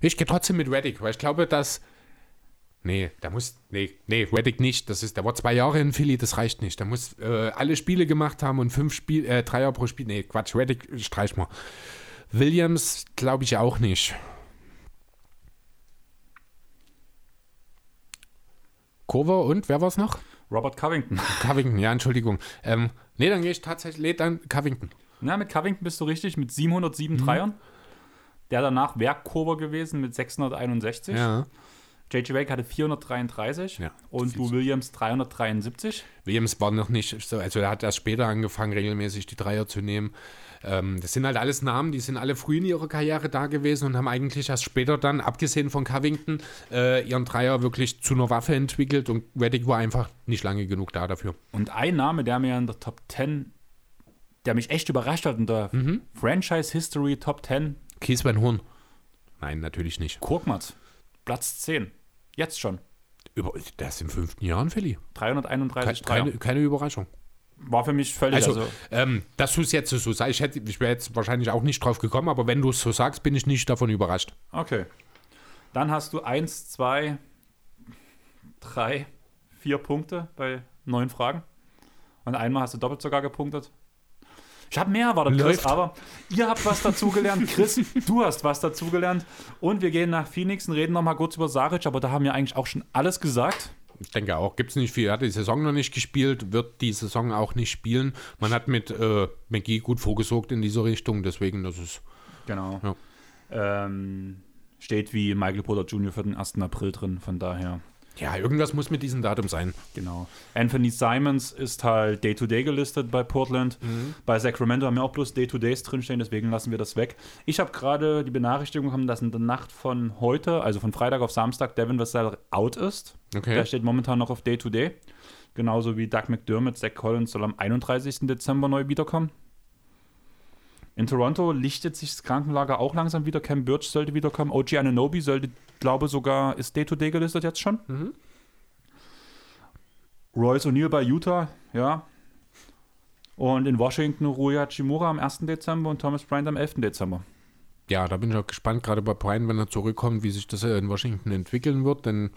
Ich gehe trotzdem mit Reddick, weil ich glaube, dass. Nee, der muss. Nee, nee, Reddick nicht. Das ist, der war zwei Jahre in Philly, das reicht nicht. Der muss äh, alle Spiele gemacht haben und fünf Spiel, äh, Dreier pro Spiel. Nee, Quatsch, Reddick streich mal. Williams glaube ich auch nicht. Cover und wer war es noch? Robert Covington. Covington, ja, Entschuldigung. Ähm, nee, dann gehe ich tatsächlich, dann Covington. Na, mit Covington bist du richtig, mit 707 Mhm. Dreiern. Der danach Werkkurver gewesen mit 661. Ja. J.J. Wake hatte 433 Ja. und Lou Williams 373. Williams war noch nicht so, also er hat erst später angefangen, regelmäßig die Dreier zu nehmen. Ähm, das sind halt alles Namen, die sind alle früh in ihrer Karriere da gewesen und haben eigentlich erst später dann, abgesehen von Covington, äh, ihren Dreier wirklich zu einer Waffe entwickelt und Reddick war einfach nicht lange genug da dafür. Und ein Name, der mir in der Top 10, der mich echt überrascht hat, in der Mhm. Franchise History Top 10, Kies Van Horn. Nein, natürlich nicht. Kurkmatz. Platz 10. Jetzt schon. Über, der ist im fünften Jahr in Philly. 331 Keine, keine Überraschung. War für mich völlig. Also, Also, ähm, dass du es jetzt so sagst, ich, hätte- ich wäre jetzt wahrscheinlich auch nicht drauf gekommen, aber wenn du es so sagst, bin ich nicht davon überrascht. okay. Dann hast du 1, 2, 3, 4 Punkte bei neun Fragen. Und einmal hast du doppelt sogar gepunktet. Ich habe mehr erwartet, Chris, Läuft. aber ihr habt was dazugelernt. Chris, du hast was dazugelernt. Und wir gehen nach Phoenix und reden nochmal kurz über Saric, aber da haben wir eigentlich auch schon alles gesagt. Ich denke auch, gibt es nicht viel. Er hat die Saison noch nicht gespielt, wird die Saison auch nicht spielen. Man hat mit äh, McGee gut vorgesorgt in dieser Richtung, deswegen das ist. Genau. Ja. Ähm, steht wie Michael Porter Jr. für den 1. April drin, von daher. Ja, irgendwas muss mit diesem Datum sein. Genau. Anthony Simons ist halt Day-to-Day gelistet bei Portland. Bei Sacramento haben wir auch bloß Day-to-Days drinstehen, deswegen lassen wir das weg. Ich habe gerade die Benachrichtigung bekommen, dass in der Nacht von heute, also von Freitag auf Samstag, Devin Vassell out ist. Okay. Der steht momentan noch auf Day-to-Day. Genauso wie Doug McDermott, Zach Collins soll am 31. Dezember neu wiederkommen. In Toronto lichtet sich das Krankenlager auch langsam wieder. Cam Birch sollte wiederkommen. OG Ananobi sollte, glaube sogar, ist Day-to-Day gelistet jetzt schon. Royce O'Neal bei Utah, ja. Und in Washington Ruya Chimura am 1. Dezember und Thomas Bryant am 11. Dezember. Ja, da bin ich auch gespannt, gerade bei Brian, wenn er zurückkommt, wie sich das äh, in Washington entwickeln wird, denn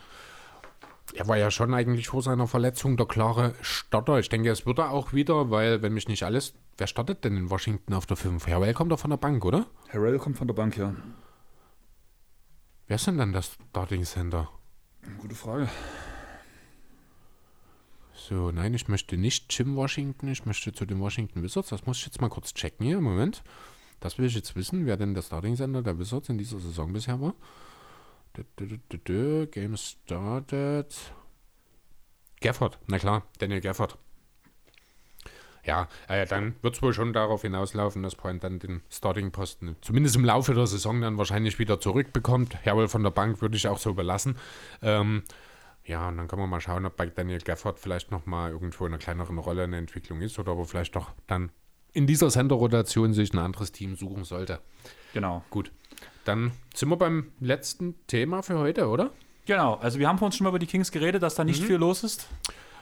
er war ja schon eigentlich vor seiner Verletzung der klare Starter. Ich denke, es wird er auch wieder, weil, wenn mich nicht alles. Wer startet denn in Washington auf der 5? Harrell kommt doch von der Bank, oder? Harrell kommt von der Bank, ja. Wer ist denn dann das Starting Center? Gute Frage. So, nein, ich möchte nicht Jim Washington, ich möchte zu den Washington Wizards. Das muss ich jetzt mal kurz checken hier. Moment. Das will ich jetzt wissen, wer denn der Starting Center der Wizards in dieser Saison bisher war. Game started. Gafford, na klar, Daniel Gafford. Ja, äh, dann wird es wohl schon darauf hinauslaufen, dass Point dann den Starting-Posten zumindest im Laufe der Saison dann wahrscheinlich wieder zurückbekommt. Herwohl von der Bank würde ich auch so überlassen. Ähm, ja, und dann kann man mal schauen, ob bei Daniel Gafford vielleicht nochmal irgendwo in einer kleineren Rolle eine Entwicklung ist oder ob er vielleicht doch dann in dieser Center-Rotation sich ein anderes Team suchen sollte. Genau. Gut, dann sind wir beim letzten Thema für heute, oder? Genau, also wir haben vorhin schon mal über die Kings geredet, dass da nicht viel los ist.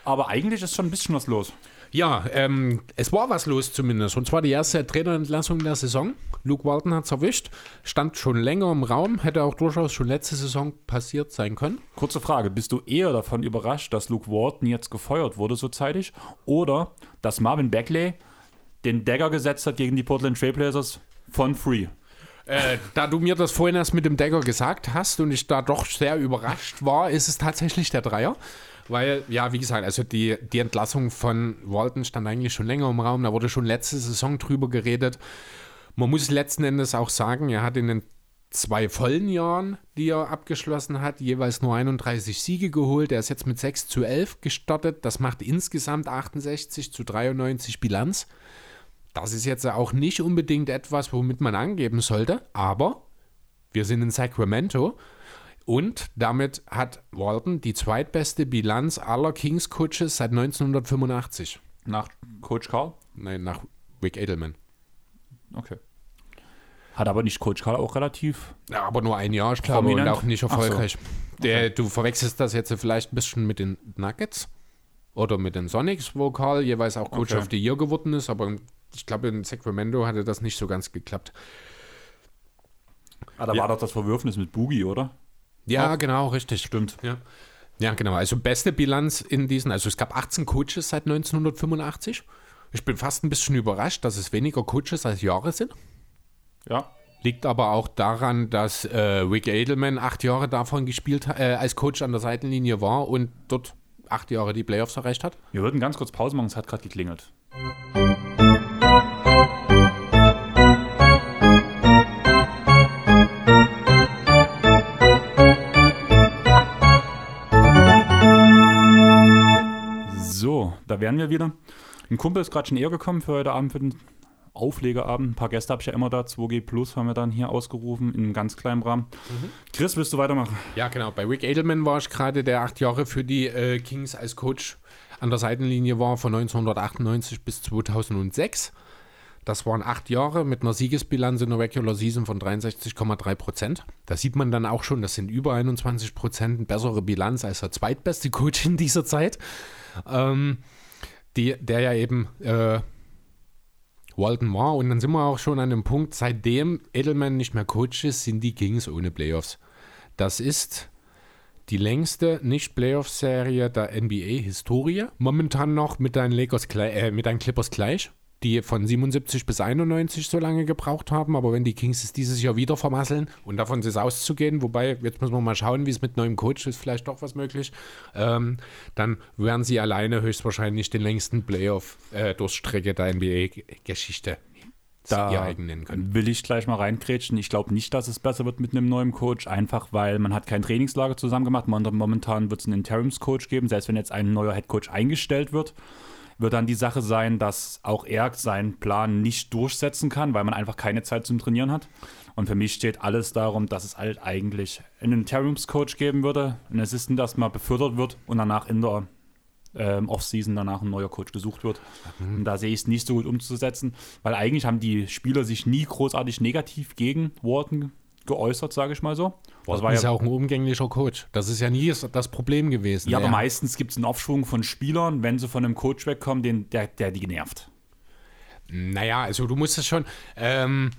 Aber eigentlich ist schon ein bisschen was los. Ja, ähm, es war was los zumindest. Und zwar die erste Trainerentlassung der Saison. Luke Walton hat es erwischt. Stand schon länger im Raum. Hätte auch durchaus schon letzte Saison passiert sein können. Kurze Frage, bist du eher davon überrascht, dass Luke Walton jetzt gefeuert wurde so zeitig oder dass Marvin Beckley den Dagger gesetzt hat gegen die Portland Trailblazers von Free? Äh, da du mir das vorhin erst mit dem Dagger gesagt hast und ich da doch sehr überrascht war, ist es tatsächlich der Dreier. Weil, ja, wie gesagt, also die, die Entlassung von Walton stand eigentlich schon länger im Raum. Da wurde schon letzte Saison drüber geredet. Man muss letzten Endes auch sagen, er hat in den zwei vollen Jahren, die er abgeschlossen hat, jeweils nur 31 Siege geholt. Er ist jetzt mit 6 zu 11 gestartet. Das macht insgesamt 68 zu 93 Bilanz. Das ist jetzt auch nicht unbedingt etwas, womit man angeben sollte, aber wir sind in Sacramento Und damit hat Walton die zweitbeste Bilanz aller Kings-Coaches seit 1985. Nach Coach Carl? Nein, nach Rick Edelman. Okay. Hat aber nicht Coach Carl auch relativ. Ja, aber nur ein Jahr, ich glaube, Prominent? und auch nicht Ach so. erfolgreich. Der, du verwechselst das jetzt vielleicht ein bisschen mit den Nuggets oder mit den Sonics, wo Carl jeweils auch Coach Okay. of the Year geworden ist, aber ich glaube, in Sacramento hatte das nicht so ganz geklappt. Ah, da war doch das Verwürfnis mit Boogie, oder? Ja, genau, richtig. Stimmt. Ja. ja, genau. Also beste Bilanz in diesen, also es gab 18 Coaches seit 1985. Ich bin fast ein bisschen überrascht, dass es weniger Coaches als Jahre sind. Ja. Liegt aber auch daran, dass äh, Rick Edelman acht Jahre davon gespielt hat, äh, als Coach an der Seitenlinie war und dort acht Jahre die Playoffs erreicht hat. Wir würden ganz kurz Pause machen, es hat gerade geklingelt. So, da wären wir wieder. Ein Kumpel ist gerade schon eher gekommen für heute Abend, für den Auflegerabend. Ein paar Gäste habe ich ja immer da. 2G Plus haben wir dann hier ausgerufen, in einem ganz kleinen Rahmen. Chris, willst du weitermachen? Ja, genau. Bei Rick Edelman war ich gerade, der acht Jahre für die äh, Kings als Coach an der Seitenlinie war, von 1998 bis 2006. Das waren acht Jahre mit einer Siegesbilanz in der Regular Season von 63,3 Prozent. Da sieht man dann auch schon, das sind über 21 Prozent eine bessere Bilanz als der zweitbeste Coach in dieser Zeit. Ähm, die, der ja eben äh, Walton war. Und dann sind wir auch schon an dem Punkt, seitdem Edelman nicht mehr Coach ist, sind die Kings ohne Playoffs. Das ist die längste Nicht-Playoff-Serie der NBA-Historie. Momentan noch mit deinen, Lakers, äh, mit deinen Clippers gleich, die von 77 bis 91 so lange gebraucht haben. Aber wenn die Kings es dieses Jahr wieder vermasseln und davon ist es auszugehen, wobei, jetzt müssen wir mal schauen, wie es mit neuem Coach ist, vielleicht doch was möglich, ähm, dann werden sie alleine höchstwahrscheinlich den längsten Playoff-Durchstrecke der NBA-Geschichte Da will ich gleich mal reinkrätschen. Ich glaube nicht, dass es besser wird mit einem neuen Coach, einfach weil man hat kein Trainingslager zusammen gemacht. Momentan wird es einen Interims-Coach geben, selbst wenn jetzt ein neuer Headcoach eingestellt wird, wird dann die Sache sein, dass auch er seinen Plan nicht durchsetzen kann, weil man einfach keine Zeit zum Trainieren hat. Und für mich steht alles darum, dass es halt eigentlich einen Interims-Coach geben würde, ein Assistant erstmal befördert wird und danach in der ähm, Offseason danach ein neuer Coach gesucht wird. Und da sehe ich es nicht so gut umzusetzen, weil eigentlich haben die Spieler sich nie großartig negativ gegen Walton geäußert, sage ich mal so. Das war Das ist ja, ja auch ein umgänglicher Coach. Das ist ja nie das Problem gewesen. ja, aber Er- meistens gibt es einen Aufschwung von Spielern, wenn sie von einem Coach wegkommen, den, der, der die nervt. Naja, also du musst es schon. Ähm,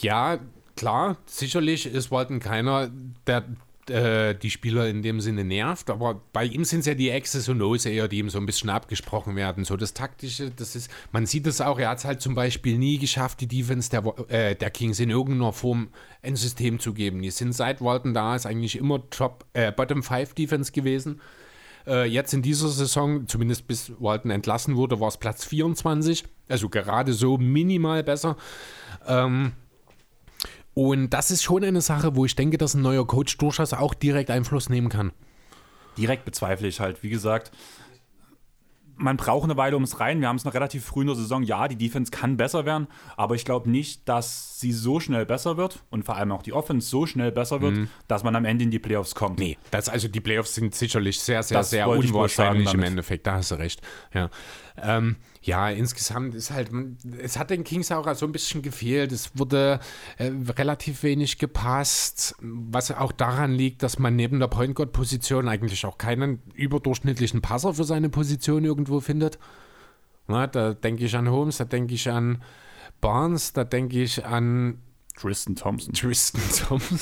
ja, klar, sicherlich ist Walton keiner, der äh, die Spieler in dem Sinne nervt, aber bei ihm sind es ja die X's und O's eher, die ihm so ein bisschen abgesprochen werden. So das Taktische, das ist, man sieht es auch, er hat es halt zum Beispiel nie geschafft, die Defense der, äh, der Kings in irgendeiner Form ein System zu geben. Die sind seit Walton da, ist eigentlich immer Top, äh, Bottom 5 Defense gewesen. Äh, jetzt in dieser Saison, zumindest bis Walton entlassen wurde, war es Platz 24. Also gerade so minimal besser. Ähm, und das ist schon eine Sache, wo ich denke, dass ein neuer Coach durchaus auch direkt Einfluss nehmen kann. Direkt bezweifle ich halt. Wie gesagt, man braucht eine Weile ums rein. Wir haben es noch relativ früh in der Saison. Ja, die Defense kann besser werden, aber ich glaube nicht, dass sie so schnell besser wird und vor allem auch die Offense so schnell besser wird, dass man am Ende in die Playoffs kommt. Nee, das, also die Playoffs sind sicherlich sehr, sehr, Das sehr unwahrscheinlich im. Endeffekt. Da hast du recht. Ja, ähm, ja insgesamt ist halt, es hat den Kings auch so ein bisschen gefehlt. Es wurde äh, relativ wenig gepasst, was auch daran liegt, dass man neben der Point Guard Position eigentlich auch keinen überdurchschnittlichen Passer für seine Position irgendwo findet. Na, da denke ich an Holmes, da denke ich an Barnes, da denke ich an Tristan Thompson. Tristan Thompson.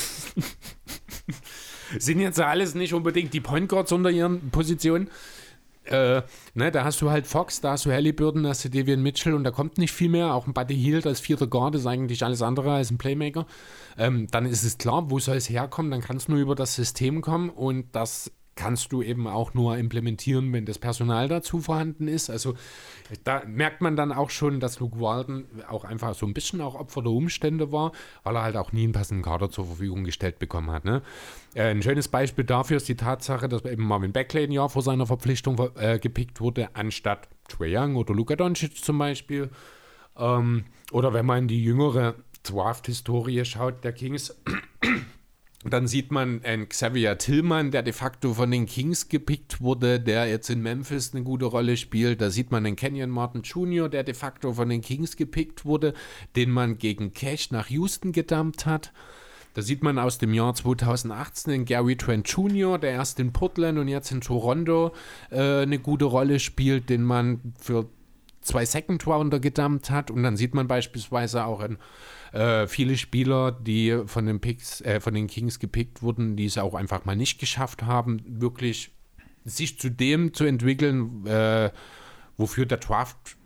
Sind jetzt alles nicht unbedingt die Point Guards unter ihren Positionen. Äh, ne, da hast du halt Fox, da hast du Halliburton, da hast du Devian Mitchell und da kommt nicht viel mehr. Auch ein Buddy Hield als vierter Guard ist eigentlich alles andere als ein Playmaker. Ähm, dann ist es klar, wo soll es herkommen? Dann kann es nur über das System kommen und das kannst du eben auch nur implementieren, wenn das Personal dazu vorhanden ist. Also da merkt man dann auch schon, dass Luke Walton auch einfach so ein bisschen auch Opfer der Umstände war, weil er halt auch nie einen passenden Kader zur Verfügung gestellt bekommen hat. Ne? Äh, ein schönes Beispiel dafür ist die Tatsache, dass eben Marvin Bagley ein Jahr vor seiner Verpflichtung äh, gepickt wurde, anstatt Trae Young oder Luka Doncic zum Beispiel. Ähm, oder wenn man in die jüngere Draft-Historie schaut, der Kings, Dann sieht man einen Xavier Tillman, der de facto von den Kings gepickt wurde, der jetzt in Memphis eine gute Rolle spielt. Da sieht man einen Kenyon Martin Jr., der de facto von den Kings gepickt wurde, den man gegen Cash nach Houston gedumpt hat. Da sieht man aus dem Jahr 2018 den Gary Trent Jr., der erst in Portland und jetzt in Toronto äh, eine gute Rolle spielt, den man für zwei Second Rounder gedumpt hat. Und dann sieht man beispielsweise auch in äh, viele Spieler, die von den Picks, äh, von den Kings gepickt wurden, die es auch einfach mal nicht geschafft haben, wirklich sich zu dem zu entwickeln, äh, wofür der Draft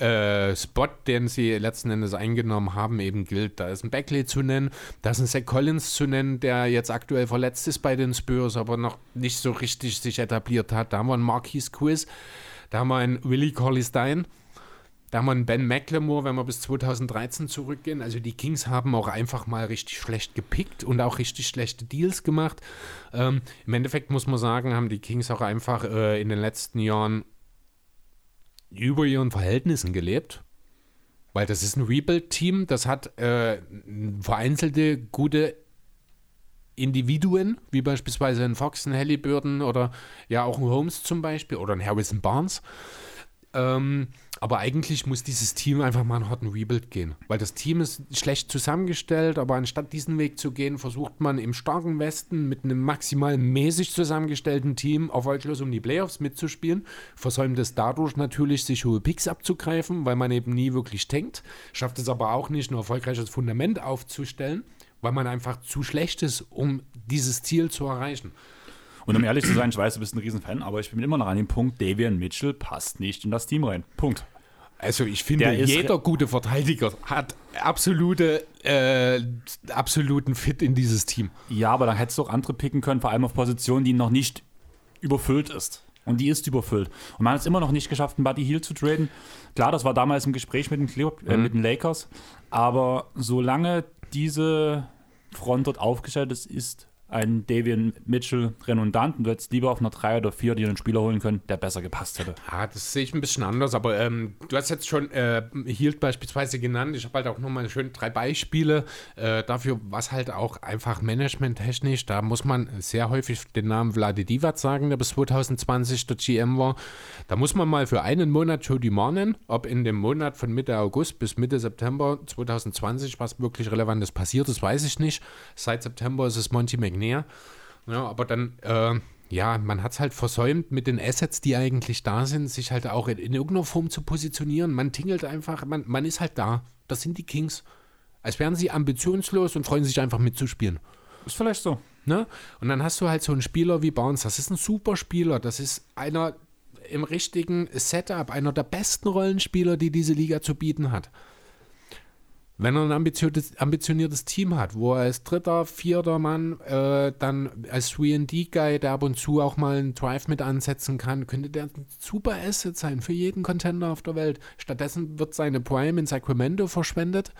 äh, Spot, den sie letzten Endes eingenommen haben, eben gilt. Da ist ein Beckley zu nennen, da ist ein Zach Collins zu nennen, der jetzt aktuell verletzt ist bei den Spurs, aber noch nicht so richtig sich etabliert hat. Da haben wir einen Marquis Quiz, da haben wir einen Willie Corley Stein, da haben wir einen Ben McLemore, wenn wir bis 2013 zurückgehen. Also die Kings haben auch einfach mal richtig schlecht gepickt und auch richtig schlechte Deals gemacht. Ähm, Im Endeffekt muss man sagen, haben die Kings auch einfach äh, in den letzten Jahren über ihren Verhältnissen gelebt. Weil das ist ein Rebuild-Team, das hat äh, vereinzelte gute Individuen, wie beispielsweise ein Fox, ein Halliburton oder ja auch ein Holmes zum Beispiel oder ein Harrison Barnes. Ähm, aber eigentlich muss dieses Team einfach mal einen harten Rebuild gehen, weil das Team ist schlecht zusammengestellt, aber anstatt diesen Weg zu gehen, versucht man im starken Westen mit einem maximal mäßig zusammengestellten Team erfolglos um die Playoffs mitzuspielen, versäumt es dadurch natürlich, sich hohe Picks abzugreifen, weil man eben nie wirklich tankt, schafft es aber auch nicht, ein erfolgreiches Fundament aufzustellen, weil man einfach zu schlecht ist, um dieses Ziel zu erreichen. Und um ehrlich zu sein, ich weiß, du bist ein Riesenfan, aber ich bin immer noch an dem Punkt, Davian Mitchell passt nicht in das Team rein. Punkt. Also ich finde, jeder gute Verteidiger hat absolute, äh, absoluten Fit in dieses Team. Ja, aber dann hättest du auch andere picken können, vor allem auf Positionen, die noch nicht überfüllt ist. Und die ist überfüllt. Und man hat es immer noch nicht geschafft, einen Buddy Heal zu traden. Klar, das war damals im Gespräch mit den, Clip, äh, mhm. mit den Lakers. Aber solange diese Front dort aufgestellt ist, ist einen Davian Mitchell redundant und du hättest lieber auf einer 3 oder 4 dir einen Spieler holen können, der besser gepasst hätte. Ja, das sehe ich ein bisschen anders, aber ähm, du hast jetzt schon äh, Hield beispielsweise genannt. Ich habe halt auch nochmal schön drei Beispiele äh, dafür, was halt auch einfach managementtechnisch, da muss man sehr häufig den Namen Vlade Divac sagen, der bis 2020 der GM war. Da muss man mal für einen Monat Jody Marr nennen, ob in dem Monat von Mitte August bis Mitte September 2020 was wirklich Relevantes passiert ist, weiß ich nicht. Seit September ist es Monty McNair näher. Ja, aber dann, äh, ja, man hat es halt versäumt, mit den Assets, die eigentlich da sind, sich halt auch in, in, irgendeiner Form zu positionieren. Man tingelt einfach, man, man ist halt da. Das sind die Kings. Als wären sie ambitionslos und freuen sich einfach mitzuspielen. Ist vielleicht so. Ne? Und dann hast du halt so einen Spieler wie Barnes. Das ist ein super Spieler. Das ist einer im richtigen Setup, einer der besten Rollenspieler, die diese Liga zu bieten hat. Wenn er ein ambitioniertes, ambitioniertes Team hat, wo er als dritter, vierter Mann äh, dann als 3D-Guy, der ab und zu auch mal einen Drive mit ansetzen kann, könnte der ein super Asset sein für jeden Contender auf der Welt. Stattdessen wird seine Prime in Sacramento verschwendet,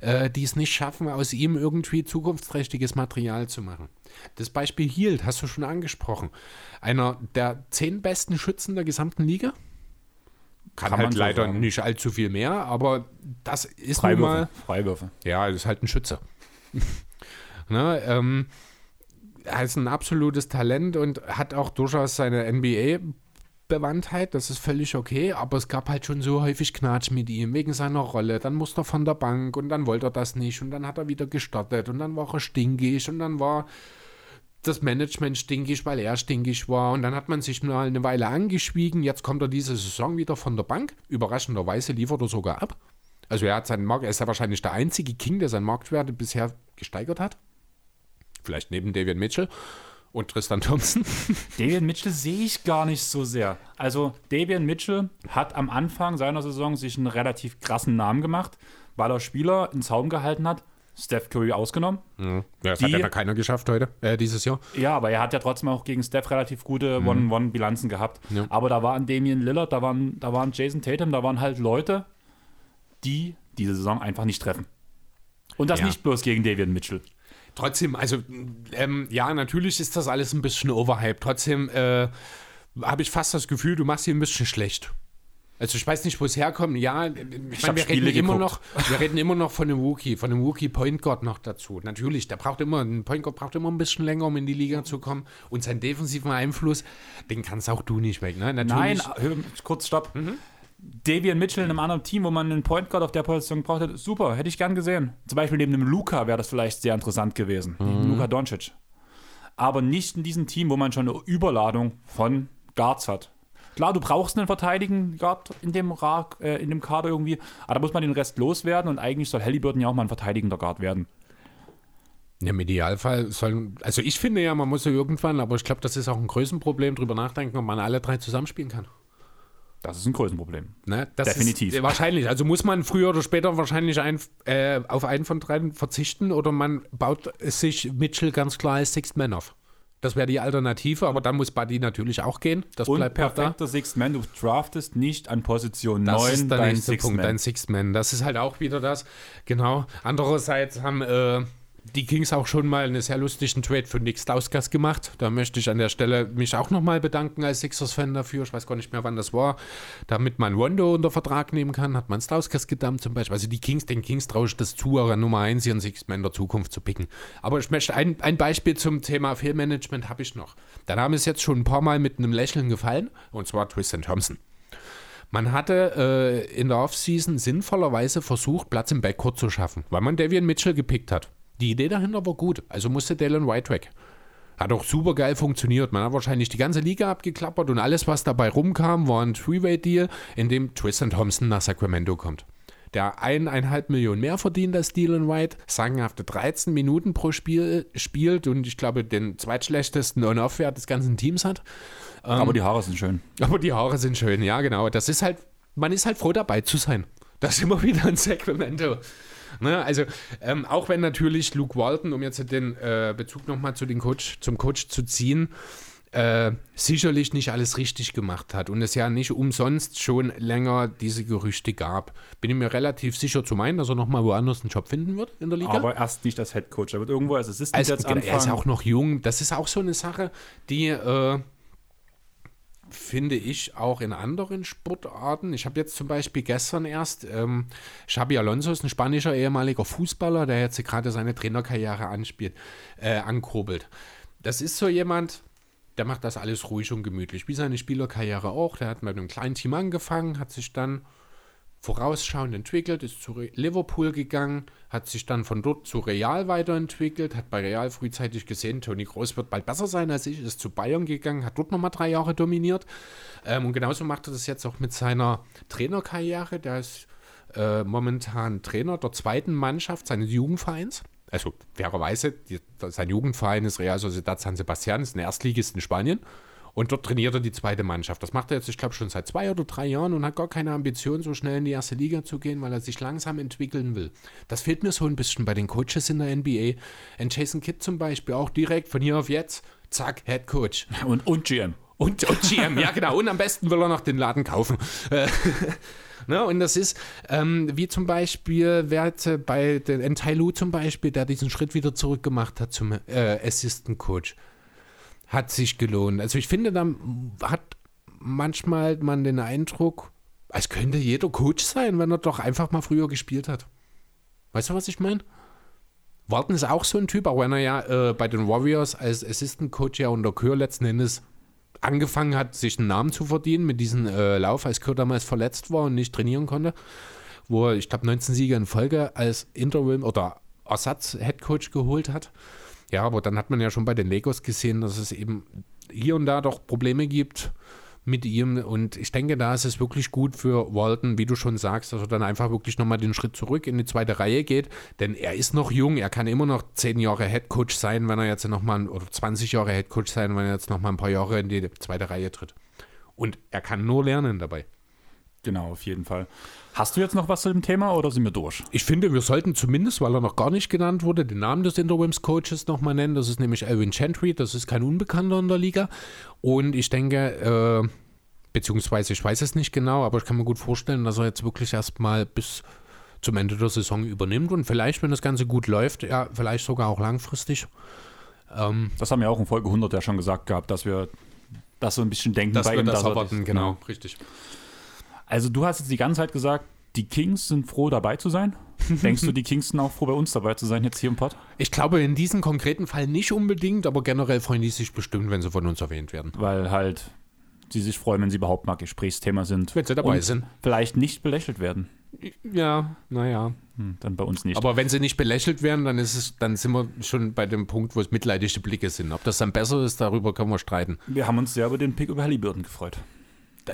äh, die es nicht schaffen, aus ihm irgendwie zukunftsträchtiges Material zu machen. Das Beispiel Hield hast du schon angesprochen. Einer der zehn besten Schützen der gesamten Liga kann, kann halt leider sagen. nicht allzu viel mehr, aber das ist Freiwürfe. nun mal. Freiwürfe. Ja, das ist halt ein Schütze. ne, ähm, er ist ein absolutes Talent und hat auch durchaus seine NBA Bewandtheit, das ist völlig okay, aber es gab halt schon so häufig Knatsch mit ihm wegen seiner Rolle. Dann musste er von der Bank und dann wollte er das nicht und dann hat er wieder gestartet und dann war er stinkig und dann war das Management stinkig, weil er stinkig war. Und dann hat man sich mal eine Weile angeschwiegen. Jetzt kommt er diese Saison wieder von der Bank. Überraschenderweise liefert er sogar ab. Also er hat seinen Markt, er ist ja wahrscheinlich der einzige King, der seinen Marktwert bisher gesteigert hat. Vielleicht neben David Mitchell und Tristan Thompson. David Mitchell sehe ich gar nicht so sehr. Also David Mitchell hat am Anfang seiner Saison sich einen relativ krassen Namen gemacht, weil er Spieler ins Zaum gehalten hat, Steph Curry ausgenommen. Mhm. Ja, das die, hat ja keiner geschafft heute, äh, dieses Jahr. Ja, aber er hat ja trotzdem auch gegen Steph relativ gute mhm. One-on-One-Bilanzen gehabt. Ja. Aber da waren Damian Lillard, da waren, da waren Jason Tatum, da waren halt Leute, die diese Saison einfach nicht treffen. Und das ja. nicht bloß gegen David Mitchell. Trotzdem, also ähm, ja, natürlich ist das alles ein bisschen overhyped. Trotzdem äh, habe ich fast das Gefühl, du machst ihn ein bisschen schlecht. Also ich weiß nicht, wo es herkommt. Ja, ich, Ich meine, wir reden immer noch, wir reden immer noch von einem Wookie, von einem Wookie Point Guard noch dazu. Natürlich, der braucht immer, ein Point Guard braucht immer ein bisschen länger, um in die Liga zu kommen. Und seinen defensiven Einfluss, den kannst auch du nicht weg. Ne? Nein, Natürlich, hör, kurz stopp. Mhm. Davian Mitchell in einem anderen Team, wo man einen Point Guard auf der Position gebraucht hätte, super, hätte ich gern gesehen. Zum Beispiel neben einem Luca wäre das vielleicht sehr interessant gewesen. Mhm. Luca Doncic. Aber nicht in diesem Team, wo man schon eine Überladung von Guards hat. Klar, du brauchst einen verteidigen in dem, Ra äh, in dem Kader irgendwie, aber da muss man den Rest loswerden und eigentlich soll Halliburton ja auch mal ein verteidigender Guard werden. Im Idealfall sollen, also ich finde ja, man muss ja irgendwann, aber ich glaube, das ist auch ein Größenproblem, drüber nachdenken, ob man alle drei zusammenspielen kann. Das ist ein Größenproblem. Ne? Das Definitiv. Ist, wahrscheinlich. Also muss man früher oder später wahrscheinlich ein, äh, auf einen von dreien verzichten oder man baut sich Mitchell ganz klar als Sixth Man auf. Das wäre die Alternative, aber dann muss Buddy natürlich auch gehen. Das Und bleibt auch da. perfekter Sixth Man, du draftest nicht an Position Das 9 ist der nächste Sixth Punkt, Man. dein Sixth Man. Das ist halt auch wieder das. Genau. Andererseits haben äh, die Kings auch schon mal einen sehr lustigen Trade für Nick Stauskas gemacht. Da möchte ich an der Stelle mich auch nochmal bedanken als Sixers-Fan dafür. Ich weiß gar nicht mehr, wann das war. Damit man Rondo unter Vertrag nehmen kann, hat man Stauskas gedammt zum Beispiel. Also die Kings, den Kings traue ich das zu, eure Nummer 1 ihren Sixth Man der Zukunft zu picken. Aber ich möchte ein, ein Beispiel zum Thema Fehlmanagement habe ich noch. Der Name ist jetzt schon ein paar Mal mit einem Lächeln gefallen, und zwar Tristan Thompson. Man hatte äh, in der Offseason sinnvollerweise versucht, Platz im Backcourt zu schaffen, weil man Davian Mitchell gepickt hat. Die Idee dahinter war gut, also musste Dallin White weg. Hat auch super geil funktioniert. Man hat wahrscheinlich die ganze Liga abgeklappert und alles, was dabei rumkam, war ein Three-Way-Deal, in dem Tristan Thompson nach Sacramento kommt. Der eineinhalb Millionen mehr verdient als Dylan White, sagenhafte 13 Minuten pro Spiel spielt und ich glaube den zweitschlechtesten On-Off-Wert des ganzen Teams hat. Aber die Haare sind schön. Aber die Haare sind schön, ja, genau. Das ist halt, man ist halt froh dabei zu sein. Das ist immer wieder ein Sacramento. Ne, also, ähm, auch wenn natürlich Luke Walton, um jetzt den äh, Bezug nochmal zu den Coach, zum Coach zu ziehen, äh, sicherlich nicht alles richtig gemacht hat und es ja nicht umsonst schon länger diese Gerüchte gab, bin ich mir relativ sicher zu meinen, dass er nochmal woanders einen Job finden wird in der Liga. Aber erst nicht als Head Coach. Er wird irgendwo als Assistant Also, jetzt genau, er ist anfangen. auch noch jung. Das ist auch so eine Sache, die äh, finde ich auch in anderen Sportarten. Ich habe jetzt zum Beispiel gestern erst, ähm, Xabi Alonso ist ein spanischer ehemaliger Fußballer, der jetzt gerade seine Trainerkarriere anspielt, äh, ankurbelt. Das ist so jemand, der macht das alles ruhig und gemütlich, wie seine Spielerkarriere auch. Der hat mit einem kleinen Team angefangen, hat sich dann vorausschauend entwickelt, ist zu Liverpool gegangen, hat sich dann von dort zu Real weiterentwickelt, hat bei Real frühzeitig gesehen, Toni Groß wird bald besser sein als ich, ist zu Bayern gegangen, hat dort nochmal drei Jahre dominiert. Ähm, und genauso macht er das jetzt auch mit seiner Trainerkarriere. Der ist äh, momentan Trainer der zweiten Mannschaft seines Jugendvereins. Also fairerweise, die, sein Jugendverein ist Real Sociedad San Sebastian, ist ein Erstligist in Spanien. Und dort trainiert er die zweite Mannschaft. Das macht er jetzt, ich glaube, schon seit zwei oder drei Jahren und hat gar keine Ambition, so schnell in die erste Liga zu gehen, weil er sich langsam entwickeln will. Das fehlt mir so ein bisschen bei den Coaches in der NBA. Und Jason Kidd zum Beispiel auch direkt von hier auf jetzt, zack, Head Coach. Und, und GM. Und, und GM, ja genau. Und am besten will er noch den Laden kaufen. Ne, und das ist, ähm, wie zum Beispiel, wer hat, äh, bei den Entailu zum Beispiel, der diesen Schritt wieder zurückgemacht hat zum äh, Assistant Coach, hat sich gelohnt. Also ich finde, da hat manchmal man den Eindruck, als könnte jeder Coach sein, wenn er doch einfach mal früher gespielt hat. Weißt du, was ich meine? Walton ist auch so ein Typ, auch wenn er ja äh, bei den Warriors als Assistant Coach ja unter Kür letzten Endes angefangen hat, sich einen Namen zu verdienen mit diesem äh, Lauf, als Kür damals verletzt war und nicht trainieren konnte, wo er, ich glaube, 19 Siege in Folge als Interim oder Ersatz-Headcoach geholt hat. Ja, aber dann hat man ja schon bei den Legos gesehen, dass es eben hier und da doch Probleme gibt mit ihm. Und ich denke, da ist es wirklich gut für Walton, wie du schon sagst, dass er dann einfach wirklich nochmal den Schritt zurück in die zweite Reihe geht. Denn er ist noch jung, er kann immer noch zehn Jahre Headcoach sein, wenn er jetzt nochmal, oder 20 Jahre Headcoach sein, wenn er jetzt nochmal ein paar Jahre in die zweite Reihe tritt. Und er kann nur lernen dabei. Genau, auf jeden Fall. Hast du jetzt noch was zu dem Thema oder sind wir durch? Ich finde, wir sollten zumindest, weil er noch gar nicht genannt wurde, den Namen des Interims-Coaches nochmal nennen. Das ist nämlich Alvin Chantry. Das ist kein Unbekannter in der Liga. Und ich denke, äh, beziehungsweise ich weiß es nicht genau, aber ich kann mir gut vorstellen, dass er jetzt wirklich erstmal bis zum Ende der Saison übernimmt und vielleicht, wenn das Ganze gut läuft, ja, vielleicht sogar auch langfristig. Ähm, Das haben wir auch in Folge 100 ja schon gesagt gehabt, dass wir das so ein bisschen denken dass bei wir ihm. das er erwarten, genau, richtig. Also du hast jetzt die ganze Zeit gesagt, die Kings sind froh dabei zu sein. Denkst du, die Kings sind auch froh bei uns dabei zu sein jetzt hier im Pod? Ich glaube in diesem konkreten Fall nicht unbedingt, aber generell freuen die sich bestimmt, wenn sie von uns erwähnt werden. Weil halt sie sich freuen, wenn sie überhaupt mal Gesprächsthema sind. Wenn sie dabei und sind. Vielleicht nicht belächelt werden. Ja, naja. Hm, dann bei uns nicht. Aber wenn sie nicht belächelt werden, dann ist es, dann sind wir schon bei dem Punkt, wo es mitleidige Blicke sind. Ob das dann besser ist, darüber können wir streiten. wir haben uns sehr über den Pick über Halliburton gefreut.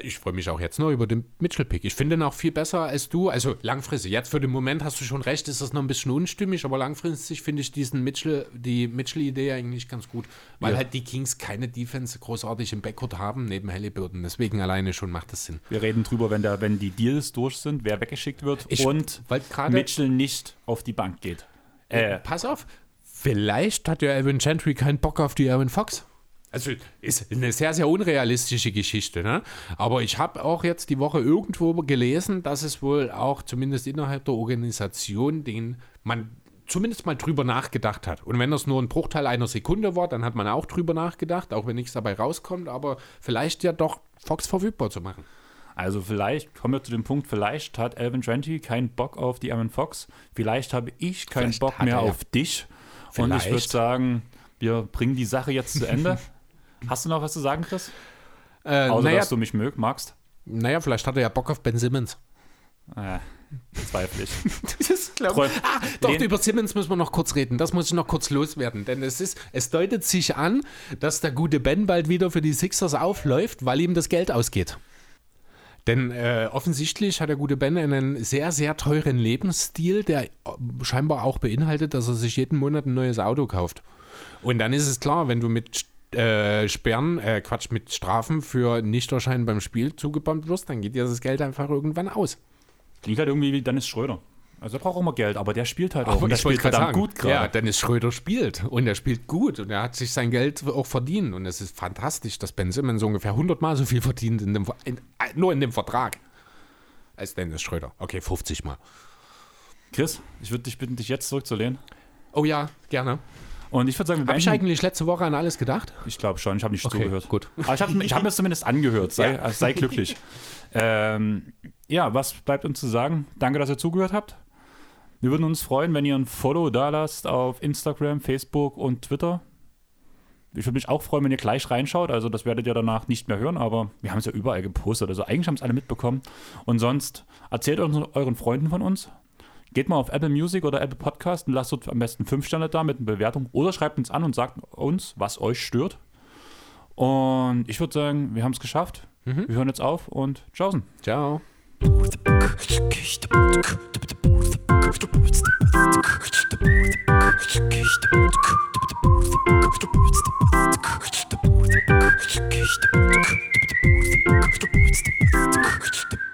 Ich freue mich auch jetzt nur über den Mitchell-Pick. Ich finde ihn auch viel besser als du. Also langfristig. Jetzt für den Moment hast du schon recht, ist das noch ein bisschen unstimmig, aber langfristig finde ich diesen Mitchell, die Mitchell-Idee eigentlich ganz gut. Weil Ja. halt die Kings keine Defense großartig im Backcourt haben, neben Halliburton. Deswegen alleine schon macht das Sinn. Wir reden drüber, wenn, der, wenn die Deals durch sind, wer weggeschickt wird Ich und Mitchell nicht auf die Bank geht. Äh, Pass auf, vielleicht hat ja Alvin Gentry keinen Bock auf die Aaron Fox. Also ist eine sehr, sehr unrealistische Geschichte. Ne? Aber ich habe auch jetzt die Woche irgendwo gelesen, dass es wohl auch zumindest innerhalb der Organisation, den man zumindest mal drüber nachgedacht hat. Und wenn das nur ein Bruchteil einer Sekunde war, dann hat man auch drüber nachgedacht, auch wenn nichts dabei rauskommt, aber vielleicht ja doch Fox verfügbar zu machen. Also vielleicht kommen wir zu dem Punkt, vielleicht hat Alvin Gentry keinen Bock auf die Aaron Fox, vielleicht habe ich keinen Vielleicht Bock mehr auf dich. Und ich würde Vielleicht. sagen, wir bringen die Sache jetzt zu Ende. Hast du noch was zu sagen, Chris? Äh, Außer, naja, dass du mich mög, magst? naja, vielleicht hat er ja Bock auf Ben Simmons. Äh, bezweifle ich. Das glaub Träum- ah, doch, Den- über Simmons müssen wir noch kurz reden. Das muss ich noch kurz loswerden. Denn es ist, es deutet sich an, dass der gute Ben bald wieder für die Sixers aufläuft, weil ihm das Geld ausgeht. Denn äh, offensichtlich hat der gute Ben einen sehr, sehr teuren Lebensstil, der äh, scheinbar auch beinhaltet, dass er sich jeden Monat ein neues Auto kauft. Und dann ist es klar, wenn du mit äh, Sperren, äh, Quatsch, mit Strafen für Nichterscheinen beim Spiel zugebombt wirst, dann geht dir das Geld einfach irgendwann aus. Klingt halt irgendwie wie Dennis Schröder. Also er braucht auch immer Geld, aber der spielt halt auch. Aber und der spielt verdammt gerade gut sagen, Ja, gerade. Dennis Schröder spielt und er spielt gut und er hat sich sein Geld auch verdient und es ist fantastisch, dass Ben Simmons ungefähr 100 Mal so viel verdient, in dem, in, äh, nur in dem Vertrag, als Dennis Schröder. Okay, 50 Mal. Chris, ich würde dich bitten, dich jetzt zurückzulehnen. Oh ja, gerne. Und ich würde sagen, wir Habe ich eigentlich letzte Woche an alles gedacht? Ich glaube schon, ich habe nicht Okay, zugehört. gut. Aber ich habe ich hab mir das zumindest angehört. Sei, Ja. sei glücklich. ähm, ja, was bleibt uns zu sagen? Danke, dass ihr zugehört habt. Wir würden uns freuen, wenn ihr ein Follow da lasst auf Instagram, Facebook und Twitter. Ich würde mich auch freuen, wenn ihr gleich reinschaut. Also, das werdet ihr danach nicht mehr hören, aber wir haben es ja überall gepostet. Also, eigentlich haben es alle mitbekommen. Und sonst erzählt uns, euren Freunden von uns. Geht mal auf Apple Music oder Apple Podcast und lasst am besten fünf Sterne da mit einer Bewertung. Oder schreibt uns an und sagt uns, was euch stört. Und ich würde sagen, wir haben es geschafft. Wir hören jetzt auf und tschaußen. Ciao. Kichte